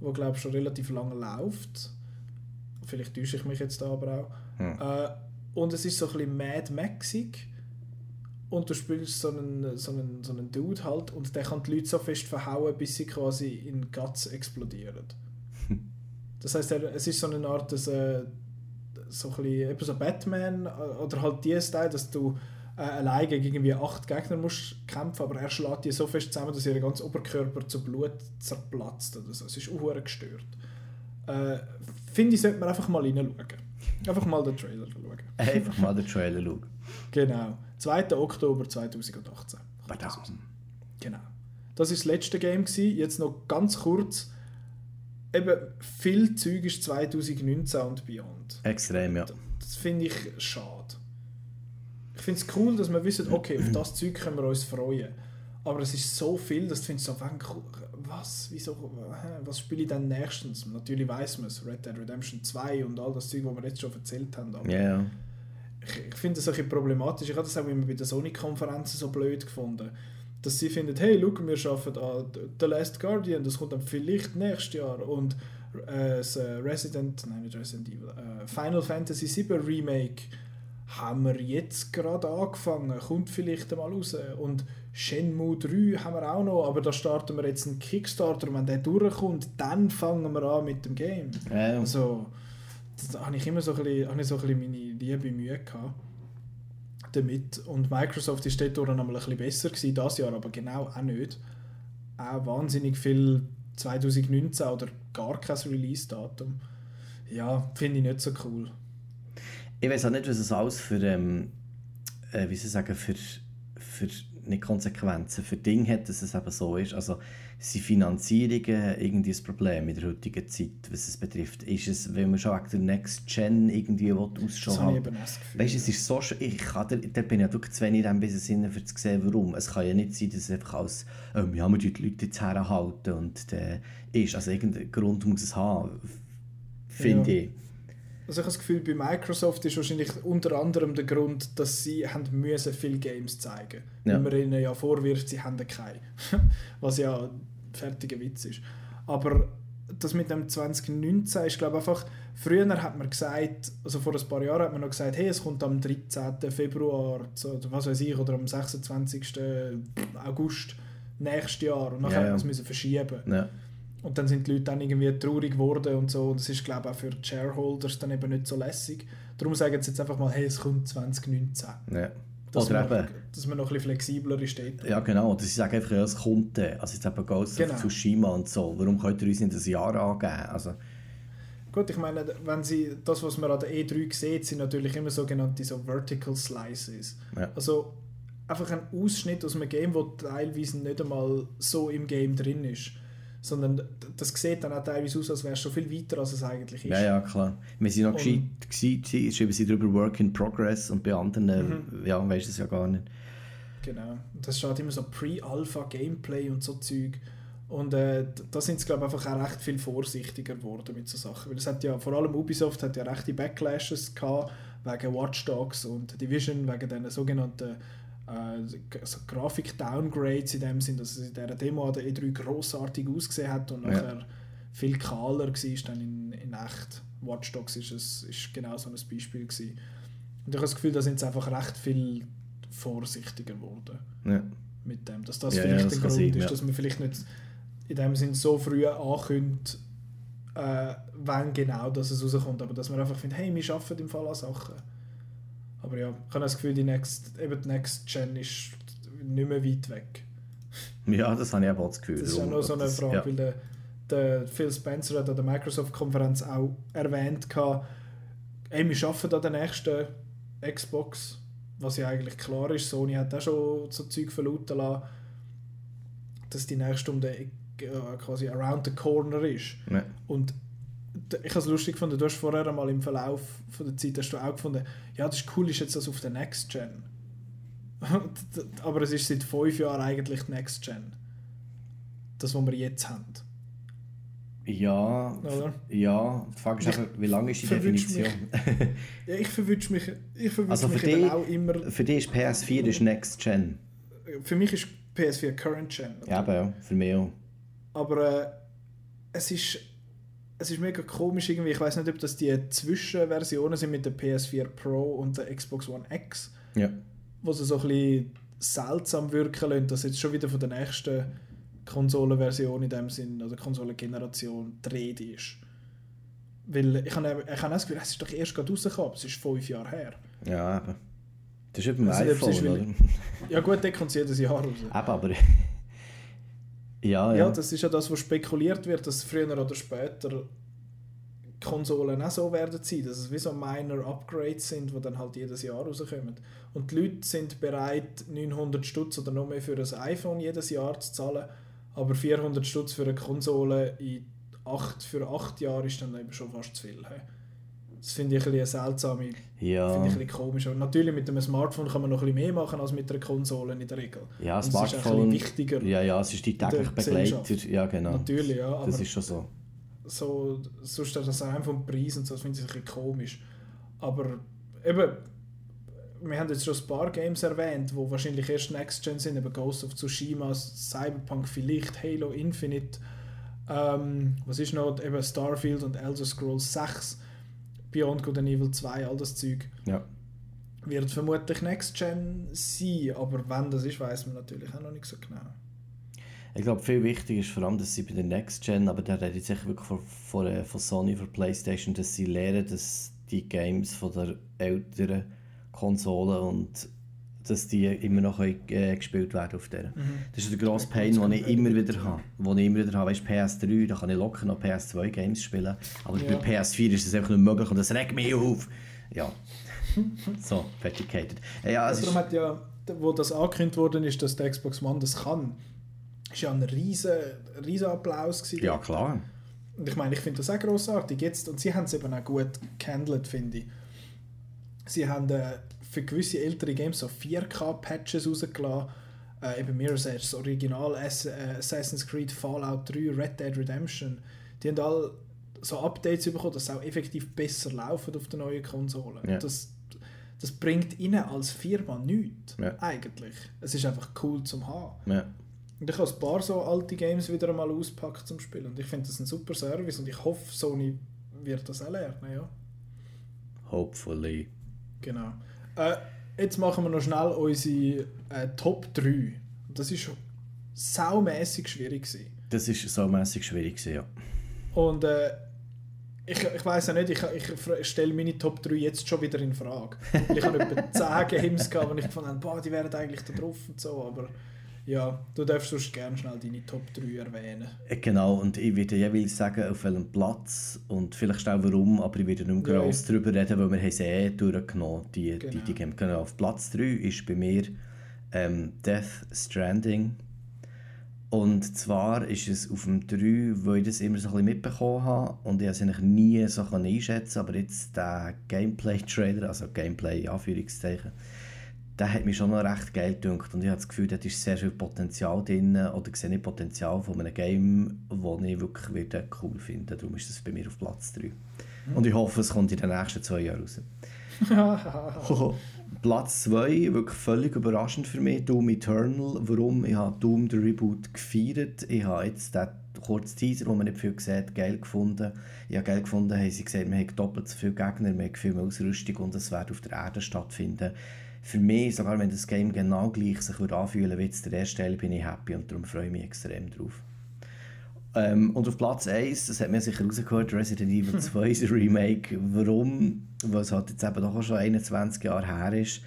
wo glaube schon relativ lange läuft. Vielleicht täusche ich mich jetzt da aber auch. Hm. Äh, und es ist so ein bisschen Mad Maxig und du spielst so einen, so, einen, so einen Dude halt und der kann die Leute so fest verhauen, bis sie quasi in Guts explodieren. Das heißt, es ist so eine Art, dass, äh, so ein bisschen, so Batman äh, oder halt die Style, dass du äh, alleine gegen irgendwie acht Gegner musst kämpfen, aber er schlägt die so fest zusammen, dass ihr ganzer Oberkörper zu Blut zerplatzt. Oder so. Es ist auch gestört. Äh, Finde ich, sollte man einfach mal reinschauen. Einfach mal den Trailer schauen. Einfach mal den Trailer schauen. Genau. 2. Oktober 2018. Badam. Genau. Das war das letzte Game. Gewesen. Jetzt noch ganz kurz. Eben, viel Zeug ist 2019 und Beyond. Extrem, ja. Das finde ich schade ich finde es cool, dass wir wissen, okay, auf das Zeug können wir uns freuen. Aber es ist so viel, dass du findest, so, was, wieso, was spiele ich dann nächstens? Natürlich weiß man es, Red Dead Redemption 2 und all das Zeug, was wir jetzt schon erzählt haben. Aber yeah. Ich, ich finde das ein bisschen problematisch. Ich habe das auch immer bei den Sony-Konferenzen so blöd gefunden. Dass sie finden, hey, schau, wir arbeiten an The Last Guardian, das kommt dann vielleicht nächstes Jahr. Und äh, das äh, Resident, nein, nicht Resident Evil, äh, Final Fantasy 7 Remake haben wir jetzt gerade angefangen, kommt vielleicht einmal raus. Und Shenmue 3 haben wir auch noch, aber da starten wir jetzt einen Kickstarter und wenn der durchkommt, dann fangen wir an mit dem Game. Ja. Also, da habe ich immer so ein bisschen, so ein bisschen meine liebe Mühe gehabt damit. Und Microsoft ist dort noch ein bisschen besser gewesen, das Jahr, aber genau auch nicht. Auch wahnsinnig viel 2019 oder gar kein Release-Datum. Ja, finde ich nicht so cool ich weiß auch nicht, was es alles für, ähm, äh, wie soll ich sagen, für, für nicht Konsequenzen, für Dinge hat, dass es eben so ist. Also sind Finanzierungen irgendwie ein Problem in der heutigen Zeit, was es betrifft? Ist es, wenn man schon wegen der Next Gen irgendwie ausschauen haben? Das Weißt du, es ist so ich kann, da, da bin ich ja wirklich zu wenig in diesem Sinn, um zu sehen, warum. Es kann ja nicht sein, dass es einfach als, ähm, ja, wir die Leute jetzt herhalten und der ist. Also irgendeinen Grund muss es haben, finde ja. ich. Also ich habe das Gefühl, bei Microsoft ist wahrscheinlich unter anderem der Grund, dass sie haben müssen viele Games zeigen ja. Weil man ihnen ja vorwirft, sie haben keine. Was ja ein fertiger Witz ist. Aber das mit dem 2019 ist glaube einfach, früher hat man gesagt, also vor ein paar Jahren hat man noch gesagt, hey, es kommt am 13. Februar, so, was weiß ich, oder am 26. August nächstes Jahr und dann ja, hat man es müssen verschieben. Ja. Und dann sind die Leute dann irgendwie traurig geworden und so. Und das ist, glaube ich, auch für die Shareholders dann eben nicht so lässig. Darum sagen sie jetzt einfach mal, hey, es kommt 2019. Ja. Dass, Oder man, eben, dass man noch ein bisschen flexibler ist. Ja, genau. Dass sie sagen einfach, ja, es kommt. Also jetzt eben Ghost genau. of Tsushima und so. Warum könnt ihr uns nicht ein Jahr angeben? Also, Gut, ich meine, wenn sie, das, was man an der E3 sieht, sind natürlich immer sogenannte so Vertical Slices. Ja. Also einfach ein Ausschnitt aus einem Game, wo teilweise nicht einmal so im Game drin ist sondern das sieht dann auch teilweise aus, als wäre es schon viel weiter, als es eigentlich ist. Ja, ja, klar. Wir sind noch gescheit, gewesen, schreiben sie darüber Work in Progress und bei anderen, mhm. ja, weißt du es ja gar nicht. Genau. Das steht immer so Pre-Alpha-Gameplay und so Zeug. Und äh, da sind sie, glaube ich, einfach auch recht viel vorsichtiger geworden mit so Sachen. Weil es hat ja, vor allem Ubisoft hat ja rechte Backlashes gehabt, wegen Watch Dogs und Division, wegen diesen sogenannten äh, also Grafik-Downgrades in dem Sinn, dass es in dieser Demo an der E3 grossartig ausgesehen hat und nachher ja. viel kahler war dann in, in echt. Watch Dogs ist, es, ist genau so ein Beispiel gewesen. Und ich habe das Gefühl, da sind sie einfach recht viel vorsichtiger geworden ja. mit dem. Dass das ja, vielleicht das der Grund sein, ist, dass man vielleicht nicht in dem Sinn so früh ankündigt, äh, wann genau dass es rauskommt, aber dass man einfach findet, hey, wir arbeiten im Fall an Sachen. Aber ja, ich habe das Gefühl, die Next, eben die Next Gen ist nicht mehr weit weg. Ja, das habe ich auch das Gefühl. Das ist ja nur so eine Frage, ja. weil der, der Phil Spencer hat an der Microsoft-Konferenz auch erwähnt, gehabt, hey, wir arbeiten an der nächsten Xbox, was ja eigentlich klar ist. Sony hat auch schon so Zeug verlauten lassen, dass die nächste um den äh, quasi around the corner ist. Ja. Und ich habe es lustig gefunden, du hast vorher einmal im Verlauf von der Zeit hast du auch gefunden, ja, das ist cool, ist jetzt das auf der Next Gen. Aber es ist seit fünf Jahren eigentlich die Next Gen. Das, was wir jetzt haben. Ja, Oder? ja. Die Frage ist einfach, wie lang ist die Definition? Ja, ich verwünsche mich, ich verwünsche Also mich dich- auch immer. Für dich ist PS4 ist Next Gen. Für mich ist PS4 Current Gen. Ja, aber ja, für mich auch. Aber äh, es ist es ist mega komisch irgendwie. Ich weiß nicht, ob das die Zwischenversionen sind mit der PS4 Pro und der Xbox One X, Ja. wo sie so ein bisschen seltsam wirken lassen, dass jetzt schon wieder von der nächsten Konsolenversion in dem Sinn, oder Konsolengeneration, die Rede ist. Weil ich habe, ich habe das Gefühl, es ist doch erst gerade rausgekommen, es ist fünf Jahre her. Ja, eben. Das ist eben Also, ein ob es ist, iPhone, weil-? Ja gut, der kommt jedes Jahr raus. Eben, aber... ja, Ja, ja. das ist ja das, was spekuliert wird, dass früher oder später Konsolen auch so werden sein, dass es wie so minor Upgrades sind, die dann halt jedes Jahr rauskommen. Und die Leute sind bereit, 900 Stutz oder noch mehr für ein iPhone jedes Jahr zu zahlen, aber 400 Stutz für eine Konsole in acht, für acht Jahre ist dann eben schon fast zu viel. hä? Das finde ich ein bisschen eine seltsame, finde ich ja. ein bisschen komisch. Und natürlich mit einem Smartphone kann man noch ein bisschen mehr machen als mit einer Konsole in der Regel. Ja, Und ist Smartphone... bisschen wichtiger. Ja, ja, es ist die tägliche. Begleiter. Ja, genau. Natürlich, ja, aber Das ist schon so. so, sonst das Design vom Preis und so, das finde ich ein bisschen komisch. Aber eben, wir haben jetzt schon ein paar Games erwähnt, wo wahrscheinlich erst Next Gen sind, eben Ghost of Tsushima, Cyberpunk vielleicht, Halo Infinite, ähm, was ist noch, eben Starfield und Elder Scrolls 6, Beyond Good and Evil 2, all das Zeug. Ja. Wird vermutlich Next Gen sein, aber wann das ist, weiß man natürlich auch noch nicht so genau. Ich glaube, viel wichtiger ist vor allem, dass sie bei der Next Gen, aber da rede ich sicher wirklich von, von, äh, von Sony, von PlayStation, dass sie lernen, dass die Games von der älteren Konsole und dass die immer noch können, äh, gespielt werden auf der. Das ist der grosse Pain, den ich immer wieder habe. Den ich immer wieder habe. Weißt, PS3, da kann ich locker noch PS2 Games spielen, aber Ja. bei PS4 ist das einfach nicht möglich und das regt mich auf. Ja. so, fertiggehatet. Äh, Ja, es Darum ist, hat ja, wo das angekündigt worden ist, dass der Xbox One das kann, ist ja ein riesen, riesen Applaus gewesen. ja, klar. Und ich meine, ich finde das auch grossartig jetzt und sie haben es eben auch gut gehandelt, finde ich. Sie haben äh, für gewisse ältere Games so 4K-Patches rausgelassen. Äh, eben Mirror's Edge, das Original äh, Assassin's Creed, Fallout 3, Red Dead Redemption. Die haben alle so Updates bekommen, dass sie auch effektiv besser laufen auf der neuen Konsole. Ja. Das, das bringt ihnen als Firma nichts, Ja. eigentlich. Es ist einfach cool zum haben. Ja. Und ich habe ein paar so alte Games wieder einmal auspackt zum Spielen. Und ich finde das ein super Service und ich hoffe, Sony wird das auch lernen. Ja, Hopefully. genau. Äh, jetzt machen wir noch schnell unsere äh, Top 3. Das ist schon saumässig schwierig gewesen. Das ist so mäßig schwierig gewesen, ja. Und äh, ich, ich weiß ja nicht, ich, ich stelle meine Top 3 jetzt schon wieder in Frage. Ich habe etwa 10 Games gehabt, wo ich habe, boah, die wären eigentlich da drauf und so. Aber ja, du darfst sonst gerne schnell deine Top 3 erwähnen. Äh, Genau, und ich werde jeweils sagen, auf welchem Platz und vielleicht auch warum, aber ich werde nicht mehr Ja, gross darüber reden, weil wir haben sie eh durchgenommen, die, die, Genau. die Games. Genau, auf Platz 3 ist bei mir ähm, Death Stranding. Und zwar ist es auf dem 3, wo ich das immer so ein bisschen mitbekommen habe und ich es eigentlich nie so einschätzen aber jetzt der Gameplay-Trailer, also Gameplay in Anführungszeichen, der hat mich schon noch recht geil gedacht und ich habe das Gefühl, da ist sehr viel Potenzial drin oder sehe ich Potenzial von einem Game, das ich wirklich wieder cool finde. Darum ist das bei mir auf Platz 3. Und ich hoffe, es kommt in den nächsten zwei Jahren raus. Platz 2, wirklich völlig überraschend für mich, Doom Eternal. Warum? Ich habe Doom, den Reboot, gefeiert. Ich habe jetzt den kurzen Teaser, wo man nicht viel sieht, geil gefunden. Ich habe geil gefunden, haben sie gesagt, wir haben doppelt so viele Gegner, wir haben viel mehr Ausrüstung und es wird auf der Erde stattfinden. Für mich, sogar wenn das Game genau gleich sich würde anfühlen wie jetzt der erste Teil, bin ich happy und darum freue ich mich extrem drauf. Ähm, und auf Platz 1, das hat man sicher rausgehört, Resident Evil 2 ist ein Remake. Warum? Weil es halt jetzt eben doch schon 21 Jahre her ist.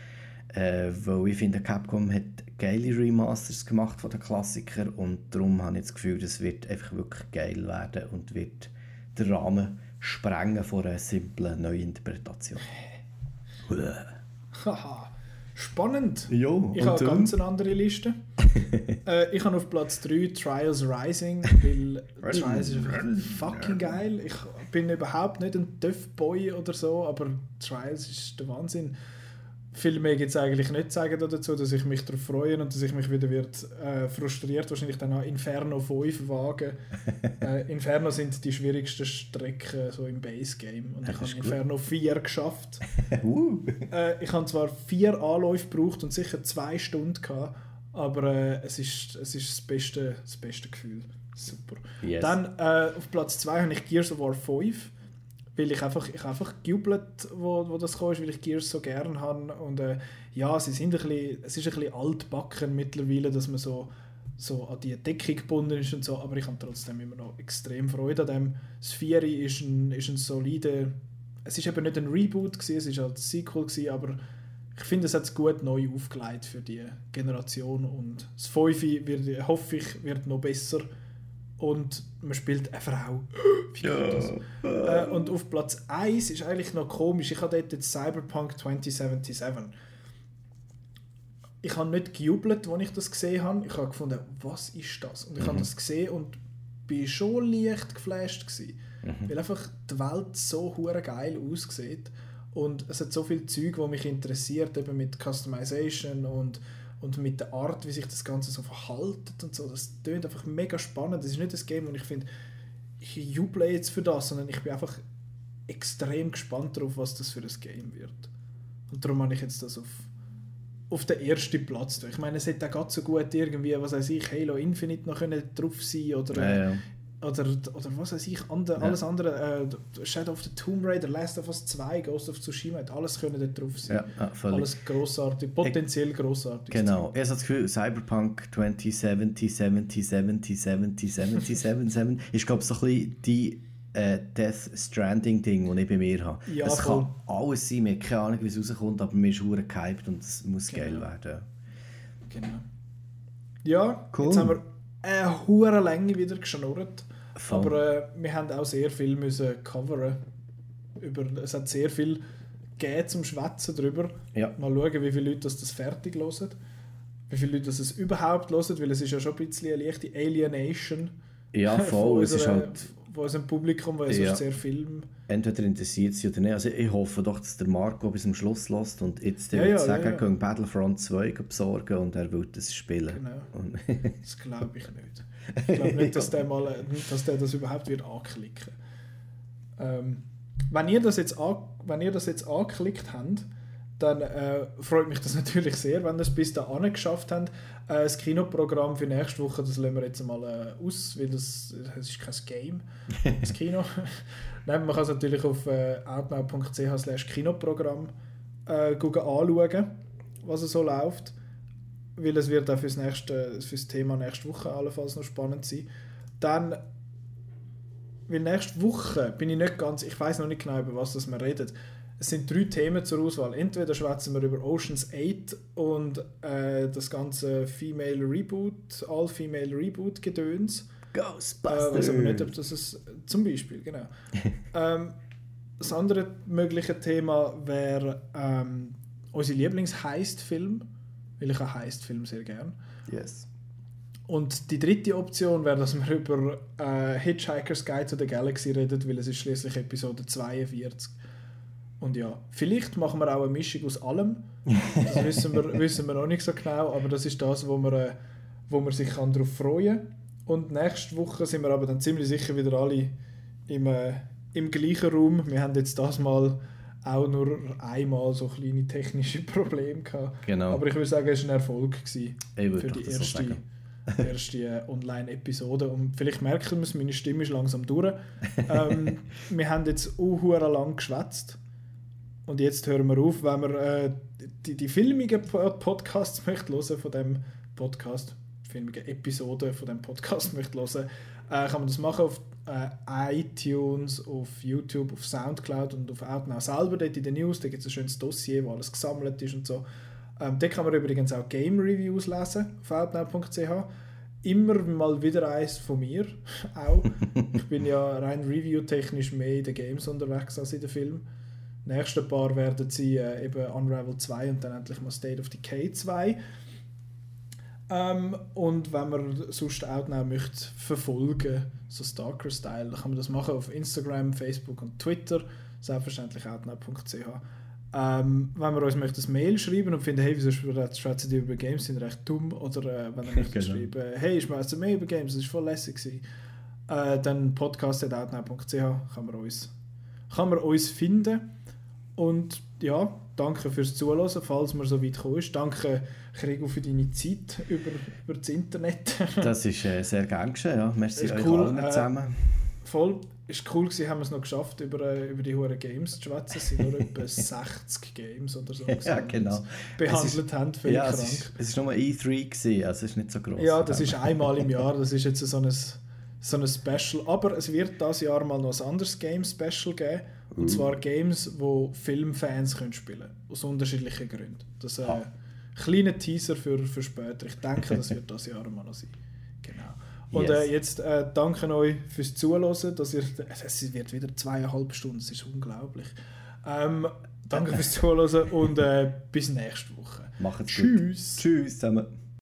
Äh, weil ich finde, Capcom hat geile Remasters gemacht von den Klassikern und darum habe ich das Gefühl, das wird einfach wirklich geil werden und wird den Rahmen sprengen von einer simplen Neuinterpretation. Haha, spannend. Jo, Ich habe ganz eine andere Liste. äh, ich habe auf Platz 3 Trials Rising, weil Trials ist fucking geil. Ich bin überhaupt nicht ein Tough Boy oder so, aber Trials ist der Wahnsinn. Viel mehr gibt es eigentlich nicht sagen dazu, dass ich mich darauf freue und dass ich mich wieder wird, äh, frustriert wahrscheinlich dann an Inferno 5 wagen. äh, Inferno sind die schwierigsten Strecken so im Base Game und ich habe Inferno 4 geschafft. äh, ich habe zwar vier Anläufe gebraucht und sicher zwei Stunden gehabt, aber äh, es, ist, es ist das beste, das beste Gefühl. Super. Yes. Dann äh, auf Platz 2 habe ich Gears of War 5 weil ich einfach, ich einfach gejubelt, wo, wo das kam, weil ich Gears so gerne habe. Und äh, ja, sie sind ein bisschen, es ist ein bisschen altbacken mittlerweile, dass man so, so an die Deckung gebunden ist und so, aber ich habe trotzdem immer noch extrem Freude an dem. Das Vieri ist ein, ist ein solider, es ist eben nicht ein Reboot gewesen, es ist halt ein Sequel gewesen, aber ich finde, es hat es gut neu aufgelegt für die Generation. Und das Fünfe wird, hoffe ich, wird noch besser und man spielt eine Frau. Ja. Äh, und auf Platz 1 ist eigentlich noch komisch. Ich habe dort jetzt Cyberpunk 2077. Ich habe nicht gejubelt, als ich das gesehen habe. Ich habe gefunden, was ist das? Und ich mhm. habe das gesehen und bin schon leicht geflasht gewesen, mhm. weil einfach die Welt so hure geil aussieht und es hat so viel Zeug, wo mich interessiert, eben mit Customization und und mit der Art, wie sich das Ganze so verhaltet und so, das tönt einfach mega spannend. Das ist nicht das Game, wo ich finde, ich juble jetzt für das, sondern ich bin einfach extrem gespannt darauf, was das für ein Game wird. Und darum habe ich jetzt das auf, auf den ersten Platz. Ich meine, es hätte auch so gut irgendwie, was weiß ich, Halo Infinite noch drauf sein oder ja, ja oder, oder was weiß ich, andere, ja. alles andere, äh, Shadow of the Tomb Raider, Last of Us 2, Ghost of Tsushima, alles können da drauf sein. Ja, ja, alles grossartig, potenziell grossartig. Genau, ich habe das Gefühl, Cyberpunk 2070, 70, 70, 70, 70, 77 ist glaube ich so ein bisschen die äh, Death Stranding Ding, das ich bei mir habe. Ja, es voll. kann alles sein, mir keine Ahnung, wie es rauskommt, aber mir ist hure gehypt und es muss genau. geil werden. Genau. Ja, cool. jetzt haben wir eine hohe Länge wieder geschnurrt. Voll. Aber äh, wir haben auch sehr viel müssen coveren. Über, es hat sehr viel gegeben zum Schwätzen darüber. Ja. Mal schauen, wie viele Leute das, das fertig hören. Wie viele Leute das es überhaupt hören, weil es ist ja schon ein bisschen eine leichte Alienation. Ja, voll. es ist halt von unserem Publikum, weil es ja. sehr Film... Entweder interessiert sie oder nicht. Also ich hoffe doch, dass der Marco bis zum Schluss lässt und jetzt ja, ja, sagen, ja, ja. können Battlefront 2 besorgen und er will das spielen. Genau. das glaube ich nicht. Ich glaube nicht, dass der, mal, dass der das überhaupt wird anklicken ähm, wenn, ihr das jetzt an, wenn ihr das jetzt angeklickt habt, dann äh, freut mich das natürlich sehr, wenn ihr es bis dahin geschafft habt. Äh, das Kinoprogramm für nächste Woche, das lassen wir jetzt mal äh, aus, weil das, das ist kein Game, das Kino. Nein, man kann es natürlich auf äh, outnow.ch slash Kinoprogramm äh, anschauen, was so läuft weil es wird auch fürs, nächste, fürs Thema nächste Woche allenfalls noch spannend sein. Dann, weil nächste Woche bin ich nicht ganz, ich weiß noch nicht genau, über was das wir reden. Es sind drei Themen zur Auswahl. Entweder schwätzen wir über Oceans 8 und äh, das ganze Female Reboot, All-Female Reboot-Gedöns. Ghostbusters! Äh, weiß aber nicht, ob das ist, zum Beispiel, genau. ähm, das andere mögliche Thema wäre ähm, unser Lieblings-Heist-Film weil ich auch Heist-Film sehr gern. Yes. Und die dritte Option wäre, dass wir über äh, Hitchhiker's Guide to the Galaxy reden, weil es ist schließlich Episode 42. Und ja, vielleicht machen wir auch eine Mischung aus allem. Das wissen wir, wissen wir noch nicht so genau, aber das ist das, wo man, äh, wo man sich kann darauf freuen kann. Und nächste Woche sind wir aber dann ziemlich sicher wieder alle im, äh, im gleichen Raum. Wir haben jetzt das mal auch nur einmal so kleine technische Probleme gehabt. Genau. Aber ich würde sagen, es war ein Erfolg für die erste, erste äh, Online-Episode. Und vielleicht merken wir es, meine Stimme ist langsam durch. ähm, wir haben jetzt auch lang geschwätzt. Und jetzt hören wir auf, wenn wir äh, die, die filmigen Podcasts möchte hören von dem Podcast, filmige Episode von dem Podcast möchte hören, äh, kann man das machen auf äh, iTunes, auf YouTube, auf Soundcloud und auf Outnow selber. Dort in den News, da gibt es ein schönes Dossier, wo alles gesammelt ist und so. Ähm, dort kann man übrigens auch Game Reviews lesen auf outnow.ch. Immer mal wieder eins von mir auch. ich bin ja rein review-technisch mehr in den Games unterwegs als in den Filmen. Nächste paar werden sie äh, eben Unravel 2 und dann endlich mal State of Decay 2. Ähm, und wenn man sonst Outnow möchte verfolgen, so Stalker-Style, dann kann man das machen auf Instagram, Facebook und Twitter, selbstverständlich outnow.ch. Ähm, wenn man uns möchte ein Mail schreiben und findet, hey, wieso schwätzen die über Games, sind recht dumm, oder äh, wenn ihr möchtet genau. schreiben, hey, ich schwätze mehr über Games, das ist voll lässig gewesen, äh, dann podcast.outnow.ch kann man uns kann man uns finden und ja, danke fürs Zuhören, falls man so weit gekommen ist. Danke, Krigo, für deine Zeit über, über das Internet. das ist äh, sehr gern geschehen, ja. Merci euch cool. allen äh, zusammen. voll, ist cool gewesen, haben wir es noch geschafft, über, äh, über die hohen Games zu schwätzen. Es sind nur etwa 60 Games oder so, ja, genau. behandelt ist, haben, völlig ja, krank. Es ist, es ist nur E3 gewesen, also es ist nicht so groß. Ja, das ist einmal im Jahr, das ist jetzt so ein, so ein Special. Aber es wird dieses Jahr mal noch ein anderes Game-Special geben und zwar Games, wo Filmfans können spielen können. Aus unterschiedlichen Gründen. Das ist äh, ein kleiner Teaser für, für später. Ich denke, das wird das Jahr mal noch sein. Genau. Und yes. äh, jetzt äh, danke euch fürs Zuhören. Dass ihr, es wird wieder zweieinhalb Stunden, das ist unglaublich. Ähm, danke fürs Zuhören und äh, bis nächste Woche. Macht's Tschüss. Gut. Tschüss zusammen.